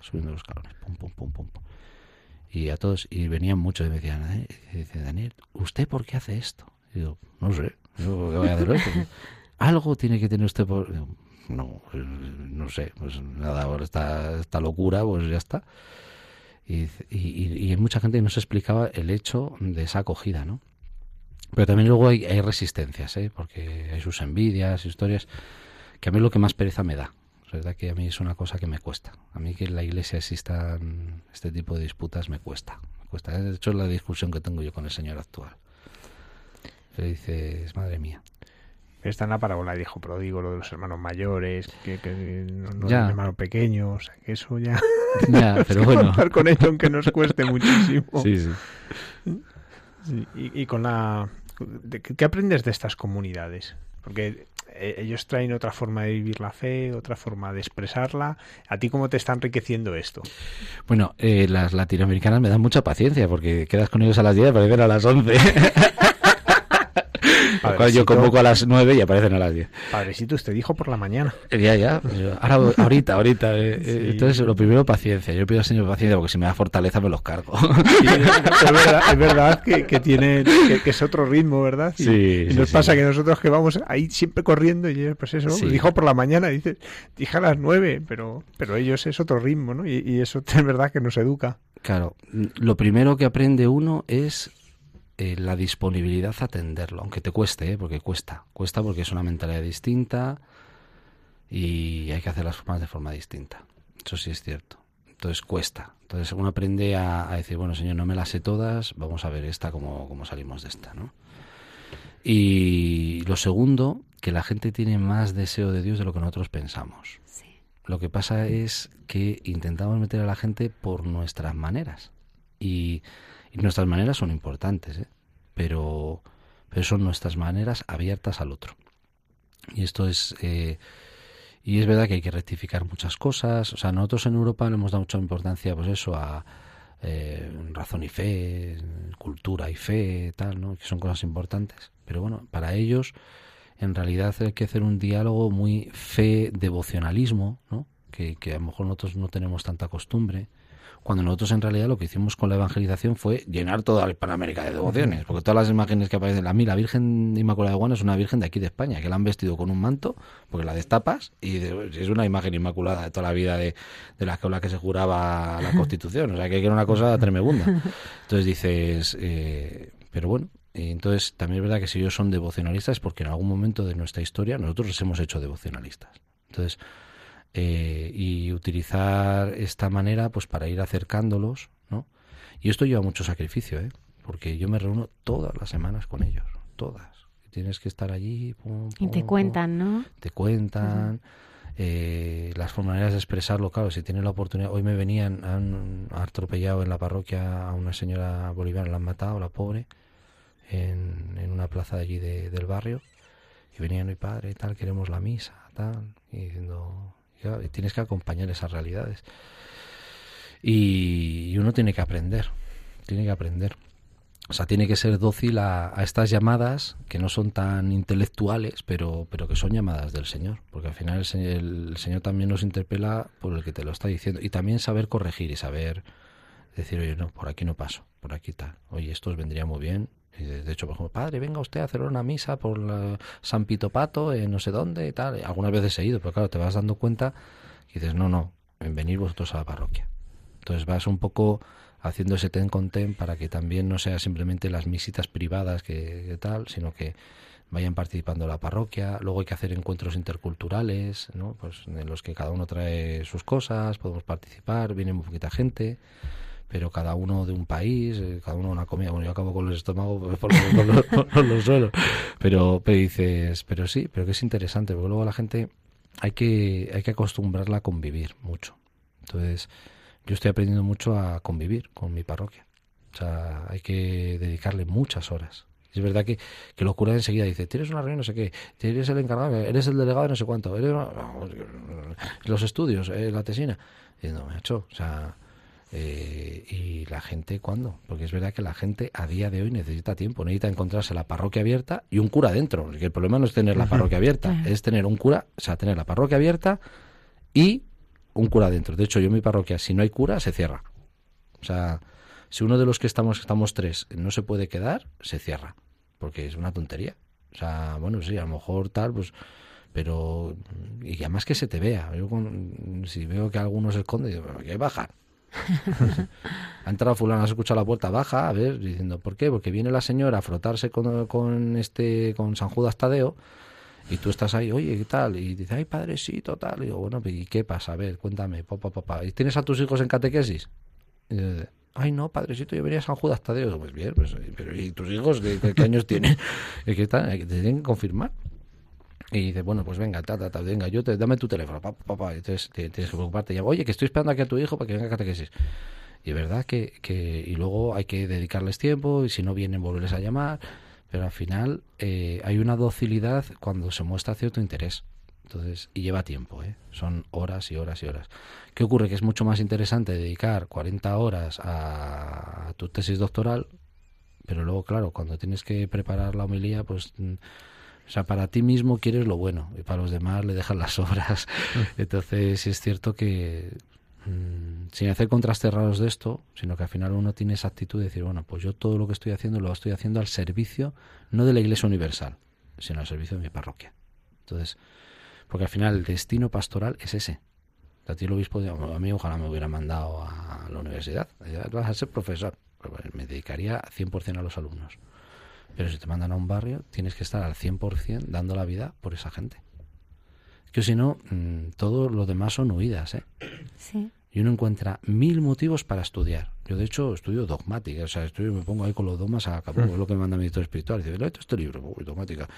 subiendo los escalones, pum, pum, pum, pum. y a todos, y venían muchos y me decían, dice, Daniel, ¿usted por qué hace esto? Y yo, no sé, yo ¿qué voy a hacer esto? Algo tiene que tener usted por... no, pues, no sé, pues nada, por esta, esta locura, pues ya está. Y, y, y, mucha gente no se explicaba el hecho de esa acogida, ¿no? Pero también luego hay, hay resistencias, ¿eh? porque hay sus envidias, historias, que a mí lo que más pereza me da. Es verdad que a mí es una cosa que me cuesta. A mí que en la iglesia existan este tipo de disputas me cuesta. Me cuesta. De hecho, es la discusión que tengo yo con el Señor actual. Le dices, madre mía. Está en la parábola dijo prodigo, lo de los hermanos mayores, que, no, no ya. hermano pequeño, o sea, que eso ya... Ya, pero bueno. Contar con ello aunque nos cueste muchísimo. Sí, sí. sí y, y, con la... ¿Qué aprendes de estas comunidades? Porque eh, ellos traen otra forma de vivir la fe, otra forma de expresarla. ¿A ti cómo te está enriqueciendo esto? Bueno, eh, las latinoamericanas me dan mucha paciencia porque quedas con ellos a las 10 para ver a las 11. yo convoco a las 9 y aparecen a las 10. Padrecito, usted dijo por la mañana. Ya, ya. Ahora, ahorita, ahorita. Eh, eh, entonces, lo primero, paciencia. Yo pido al Señor paciencia porque si me da fortaleza me los cargo. es verdad, que, tiene, que, es otro ritmo, ¿verdad? Y, sí. Y nos pasa que nosotros que vamos ahí siempre corriendo y pues eso, dijo por la mañana, dice, dije a las 9, pero, pero ellos es otro ritmo, ¿no? Y, y eso es verdad que nos educa. Claro, lo primero que aprende uno es eh, la disponibilidad a atenderlo, aunque te cueste, ¿eh? porque cuesta, cuesta porque es una mentalidad distinta y hay que hacer las formas de forma distinta. Eso sí es cierto. Entonces cuesta. Entonces uno aprende a, decir, bueno, señor, no me las sé todas, vamos a ver esta, cómo, cómo salimos de esta, ¿no? Y lo segundo, que la gente tiene más deseo de Dios de lo que nosotros pensamos. Lo que pasa es que intentamos meter a la gente por nuestras maneras. Y y nuestras maneras son importantes, ¿eh? Pero, pero son nuestras maneras abiertas al otro. Y esto es... Eh, y es verdad que hay que rectificar muchas cosas. O sea, nosotros en Europa le hemos dado mucha importancia, pues eso, a eh, razón y fe, cultura y fe, tal, ¿no? Que son cosas importantes. Pero bueno, para ellos, en realidad hay que hacer un diálogo muy fe-devocionalismo, ¿no? Que, que a lo mejor nosotros no tenemos tanta costumbre cuando nosotros en realidad lo que hicimos con la evangelización fue llenar toda la Hispanoamérica de devociones, porque todas las imágenes que aparecen, a mí la Virgen Inmaculada de Guana es una Virgen de aquí de España, que la han vestido con un manto, porque la destapas, y es una imagen inmaculada de toda la vida de, de la, con la que se juraba la Constitución, o sea que era una cosa tremenda. Entonces dices, eh, pero bueno, entonces también es verdad que si ellos son devocionalistas es porque en algún momento de nuestra historia nosotros les hemos hecho devocionalistas. Entonces, eh, y utilizar esta manera pues para ir acercándolos, ¿no? Y esto lleva mucho sacrificio, ¿eh? Porque yo me reúno todas las semanas con ellos, todas. Tienes que estar allí. y te cuentan, ¿no? Te cuentan. Eh, las maneras de expresarlo, claro, si tienes la oportunidad. Hoy me venían, han atropellado en la parroquia a una señora boliviana, la han matado, la pobre, en, en una plaza de allí del barrio. Y venían mi padre y tal, queremos la misa, tal, y diciendo, tienes que acompañar esas realidades. Y, uno tiene que aprender, tiene que aprender. O sea, tiene que ser dócil a, estas llamadas que no son tan intelectuales, pero, pero que son llamadas del Señor. Porque al final el, el Señor también nos interpela por el que te lo está diciendo. Y también saber corregir y saber decir, oye, no, por aquí no paso, por aquí tal. Oye, esto os vendría muy bien, y de hecho, por ejemplo, padre, venga usted a hacer una misa por San Pitopato, en no sé dónde y tal. Algunas veces he ido, pero claro, te vas dando cuenta y dices, no, no, en venir vosotros a la parroquia. Entonces vas un poco haciendo ese ten con ten para que también no sea simplemente las misitas privadas que, tal, sino que vayan participando en la parroquia. Luego hay que hacer encuentros interculturales, ¿no? Pues en los que cada uno trae sus cosas, podemos participar, viene muy poquita gente pero cada uno de un país, eh, cada uno una comida. Bueno, yo acabo con el estómago por, los suelos. Pero, pero dices, pero sí, pero que es interesante, porque luego la gente hay que, hay que acostumbrarla a convivir mucho. Entonces, yo estoy aprendiendo mucho a convivir con mi parroquia. O sea, hay que dedicarle muchas horas. Es verdad que, que los curas enseguida dicen, tienes una reunión, no sé qué, eres el encargado, eres el delegado, no sé cuánto, eres los estudios, eh, la tesina. Y no, me ha hecho, o sea, eh, ¿Y la gente cuándo? Porque es verdad que la gente a día de hoy necesita tiempo, necesita encontrarse la parroquia abierta y un cura dentro. Porque el problema no es tener la parroquia abierta, es tener un cura, o sea, tener la parroquia abierta y un cura dentro. De hecho, yo en mi parroquia, si no hay cura, se cierra. O sea, Si uno de los que estamos, estamos tres, no se puede quedar, se cierra, porque es una tontería. O sea, bueno, sí, a lo mejor tal, pues pero y además que se te vea yo si veo que alguno se esconde digo que baja ha entrado fulano, has escuchado la puerta, baja, a ver, diciendo, ¿por qué? Porque viene la señora a frotarse con, este, con San Judas Tadeo, y tú estás ahí, oye, ¿qué tal? Y dice, ay, padrecito, tal. Y digo, bueno, ¿y qué pasa? A ver, cuéntame, papá, papá. ¿Y tienes a tus hijos en catequesis? Y dice, ay, no, padrecito, yo venía a San Judas Tadeo. Pues bien, pues, pero ¿y tus hijos qué, años tienen? ¿Qué Te tienen que confirmar. Y dice, bueno, pues venga, ta, ta, ta, venga, yo te, dame tu teléfono, papá, papá. Entonces tienes que preocuparte. Oye, que estoy esperando aquí a tu hijo para que venga a catequesis. Y es verdad que, que, y luego hay que dedicarles tiempo, y si no vienen, volverles a llamar. Pero al final eh, hay una docilidad cuando se muestra cierto interés. Entonces, y lleva tiempo, ¿eh? son horas y horas y horas. ¿Qué ocurre? Que es mucho más interesante dedicar 40 horas a tu tesis doctoral, pero luego, claro, cuando tienes que preparar la homilía, pues mm, o sea, para ti mismo quieres lo bueno y para los demás le dejas las obras. Entonces, es cierto que mm, sin hacer contrastes raros de esto, sino que al final uno tiene esa actitud de decir, bueno, pues yo todo lo que estoy haciendo lo estoy haciendo al servicio, no de la Iglesia Universal, sino al servicio de mi parroquia. Entonces, porque al final el destino pastoral es ese. A ti el obispo, a mí ojalá me hubiera mandado a la universidad. Vas a ser profesor. Pues me dedicaría 100% a los alumnos. Pero si te mandan a un barrio, tienes que estar al 100% dando la vida por esa gente. Que si no, mm, todo lo demás son huidas, ¿eh? Sí. Y uno encuentra mil motivos para estudiar. Yo, de hecho, estudio dogmática. O sea, estudio, me pongo ahí con los dogmas a cabo. Es lo que me manda mi director espiritual. Dice, esto este libro, dogmática.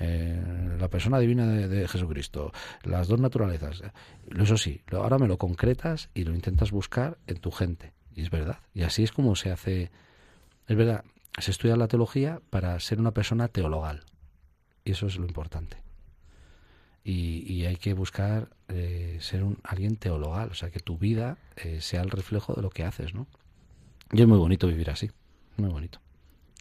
Eh, la persona divina de, de, Jesucristo. Las dos naturalezas. Eso sí, ahora me lo concretas y lo intentas buscar en tu gente. Y es verdad. Y así es como se hace... Es verdad, se estudia la teología para ser una persona teologal. Y eso es lo importante. Y, hay que buscar eh, ser un, alguien teologal, o sea, que tu vida eh, sea el reflejo de lo que haces, ¿no? Y es muy bonito vivir así, muy bonito.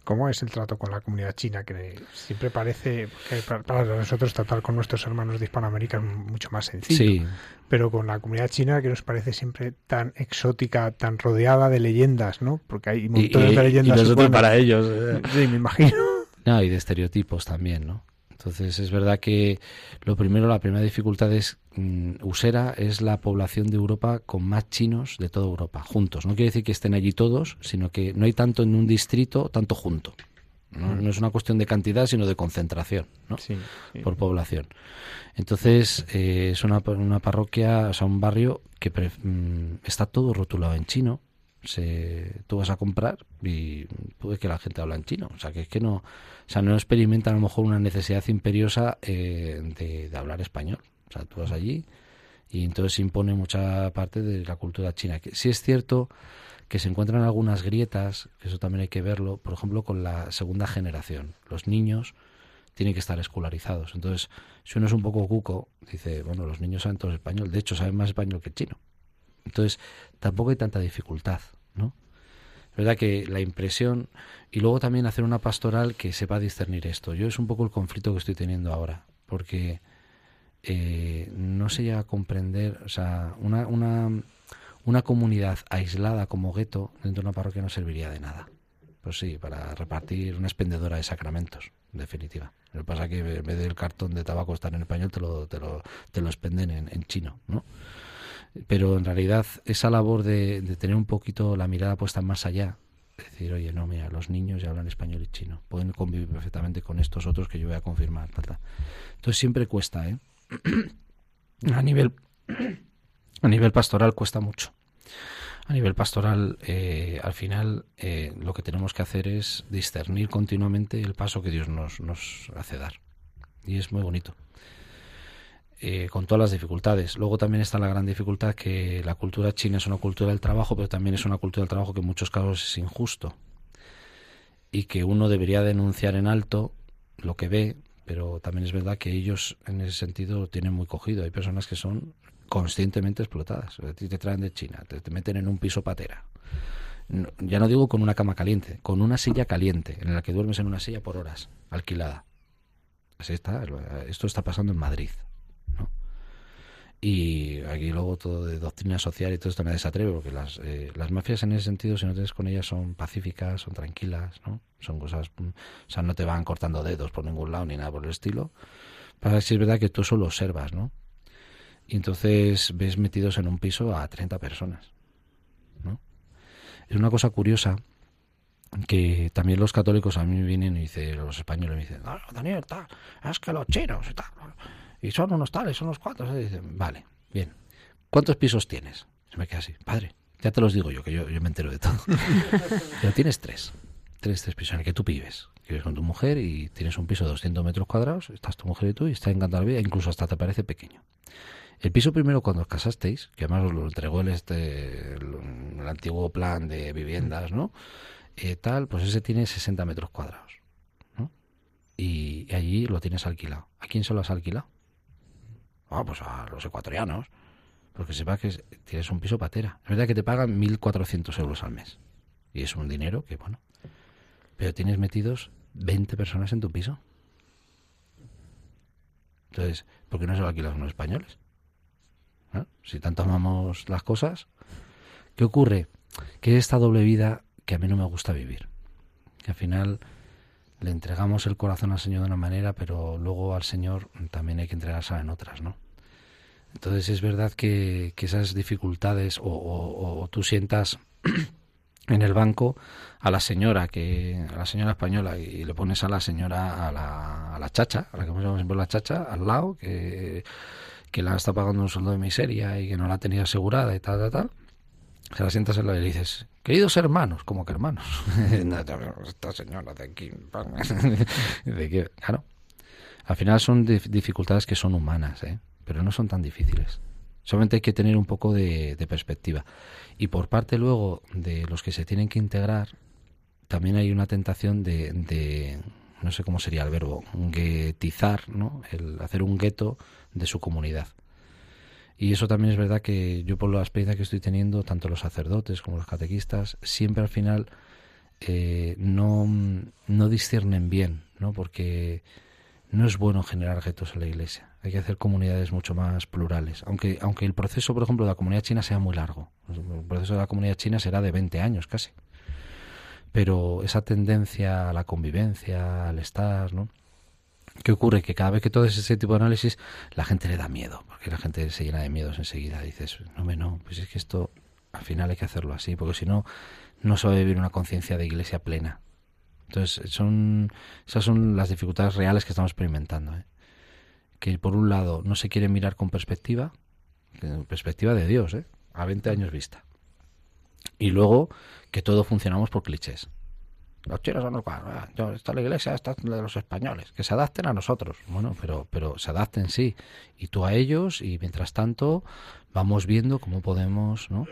¿Cómo es el trato con la comunidad china? Que siempre parece que para nosotros tratar con nuestros hermanos de Hispanoamérica es mucho más sencillo. Pero con la comunidad china que nos parece siempre tan exótica, tan rodeada de leyendas, ¿no? Porque hay montones de leyendas. Y para ellos. ¿eh? Sí, me imagino. No, y de estereotipos también, ¿no? Entonces es verdad que lo primero, la primera dificultad es mm, Usera es la población de Europa con más chinos de toda Europa, juntos. No quiere decir que estén allí todos, sino que no hay tanto en un distrito, tanto junto. No, mm. es una cuestión de cantidad, sino de concentración ¿no? por población. Entonces, eh, es una, una, parroquia, o sea, un barrio que mm, está todo rotulado en chino, se, tú vas a comprar y puede que la gente habla en chino. O sea, que es que no, o sea, no experimentan a lo mejor una necesidad imperiosa eh, de, hablar español. O sea, tú vas allí y entonces se impone mucha parte de la cultura china. Que sí es cierto que se encuentran algunas grietas, que eso también hay que verlo, por ejemplo, con la segunda generación. Los niños tienen que estar escolarizados. Entonces, si uno es un poco cuco, dice, bueno, los niños saben todo español, de hecho saben más español que chino. Entonces, tampoco hay tanta dificultad, ¿no? Es verdad que la impresión y luego también hacer una pastoral que sepa discernir esto. Yo es un poco el conflicto que estoy teniendo ahora, porque eh, no se llega a comprender, o sea, una, una, una comunidad aislada como gueto dentro de una parroquia no serviría de nada. Pues sí, para repartir una expendedora de sacramentos, en definitiva. Lo que pasa es que en vez del cartón de tabaco estar en español, te lo, te lo, te lo expenden en, en chino, ¿no? Pero en realidad esa labor de, tener un poquito la mirada puesta más allá, decir, oye, no, mira, los niños ya hablan español y chino, pueden convivir perfectamente con estos otros que yo voy a confirmar. Entonces siempre cuesta, ¿eh? a nivel a nivel pastoral cuesta mucho. A nivel pastoral, eh, al final, eh, lo que tenemos que hacer es discernir continuamente el paso que Dios nos, nos hace dar. Y es muy bonito. Eh, con todas las dificultades. Luego también está la gran dificultad que la cultura china es una cultura del trabajo, pero también es una cultura del trabajo que en muchos casos es injusto y que uno debería denunciar en alto lo que ve, pero también es verdad que ellos en ese sentido lo tienen muy cogido. Hay personas que son conscientemente explotadas. Te traen de China, te meten en un piso patera. ya no digo con una cama caliente, con una silla caliente, en la que duermes en una silla por horas, alquilada. Así está, esto está pasando en Madrid Y aquí luego todo de doctrina social y todo esto nadie se atreve, porque las, eh, las mafias en ese sentido, si no tienes con ellas, son pacíficas, son tranquilas, ¿no? Son cosas, mm, o sea, no te van cortando dedos por ningún lado ni nada por el estilo. Ver si es verdad que tú solo observas, ¿no? Y entonces ves metidos en un piso a 30 personas, ¿no? Es una cosa curiosa que también los católicos a mí vienen y dicen, los españoles me dicen, Daniel, tal, es que los chinos y tal, y son unos tales, son unos cuantos. Y dicen, vale, bien. ¿Cuántos pisos tienes? Se me queda así, padre, ya te los digo yo, que yo, yo me entero de todo. Pero tienes tres, tres, tres pisos en el que tú vives. Vives con tu mujer y tienes un piso de 200 metros cuadrados, estás tu mujer y tú y está encantada la vida, incluso hasta te parece pequeño. El piso primero cuando os casasteis, que además os lo entregó el, este, el, antiguo plan de viviendas, ¿no? Eh, tal, pues ese tiene 60 metros cuadrados. ¿no? Y, allí lo tienes alquilado. ¿A quién se lo has alquilado? Ah, pues a los ecuatorianos. Porque sepa que tienes un piso patera. Es verdad que te pagan 1.400 euros al mes. Y es un dinero que, bueno. Pero tienes metidos 20 personas en tu piso. Entonces, ¿por qué no se lo alquilan los españoles? Si tanto amamos las cosas. ¿Qué ocurre? Que esta doble vida que a mí no me gusta vivir. Que al final le entregamos el corazón al Señor de una manera, pero luego al Señor también hay que entregársela en otras, ¿no? Entonces es verdad que, esas dificultades o, tú sientas en el banco a la señora que a la señora española y le pones a la señora a la, a la chacha a la que llamamos siempre la chacha al lado que, que la está pagando un sueldo de miseria y que no la tenía asegurada y tal tal tal se la sientas en la y le dices queridos hermanos como que hermanos esta señora de aquí de claro al final son dificultades que son humanas ¿eh? pero no son tan difíciles Solamente hay que tener un poco de, perspectiva. Y por parte luego de los que se tienen que integrar, también hay una tentación de, no sé cómo sería el verbo, guetizar, ¿no? El hacer un gueto de su comunidad. Y eso también es verdad que yo por la experiencia que estoy teniendo, tanto los sacerdotes como los catequistas, siempre al final eh, no, no disciernen bien, ¿no? Porque no es bueno generar guetos en la iglesia. Hay que hacer comunidades mucho más plurales. Aunque, aunque el proceso, por ejemplo, de la comunidad china sea muy largo. El proceso de la comunidad china será de 20 años casi. Pero esa tendencia a la convivencia, al estar, ¿no? ¿Qué ocurre? Que cada vez que todo ese tipo de análisis, la gente le da miedo, porque la gente se llena de miedos enseguida. Dices, no, me no, pues es que esto al final hay que hacerlo así, porque si no, no se va a vivir una conciencia de iglesia plena. Entonces, son, esas son las dificultades reales que estamos experimentando. ¿eh? Que por un lado no se quiere mirar con perspectiva, perspectiva de Dios, ¿eh? a 20 años vista. Y luego que todo funcionamos por clichés. Los chinos son los yo, está la iglesia, está de los españoles, que se adapten a nosotros. Bueno, pero, pero se adapten sí, y tú a ellos, y mientras tanto vamos viendo cómo podemos, ¿no?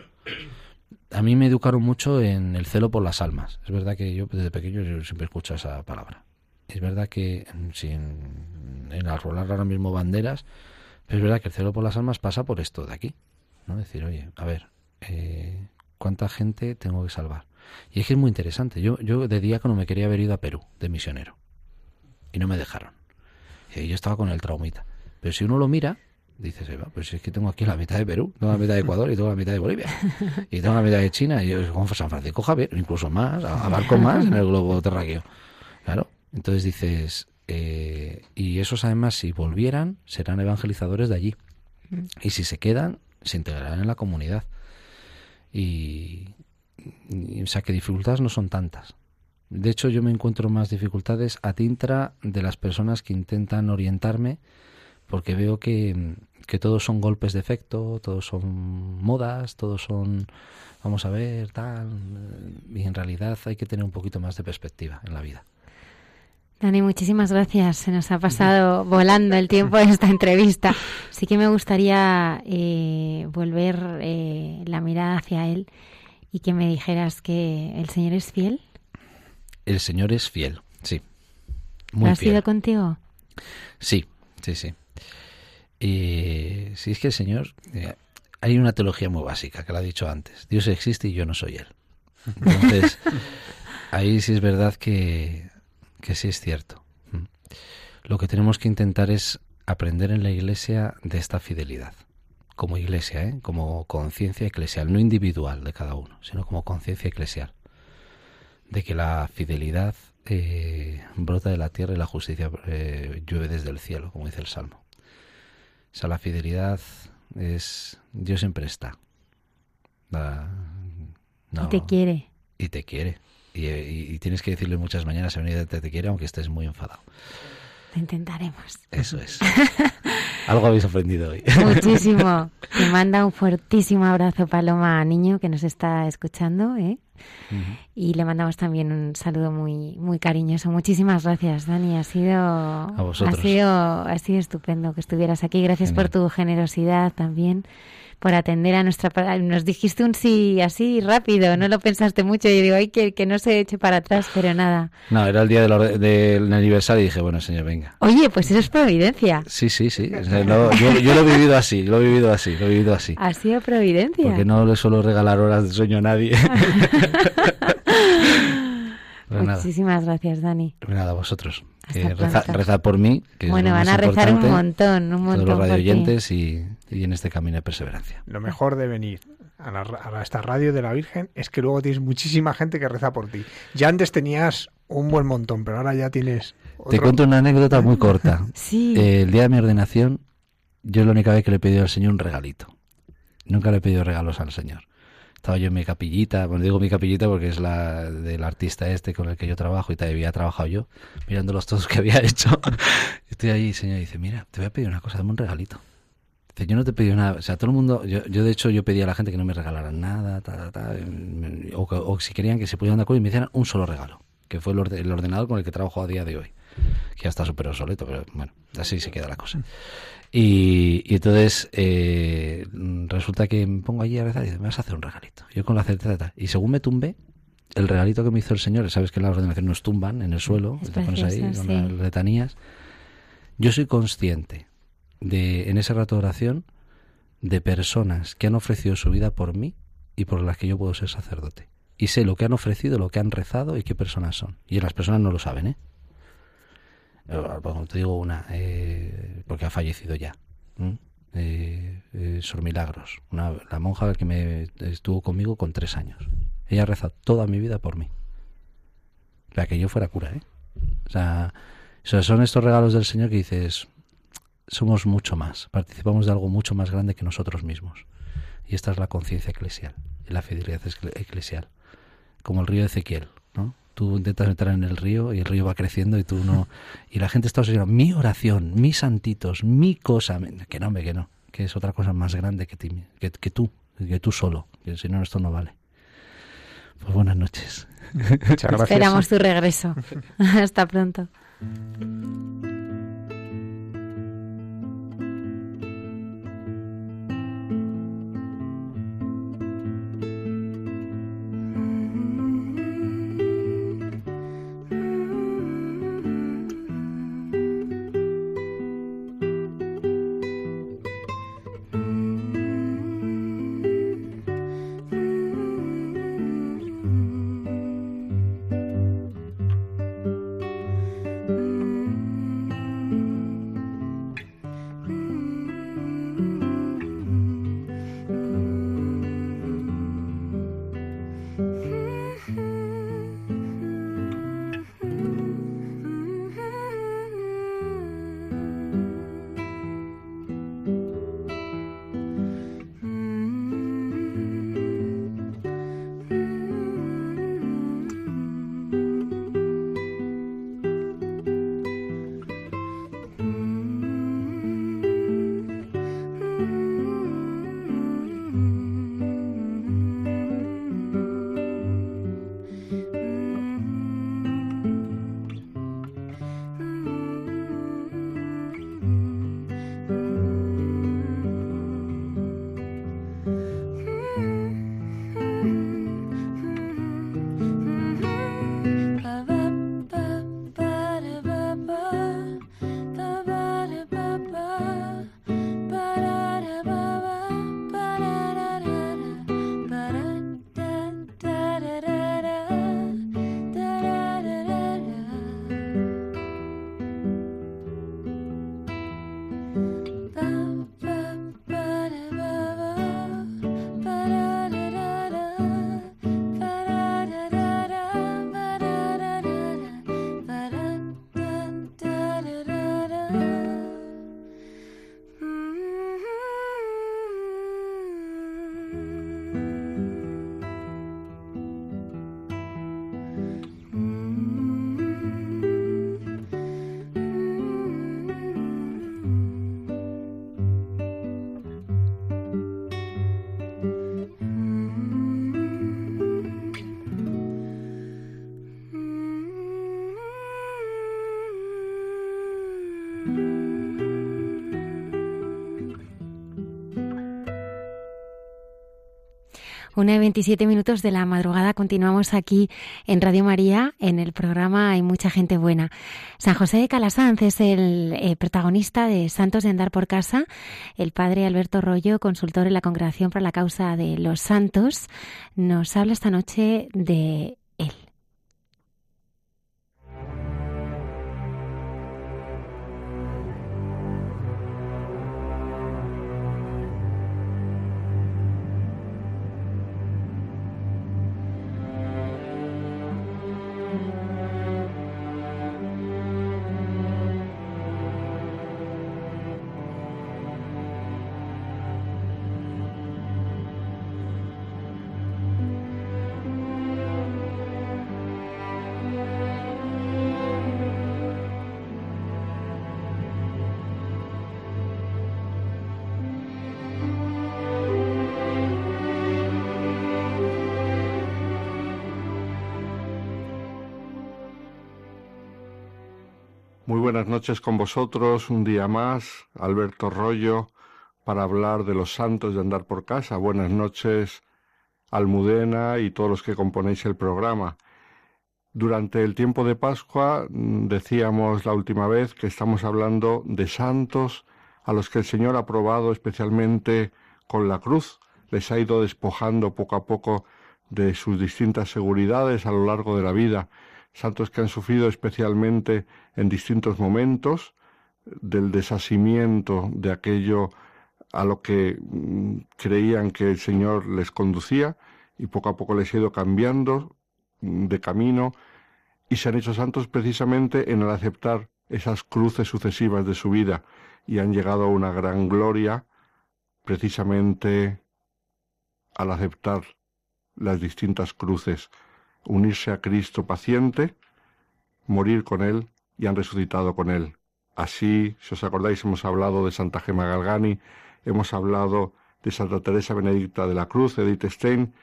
a mí me educaron mucho en el celo por las almas. Es verdad que yo desde pequeño yo siempre escucho esa palabra. Es verdad que sin en arrolar ahora mismo banderas, pero es verdad que el celo por las almas pasa por esto de aquí. ¿no? Decir, oye, a ver, eh, ¿cuánta gente tengo que salvar? Y es que es muy interesante. Yo, yo de día cuando me quería haber ido a Perú de misionero. Y no me dejaron. Y yo estaba con el traumita. Pero si uno lo mira, dices, pues es que tengo aquí la mitad de Perú, tengo la mitad de Ecuador y tengo la mitad de Bolivia. Y tengo la mitad de China y yo como San Francisco Javier, incluso más, abarco más en el globo terráqueo. Claro, entonces dices, eh, y esos además si volvieran serán evangelizadores de allí. Mm. Y si se quedan, se integrarán en la comunidad. Y, o sea que dificultades no son tantas. De hecho, yo me encuentro más dificultades a tintra de las personas que intentan orientarme porque veo que, que todos son golpes de efecto, todos son modas, todos son, vamos a ver, tal, y en realidad hay que tener un poquito más de perspectiva en la vida. Dani, muchísimas gracias. Se nos ha pasado volando el tiempo de esta entrevista. Sí que me gustaría eh, volver eh, la mirada hacia él y que me dijeras que el Señor es fiel. El Señor es fiel, sí. Muy ¿Ha sido contigo? Sí, sí, sí. Y si es que el Señor, eh, hay una teología muy básica que lo ha dicho antes, Dios existe y yo no soy Él. Entonces, ahí sí es verdad que, que sí es cierto. Lo que tenemos que intentar es aprender en la Iglesia de esta fidelidad. Como iglesia, ¿eh? como conciencia eclesial, no individual de cada uno, sino como conciencia eclesial, de que la fidelidad eh, brota de la tierra y la justicia eh, llueve desde el cielo, como dice el Salmo. O sea, la fidelidad es Dios siempre está. y te quiere. Y te quiere. Y, tienes que decirle muchas mañanas a venir te, te quiere aunque estés muy enfadado. Lo intentaremos. Eso es. Algo habéis aprendido hoy. Muchísimo. Te manda un fuertísimo abrazo Paloma Niño que nos está escuchando, ¿eh? Y le mandamos también un saludo muy muy cariñoso. Muchísimas gracias, Dani. Ha sido ha sido ha sido estupendo que estuvieras aquí. Gracias por tu generosidad también por atender a nuestra... Nos dijiste un sí así rápido, no lo pensaste mucho. Y digo, ay, que, que no se eche para atrás, pero nada. No, era el día del, del aniversario y dije, bueno, señor, venga. Oye, pues eso es providencia. Sí, sí, sí. yo, lo he vivido así, lo he vivido así, lo he vivido así. Ha sido providencia. Porque no le suelo regalar horas de sueño a nadie. Muchísimas gracias, Dani. Nada, vosotros. Eh, reza, por mí. Que bueno, van a rezar un montón, un montón. Todos los radioyentes y, y, en este camino de perseverancia. Lo mejor de venir a, a, esta radio de la Virgen es que luego tienes muchísima gente que reza por ti. Ya antes tenías un buen montón, pero ahora ya tienes. Te cuento una anécdota muy corta. sí. Eh, el día de mi ordenación, yo la única vez que le he pedido al Señor un regalito. Nunca le he pedido regalos al Señor estaba yo en mi capillita, bueno, digo mi capillita porque es la del artista este con el que yo trabajo y todavía había trabajado yo, mirando los todos que había hecho. Estoy ahí y el señor dice, mira, te voy a pedir una cosa, dame un regalito. Dice, yo no te pedí nada, o sea, todo el mundo, yo, yo de hecho yo pedía a la gente que no me regalaran nada, ta, ta, o, o, si querían que se pusieran de acuerdo y me hicieran un solo regalo, que fue el, ordenador con el que trabajo a día de hoy, que ya está súper obsoleto, pero bueno, así se queda la cosa. Y, entonces eh, resulta que me pongo allí a rezar y dice, me vas a hacer un regalito. Yo con la certeza de tal. Y según me tumbé, el regalito que me hizo el Señor, sabes que en la ordenación nos tumban en el suelo, te pones ahí con las letanías. Yo soy consciente de, en ese rato de oración, de personas que han ofrecido su vida por mí y por las que yo puedo ser sacerdote. Y sé lo que han ofrecido, lo que han rezado y qué personas son. Y las personas no lo saben, ¿eh? Te digo una, eh, porque ha fallecido ya. Eh, eh, Sor Milagros, una, la monja que me estuvo conmigo con tres años. Ella reza toda mi vida por mí. Para que yo fuera cura, ¿eh? O sea, son estos regalos del Señor que dices, somos mucho más, participamos de algo mucho más grande que nosotros mismos. Y esta es la conciencia eclesial, y la fidelidad eclesial. Como el río de Ezequiel. Tú intentas entrar en el río y el río va creciendo y tú no. Y la gente está obsesionada. Mi oración, mis santitos, mi cosa. Que no, que no. Que es otra cosa más grande que, ti, que, que tú, que tú solo. Que si no, esto no vale. Pues buenas noches. Muchas gracias. Esperamos tu regreso. Hasta pronto. Una de 27 minutos de la madrugada continuamos aquí en Radio María en el programa Hay mucha gente buena. San José de Calasanz es el eh, protagonista de Santos de Andar por Casa. El padre Alberto Rollo, consultor en la Congregación para la Causa de los Santos, nos habla esta noche de noches con vosotros, un día más, Alberto Rollo, para hablar de los santos de andar por casa. Buenas noches, Almudena y todos los que componéis el programa. Durante el tiempo de Pascua mm, decíamos la última vez que estamos hablando de santos a los que el Señor ha probado especialmente con la cruz, les ha ido despojando poco a poco de sus distintas seguridades a lo largo de la vida santos que han sufrido especialmente en distintos momentos del desasimiento de aquello a lo que mm, creían que el Señor les conducía y poco a poco les ha ido cambiando mm, de camino y se han hecho santos precisamente en el aceptar esas cruces sucesivas de su vida y han llegado a una gran gloria precisamente al aceptar las distintas cruces unirse a Cristo paciente, morir con Él y han resucitado con Él. Así, si os acordáis, hemos hablado de Santa Gema Galgani, hemos hablado de Santa Teresa Benedicta de la Cruz, Edith Stein,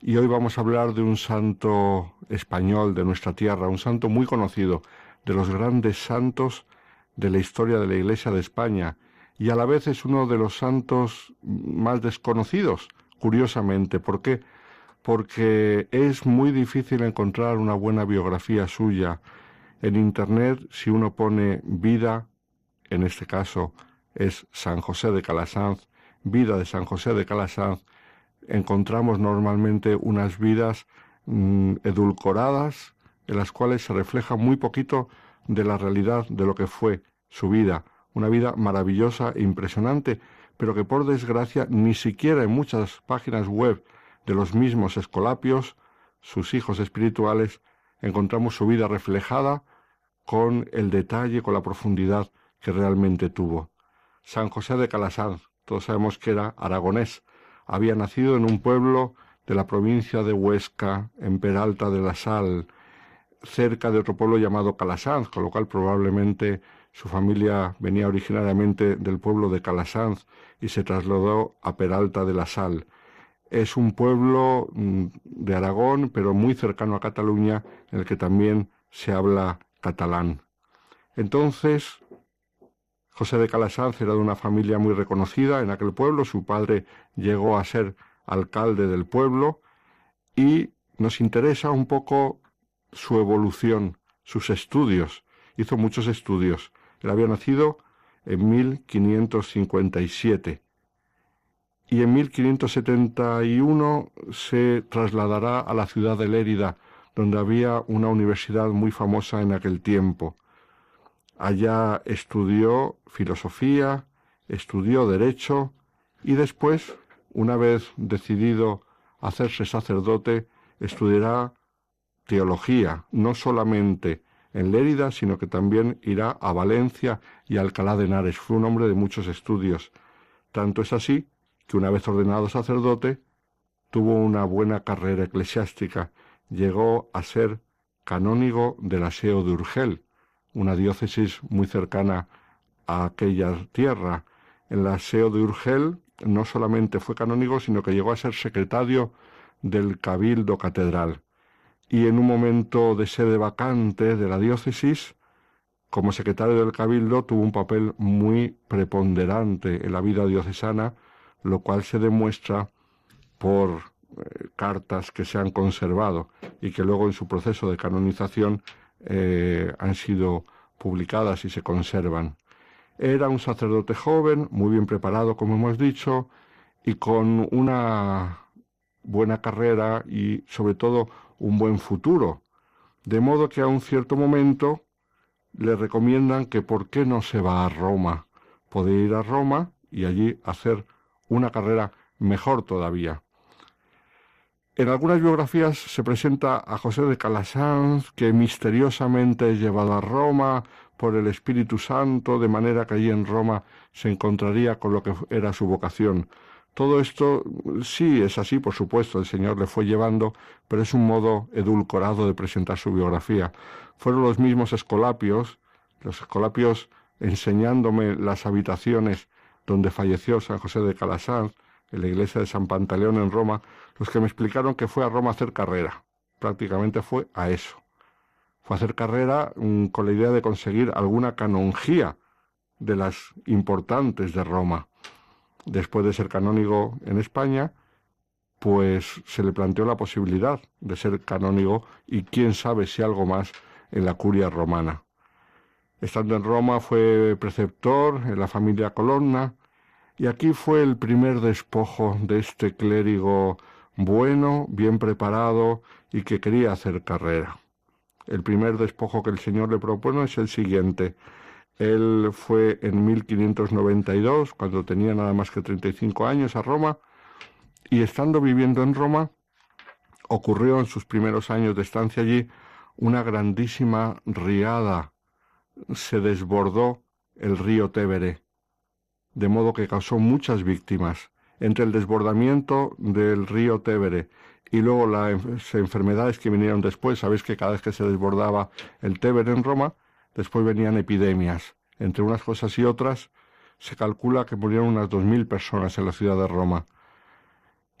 y hoy vamos a hablar de un santo español de nuestra tierra, un santo muy conocido, de los grandes santos de la historia de la Iglesia de España, y a la vez es uno de los santos más desconocidos, curiosamente. ¿Por qué? Porque es muy difícil encontrar una buena biografía suya. En Internet, si uno pone vida, en este caso es San José de Calasanz, vida de San José de Calasanz, encontramos normalmente unas vidas mm, edulcoradas en las cuales se refleja muy poquito de la realidad de lo que fue su vida, una vida maravillosa e impresionante, pero que por desgracia ni siquiera en muchas páginas web de los mismos escolapios, sus hijos espirituales, encontramos su vida reflejada con el detalle, con la profundidad que realmente tuvo. San José de Calasanz, todos sabemos que era aragonés, había nacido en un pueblo de la provincia de Huesca, en Peralta de la Sal, cerca de otro pueblo llamado Calasanz, con lo cual probablemente su familia venía originariamente del pueblo de Calasanz y se trasladó a Peralta de la Sal. Es un pueblo mm, de Aragón, pero muy cercano a Cataluña, en el que también se habla catalán. Entonces, José de Calasanz era de una familia muy reconocida en aquel pueblo. Su padre llegó a ser alcalde del pueblo y nos interesa un poco su evolución, sus estudios. Hizo muchos estudios. Él había nacido en 1557 y en 1571 se trasladará a la ciudad de Lérida, donde había una universidad muy famosa en aquel tiempo. Allá estudió filosofía, estudió derecho y después, una vez decidido hacerse sacerdote, estudiará teología, no solamente en Lérida, sino que también irá a Valencia y Alcalá de Henares. Fue un hombre de muchos estudios. Tanto es así que una vez ordenado sacerdote, tuvo una buena carrera eclesiástica. Llegó a ser canónigo del aseo de Urgel, una diócesis muy cercana a aquella tierra. En el aseo de Urgel no solamente fue canónigo, sino que llegó a ser secretario del Cabildo Catedral. Y en un momento de sede vacante de la diócesis, como secretario del Cabildo, tuvo un papel muy preponderante en la vida diocesana, lo cual se demuestra por eh, cartas que se han conservado y que luego en su proceso de canonización eh, han sido publicadas y se conservan. Era un sacerdote joven, muy bien preparado, como hemos dicho, y con una buena carrera y sobre todo un buen futuro. De modo que a un cierto momento le recomiendan que por qué no se va a Roma. Puede ir a Roma y allí hacer una carrera mejor todavía. En algunas biografías se presenta a José de Calasanz, que misteriosamente es llevado a Roma por el Espíritu Santo, de manera que allí en Roma se encontraría con lo que era su vocación. Todo esto sí es así, por supuesto, el Señor le fue llevando, pero es un modo edulcorado de presentar su biografía. Fueron los mismos escolapios, los escolapios enseñándome las habitaciones donde falleció San José de Calasanz, en la iglesia de San Pantaleón en Roma, los que me explicaron que fue a Roma a hacer carrera. Prácticamente fue a eso. Fue a hacer carrera mm, con la idea de conseguir alguna canonjía de las importantes de Roma. Después de ser canónigo en España, pues se le planteó la posibilidad de ser canónigo y quién sabe si algo más en la curia romana. Estando en Roma fue preceptor en la familia Colonna, y aquí fue el primer despojo de este clérigo bueno, bien preparado y que quería hacer carrera. El primer despojo que el Señor le propone es el siguiente. Él fue en 1592, cuando tenía nada más que 35 años, a Roma, y estando viviendo en Roma, ocurrió en sus primeros años de estancia allí una grandísima riada. Se desbordó el río Tébere de modo que causó muchas víctimas. Entre el desbordamiento del río Tébere y luego las enfermedades que vinieron después, sabéis que cada vez que se desbordaba el Tébere en Roma, después venían epidemias. Entre unas cosas y otras, se calcula que murieron unas dos mil personas en la ciudad de Roma.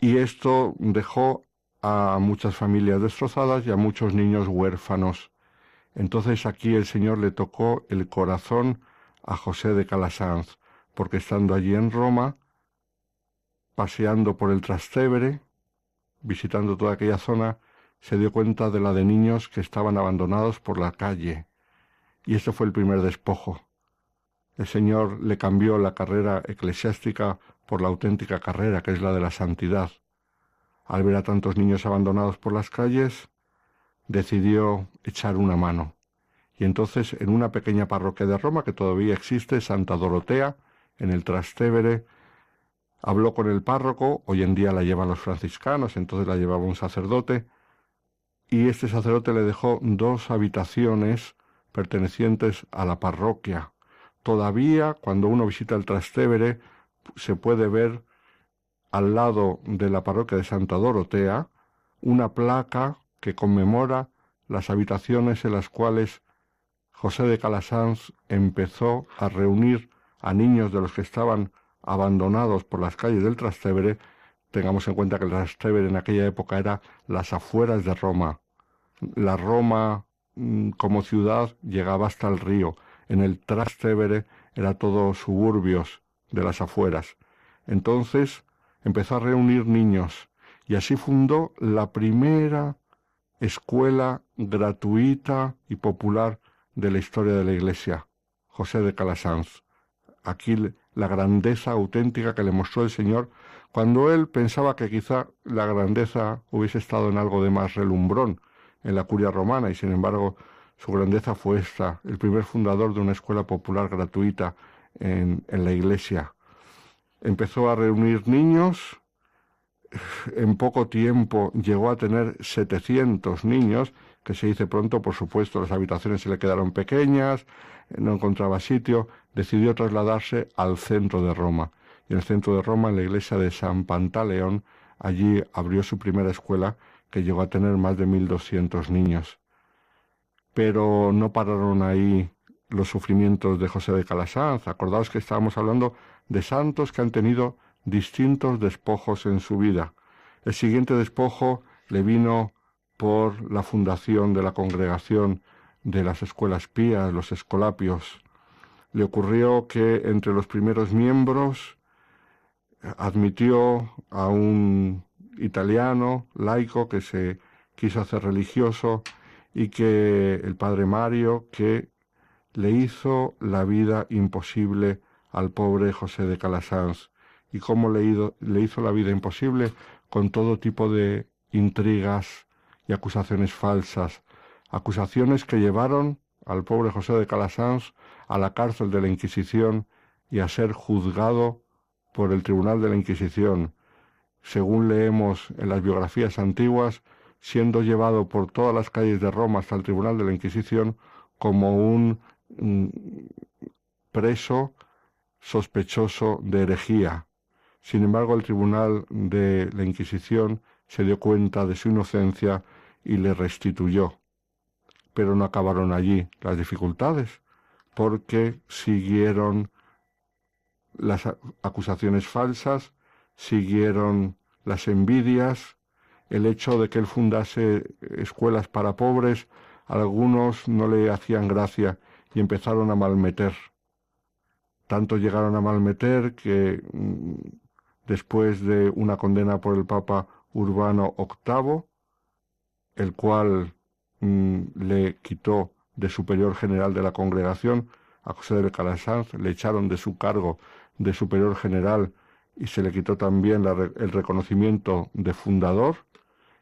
Y esto dejó a muchas familias destrozadas y a muchos niños huérfanos. Entonces aquí el Señor le tocó el corazón a José de Calasanz porque estando allí en Roma, paseando por el Trastevere, visitando toda aquella zona, se dio cuenta de la de niños que estaban abandonados por la calle. Y ese fue el primer despojo. El Señor le cambió la carrera eclesiástica por la auténtica carrera, que es la de la santidad. Al ver a tantos niños abandonados por las calles, decidió echar una mano. Y entonces, en una pequeña parroquia de Roma, que todavía existe, Santa Dorotea, en el Trastevere, habló con el párroco, hoy en día la llevan los franciscanos, entonces la llevaba un sacerdote, y este sacerdote le dejó dos habitaciones pertenecientes a la parroquia. Todavía, cuando uno visita el Trastevere, se puede ver al lado de la parroquia de Santa Dorotea una placa que conmemora las habitaciones en las cuales José de Calasanz empezó a reunir a niños de los que estaban abandonados por las calles del Trastevere, tengamos en cuenta que el Trastevere en aquella época era las afueras de Roma. La Roma mm, como ciudad llegaba hasta el río. En el Trastevere era todo suburbios de las afueras. Entonces empezó a reunir niños y así fundó la primera escuela gratuita y popular de la historia de la Iglesia, José de Calasanz aquí la grandeza auténtica que le mostró el Señor cuando él pensaba que quizá la grandeza hubiese estado en algo de más relumbrón en la curia romana y sin embargo su grandeza fue esta, el primer fundador de una escuela popular gratuita en, en la iglesia. Empezó a reunir niños, en poco tiempo llegó a tener 700 niños, que se dice pronto, por supuesto, las habitaciones se le quedaron pequeñas, no encontraba sitio, decidió trasladarse al centro de Roma. Y en el centro de Roma, en la iglesia de San Pantaleón, allí abrió su primera escuela que llegó a tener más de 1.200 niños. Pero no pararon ahí los sufrimientos de José de Calasanz. Acordaos que estábamos hablando de santos que han tenido distintos despojos en su vida. El siguiente despojo le vino por la fundación de la congregación de las escuelas pías, los escolapios. Le ocurrió que entre los primeros miembros admitió a un italiano, laico, que se quiso hacer religioso y que el padre Mario, que le hizo la vida imposible al pobre José de Calasanz. ¿Y cómo le, le hizo la vida imposible? Con todo tipo de intrigas y acusaciones falsas, acusaciones que llevaron al pobre José de Calasanz a la cárcel de la Inquisición y a ser juzgado por el Tribunal de la Inquisición, según leemos en las biografías antiguas, siendo llevado por todas las calles de Roma hasta el Tribunal de la Inquisición como un mm, preso sospechoso de herejía. Sin embargo, el Tribunal de la Inquisición se dio cuenta de su inocencia y le restituyó. Pero no acabaron allí las dificultades, porque siguieron las acusaciones falsas, siguieron las envidias, el hecho de que él fundase escuelas para pobres, algunos no le hacían gracia y empezaron a malmeter. Tanto llegaron a malmeter que mm, después de una condena por el Papa Urbano VIII, el cual mm, le quitó de superior general de la congregación a José de Calasanz, le echaron de su cargo de superior general y se le quitó también el reconocimiento de fundador,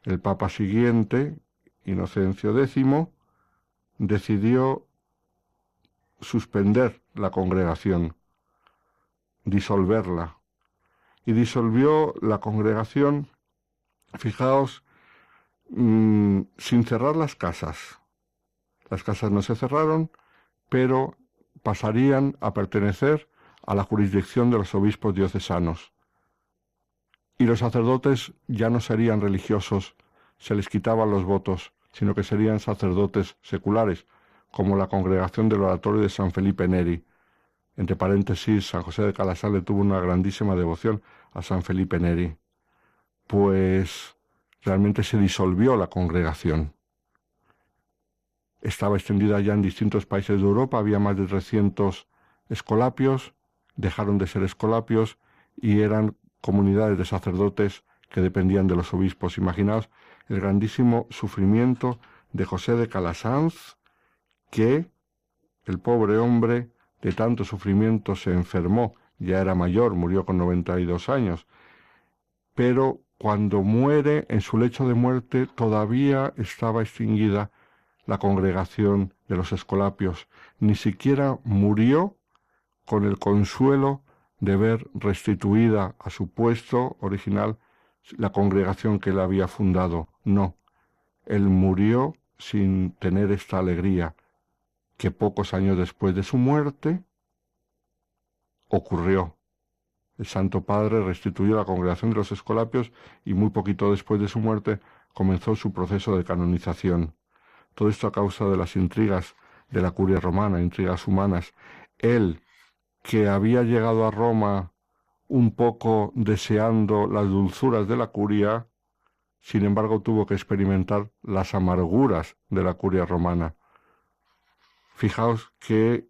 el Papa siguiente, Inocencio X, decidió suspender la congregación, disolverla. Y disolvió la congregación, fijaos, mm, sin cerrar las casas. Las casas no se cerraron, pero pasarían a pertenecer a la jurisdicción de los obispos diocesanos. Y los sacerdotes ya no serían religiosos, se les quitaban los votos, sino que serían sacerdotes seculares, como la congregación del oratorio de San Felipe Neri. Entre paréntesis, San José de Calasal le tuvo una grandísima devoción a San Felipe Neri. Pues realmente se disolvió la congregación. Estaba extendida ya en distintos países de Europa, había más de 300 escolapios, dejaron de ser escolapios y eran comunidades de sacerdotes que dependían de los obispos. Imaginaos el grandísimo sufrimiento de José de Calasanz, que el pobre hombre de tanto sufrimiento se enfermó, ya era mayor, murió con 92 años, pero cuando muere en su lecho de muerte todavía estaba extinguida la congregación de los escolapios, ni siquiera murió con el consuelo de ver restituida a su puesto original la congregación que él había fundado. No, él murió sin tener esta alegría que pocos años después de su muerte ocurrió. El Santo Padre restituyó la congregación de los Escolapios y muy poquito después de su muerte comenzó su proceso de canonización. Todo esto a causa de las intrigas de la curia romana, intrigas humanas. Él, que había llegado a Roma un poco deseando las dulzuras de la curia, sin embargo tuvo que experimentar las amarguras de la curia romana. Fijaos qué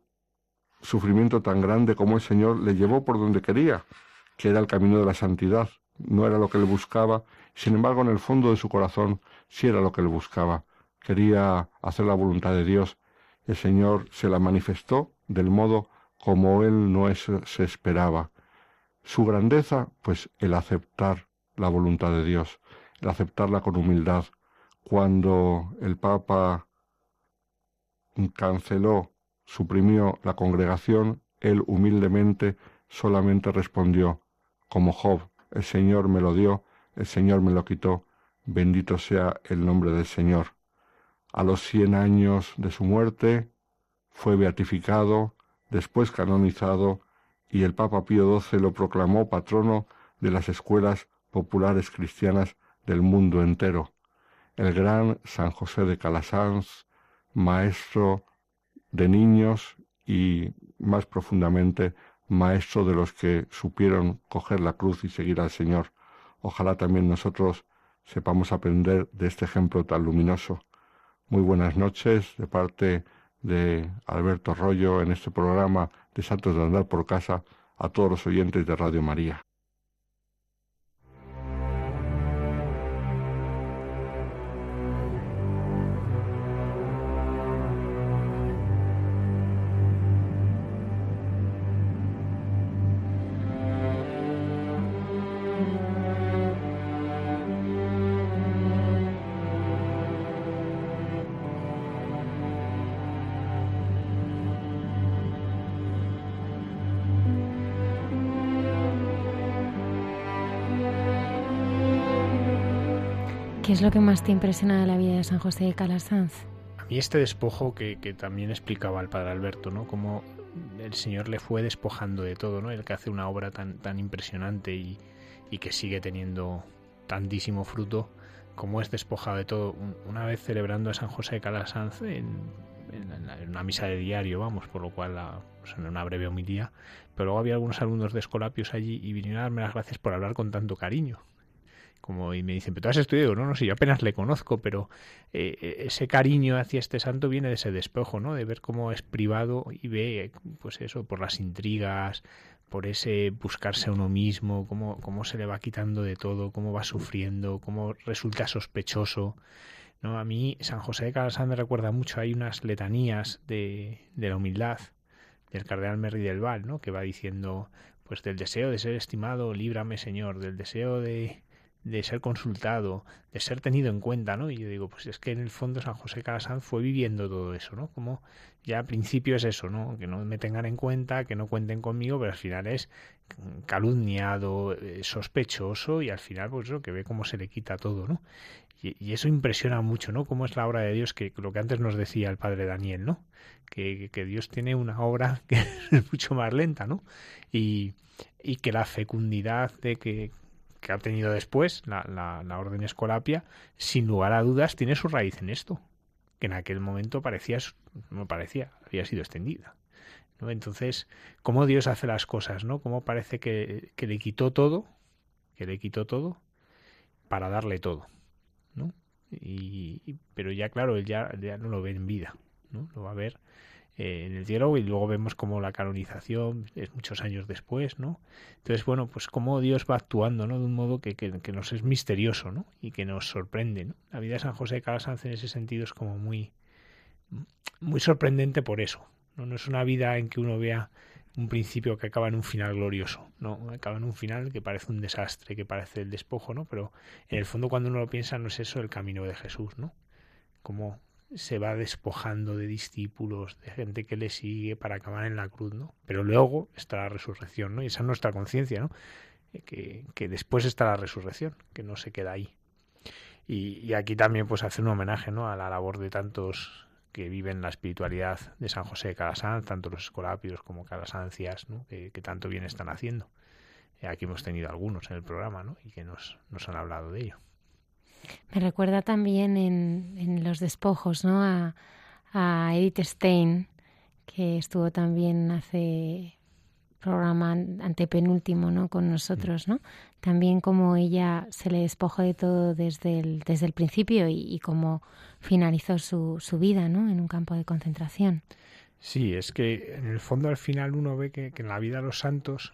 sufrimiento tan grande como el Señor le llevó por donde quería, que era el camino de la santidad. No era lo que él buscaba, sin embargo en el fondo de su corazón sí era lo que él buscaba. Quería hacer la voluntad de Dios. El Señor se la manifestó del modo como él no se esperaba. Su grandeza, pues el aceptar la voluntad de Dios, el aceptarla con humildad. Cuando el Papa canceló, suprimió la congregación, él humildemente solamente respondió, como Job, el Señor me lo dio, el Señor me lo quitó, bendito sea el nombre del Señor. A los cien años de su muerte fue beatificado, después canonizado, y el Papa Pío XII lo proclamó patrono de las escuelas populares cristianas del mundo entero. El gran San José de Calasanz, maestro de niños y más profundamente maestro de los que supieron coger la cruz y seguir al Señor. Ojalá también nosotros sepamos aprender de este ejemplo tan luminoso. Muy buenas noches de parte de Alberto Arroyo en este programa de Santos de Andar por Casa a todos los oyentes de Radio María. Lo que más te impresiona de la vida de San José de Calasanz? A mí este despojo que, que también explicaba el padre Alberto, ¿no? Cómo el Señor le fue despojando de todo, ¿no? El que hace una obra tan, tan impresionante y, y que sigue teniendo tantísimo fruto, como es despojado de todo. Una vez celebrando a San José de Calasanz en, una misa de diario, vamos, por lo cual la, pues en una breve homilía, pero luego había algunos alumnos de Escolapios allí y vinieron a darme las gracias por hablar con tanto cariño. Como, y me dicen, ¿pero tú has estudiado? No, no sé, yo apenas le conozco, pero eh, ese cariño hacia este santo viene de ese despejo, ¿no? De ver cómo es privado y ve, pues eso, por las intrigas, por ese buscarse a uno mismo, cómo, cómo se le va quitando de todo, cómo va sufriendo, cómo resulta sospechoso. ¿no? A mí San José de Calasán me recuerda mucho, hay unas letanías de, de la humildad del cardenal Merri del Val, ¿no? que va diciendo, pues del deseo de ser estimado, líbrame Señor, del deseo de, de ser consultado, de ser tenido en cuenta, ¿no? Y yo digo, pues es que en el fondo San José Calasanz fue viviendo todo eso, ¿no? Como ya al principio es eso, ¿no? Que no me tengan en cuenta, que no cuenten conmigo, pero al final es calumniado, eh, sospechoso y al final pues eso, que ve cómo se le quita todo, ¿no? Y, eso impresiona mucho, ¿no? Cómo es la obra de Dios, que lo que antes nos decía el padre Daniel, ¿no? Que, que Dios tiene una obra que es mucho más lenta, ¿no? Y, y que la fecundidad de que, que ha tenido después la, la, la, orden escolapia, sin lugar a dudas tiene su raíz en esto, que en aquel momento parecía, no parecía, había sido extendida. ¿no? Entonces, cómo Dios hace las cosas, ¿no? Cómo parece que, que le quitó todo, que le quitó todo para darle todo, ¿no? Y, pero ya claro, él ya, ya no lo ve en vida, ¿no? Lo va a ver eh, en el diálogo y luego vemos como la canonización es muchos años después, ¿no? Entonces, bueno, pues cómo Dios va actuando, ¿no? De un modo que, que, que nos es misterioso, ¿no? Y que nos sorprende, ¿no? La vida de San José de Calasanz en ese sentido es como muy, muy sorprendente por eso, ¿no? No es una vida en que uno vea un principio que acaba en un final glorioso, ¿no? Acaba en un final que parece un desastre, que parece el despojo, ¿no? Pero en el fondo cuando uno lo piensa no es eso el camino de Jesús, ¿no? Como se va despojando de discípulos, de gente que le sigue para acabar en la cruz, ¿no? Pero luego está la resurrección, ¿no? Y esa es nuestra conciencia, ¿no? Eh, que, que, después está la resurrección, que no se queda ahí. Y, y, aquí también pues hace un homenaje, ¿no? A la labor de tantos que viven la espiritualidad de San José de Calasanz, tanto los escolapios como Calasancias, ¿no? Que, que tanto bien están haciendo. Eh, aquí hemos tenido algunos en el programa, ¿no? Y que nos, nos han hablado de ello. Me recuerda también en, en los despojos, ¿no? A, a, Edith Stein, que estuvo también hace programa antepenúltimo, ¿no? Con nosotros, ¿no? También como ella se le despojó de todo desde el, desde el principio y, y cómo finalizó su, su vida, ¿no? En un campo de concentración. Sí, es que en el fondo al final uno ve que, que en la vida de los santos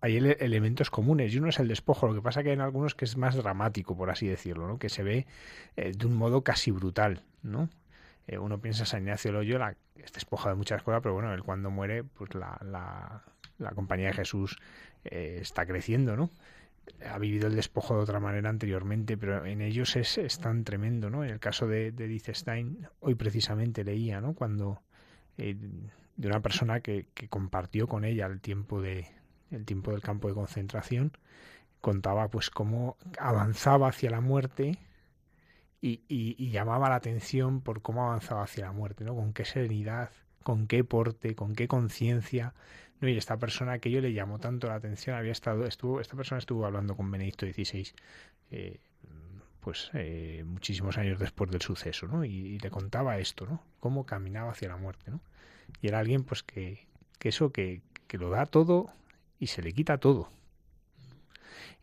hay ele elementos comunes y uno es el despojo, lo que pasa que en algunos que es más dramático, por así decirlo, ¿no? que se ve eh, de un modo casi brutal, ¿no? Eh, uno piensa en San Ignacio Loyola, es despojado de muchas cosas, pero bueno, él cuando muere, pues la, la, compañía de Jesús eh, está creciendo, ¿no? Ha vivido el despojo de otra manera anteriormente, pero en ellos es, es tan tremendo, ¿no? En el caso de, de Stein, hoy precisamente leía, ¿no? Cuando eh, de una persona que, que compartió con ella el tiempo de, el tiempo del campo de concentración, contaba pues cómo avanzaba hacia la muerte y, llamaba la atención por cómo avanzaba hacia la muerte, ¿no? Con qué serenidad, con qué porte, con qué conciencia, ¿no? Y esta persona aquello le llamó tanto la atención, había estado, estuvo, esta persona estuvo hablando con Benedicto XVI, eh, pues eh, muchísimos años después del suceso, ¿no? Y, y, le contaba esto, ¿no? Cómo caminaba hacia la muerte, ¿no? Y era alguien, pues que, que eso, que, que lo da todo y se le quita todo.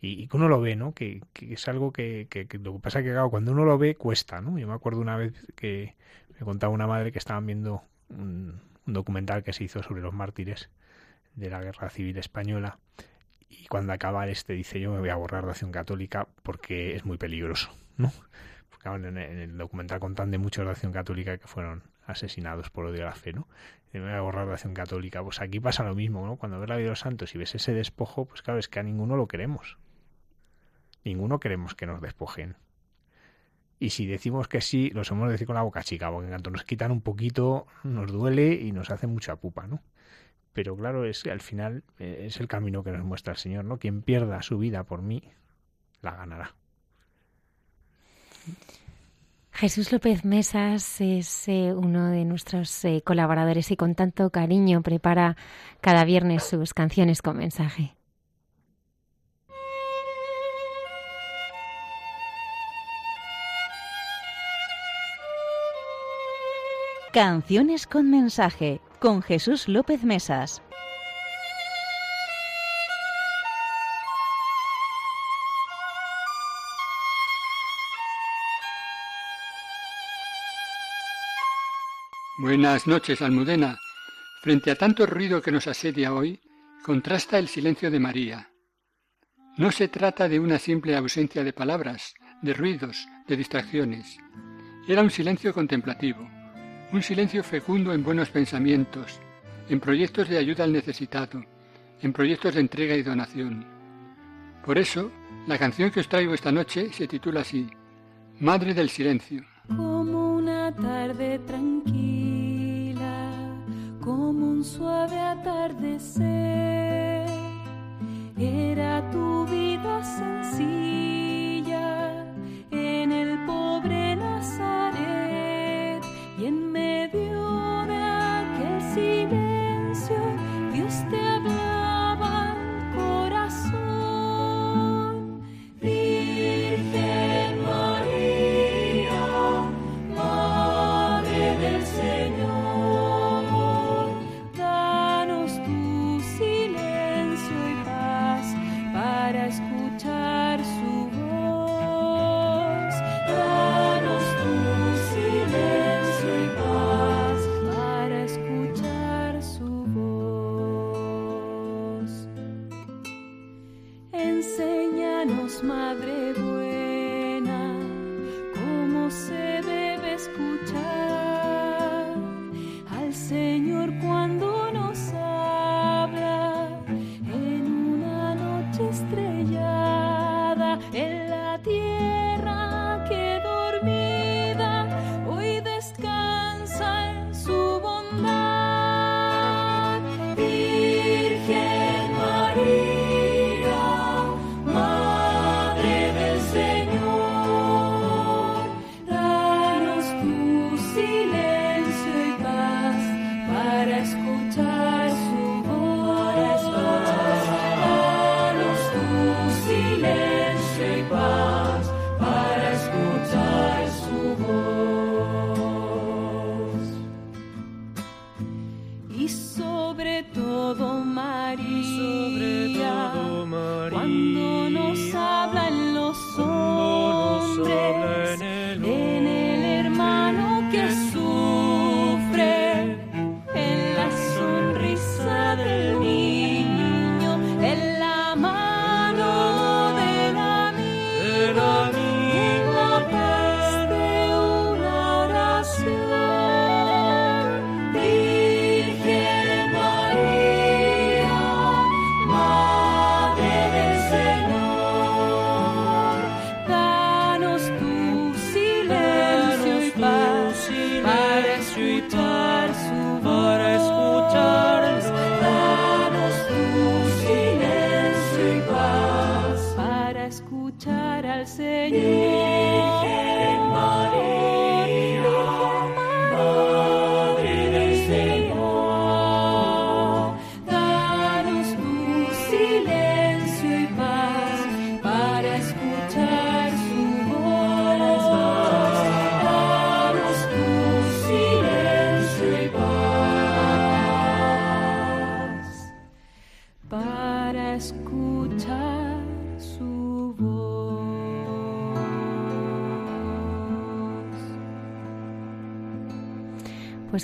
Y, que uno lo ve, ¿no? Que, es algo que, que, que, lo que pasa es que cuando uno lo ve cuesta, ¿no? Yo me acuerdo una vez que me contaba una madre que estaban viendo un, un documental que se hizo sobre los mártires de la guerra civil española y cuando acaba este dice yo me voy a borrar de acción católica porque es muy peligroso, ¿no? Porque en el documental contan de muchos de acción católica que fueron asesinados por odio a la fe, ¿no? La acción católica. Pues aquí pasa lo mismo, ¿no? Cuando ves la vida de los santos y ves ese despojo, pues claro, es que a ninguno lo queremos. Ninguno queremos que nos despojen. Y si decimos que sí, lo de decir con la boca chica, porque en nos quitan un poquito, nos duele y nos hace mucha pupa, ¿no? Pero claro, es que al final eh, es el camino que nos muestra el Señor, ¿no? Quien pierda su vida por mí, la ganará. Jesús López Mesas es eh, uno de nuestros eh, colaboradores y con tanto cariño prepara cada viernes sus canciones con mensaje. Canciones con mensaje con Jesús López Mesas. Buenas noches, Almudena. Frente a tanto ruido que nos asedia hoy, contrasta el silencio de María. No se trata de una simple ausencia de palabras, de ruidos, de distracciones. Era un silencio contemplativo, un silencio fecundo en buenos pensamientos, en proyectos de ayuda al necesitado, en proyectos de entrega y donación. Por eso, la canción que os traigo esta noche se titula así, Madre del Silencio. Como una tarde tranquila como un suave atardecer. Era tu vida sencilla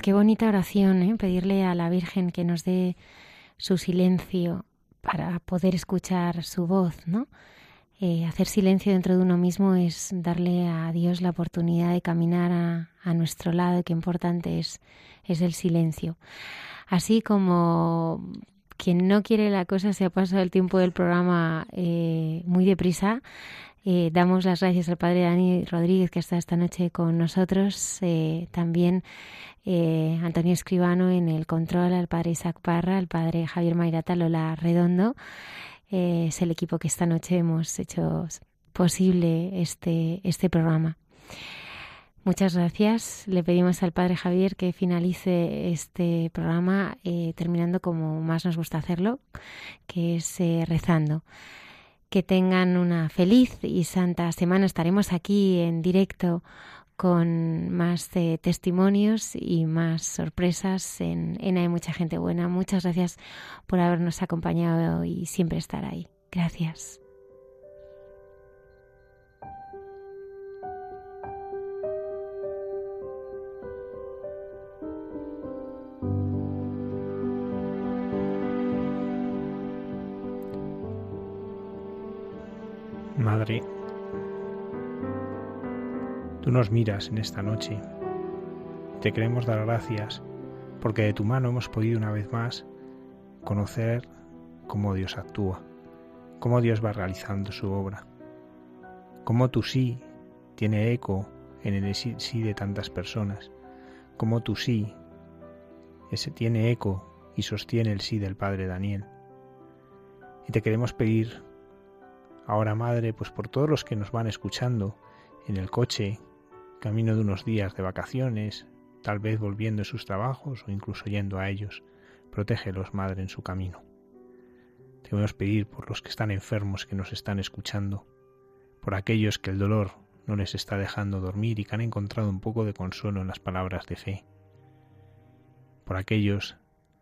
Pues qué bonita oración, ¿eh? pedirle a la Virgen que nos dé su silencio para poder escuchar su voz, ¿no? Eh, hacer silencio dentro de uno mismo es darle a Dios la oportunidad de caminar a, nuestro lado, qué importante es, el silencio. Así como quien no quiere la cosa se ha pasado el tiempo del programa eh, muy deprisa, eh, damos las gracias al padre Dani Rodríguez que está esta noche con nosotros, también eh, Antonio Escribano en el control, al padre Isaac Parra, al padre Javier Mairata, Lola Redondo. Eh, es el equipo que esta noche hemos hecho posible este, este programa. Muchas gracias. Le pedimos al Padre Javier que finalice este programa eh, terminando como más nos gusta hacerlo, que es rezando. Que tengan una feliz y santa semana. Estaremos aquí en directo con más eh, testimonios y más sorpresas en, en Hay mucha gente buena. Muchas gracias por habernos acompañado y siempre estar ahí. Gracias. Madre, tú nos miras en esta noche. Te queremos dar gracias porque de tu mano hemos podido una vez más conocer cómo Dios actúa, cómo Dios va realizando su obra, cómo tu sí tiene eco en el sí de tantas personas, cómo tu sí ese tiene eco y sostiene el sí del Padre Daniel. Y te queremos pedir Ahora, Madre, pues por todos los que nos van escuchando en el coche, camino de unos días de vacaciones, tal vez volviendo a sus trabajos o incluso yendo a ellos, protégelos, Madre, en su camino. A pedir por los que están enfermos que nos están escuchando, por aquellos que el dolor no les está dejando dormir y que han encontrado un poco de consuelo en las palabras de fe, por aquellos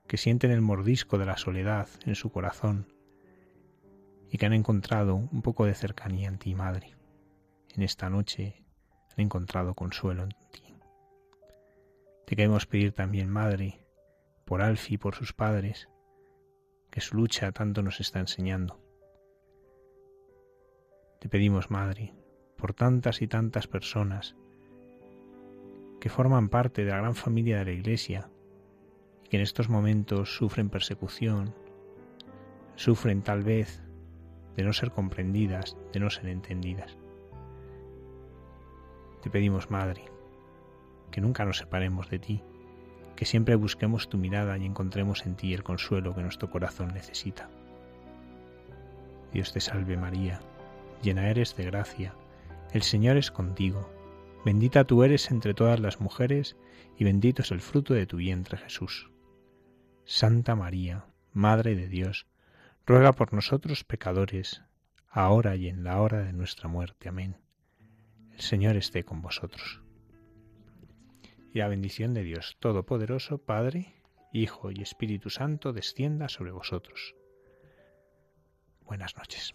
que sienten el mordisco de la soledad en su corazón y que han encontrado un poco de cercanía en ti, Madre. En esta noche encontrado consuelo en ti. Te queremos pedir también, Madre, por Alfi y por sus padres, que su lucha tanto nos está enseñando. Te pedimos, Madre, por tantas y tantas personas que forman parte de la gran familia de la Iglesia y que en estos momentos sufren persecución, sufren tal vez de no ser comprendidas, de no ser entendidas. Te pedimos, Madre, que nunca nos separemos de ti, que siempre busquemos tu mirada y encontremos en ti el consuelo que nuestro corazón necesita. Dios te salve María, llena eres de gracia, el Señor es contigo, bendita tú eres entre todas las mujeres y bendito es el fruto de tu vientre Jesús. Santa María, Madre de Dios, ruega por nosotros pecadores, ahora y en la hora de nuestra muerte. Amén. Señor esté con vosotros. Y la bendición de Dios Todopoderoso, Padre, Hijo y Espíritu Santo, descienda sobre vosotros. Buenas noches.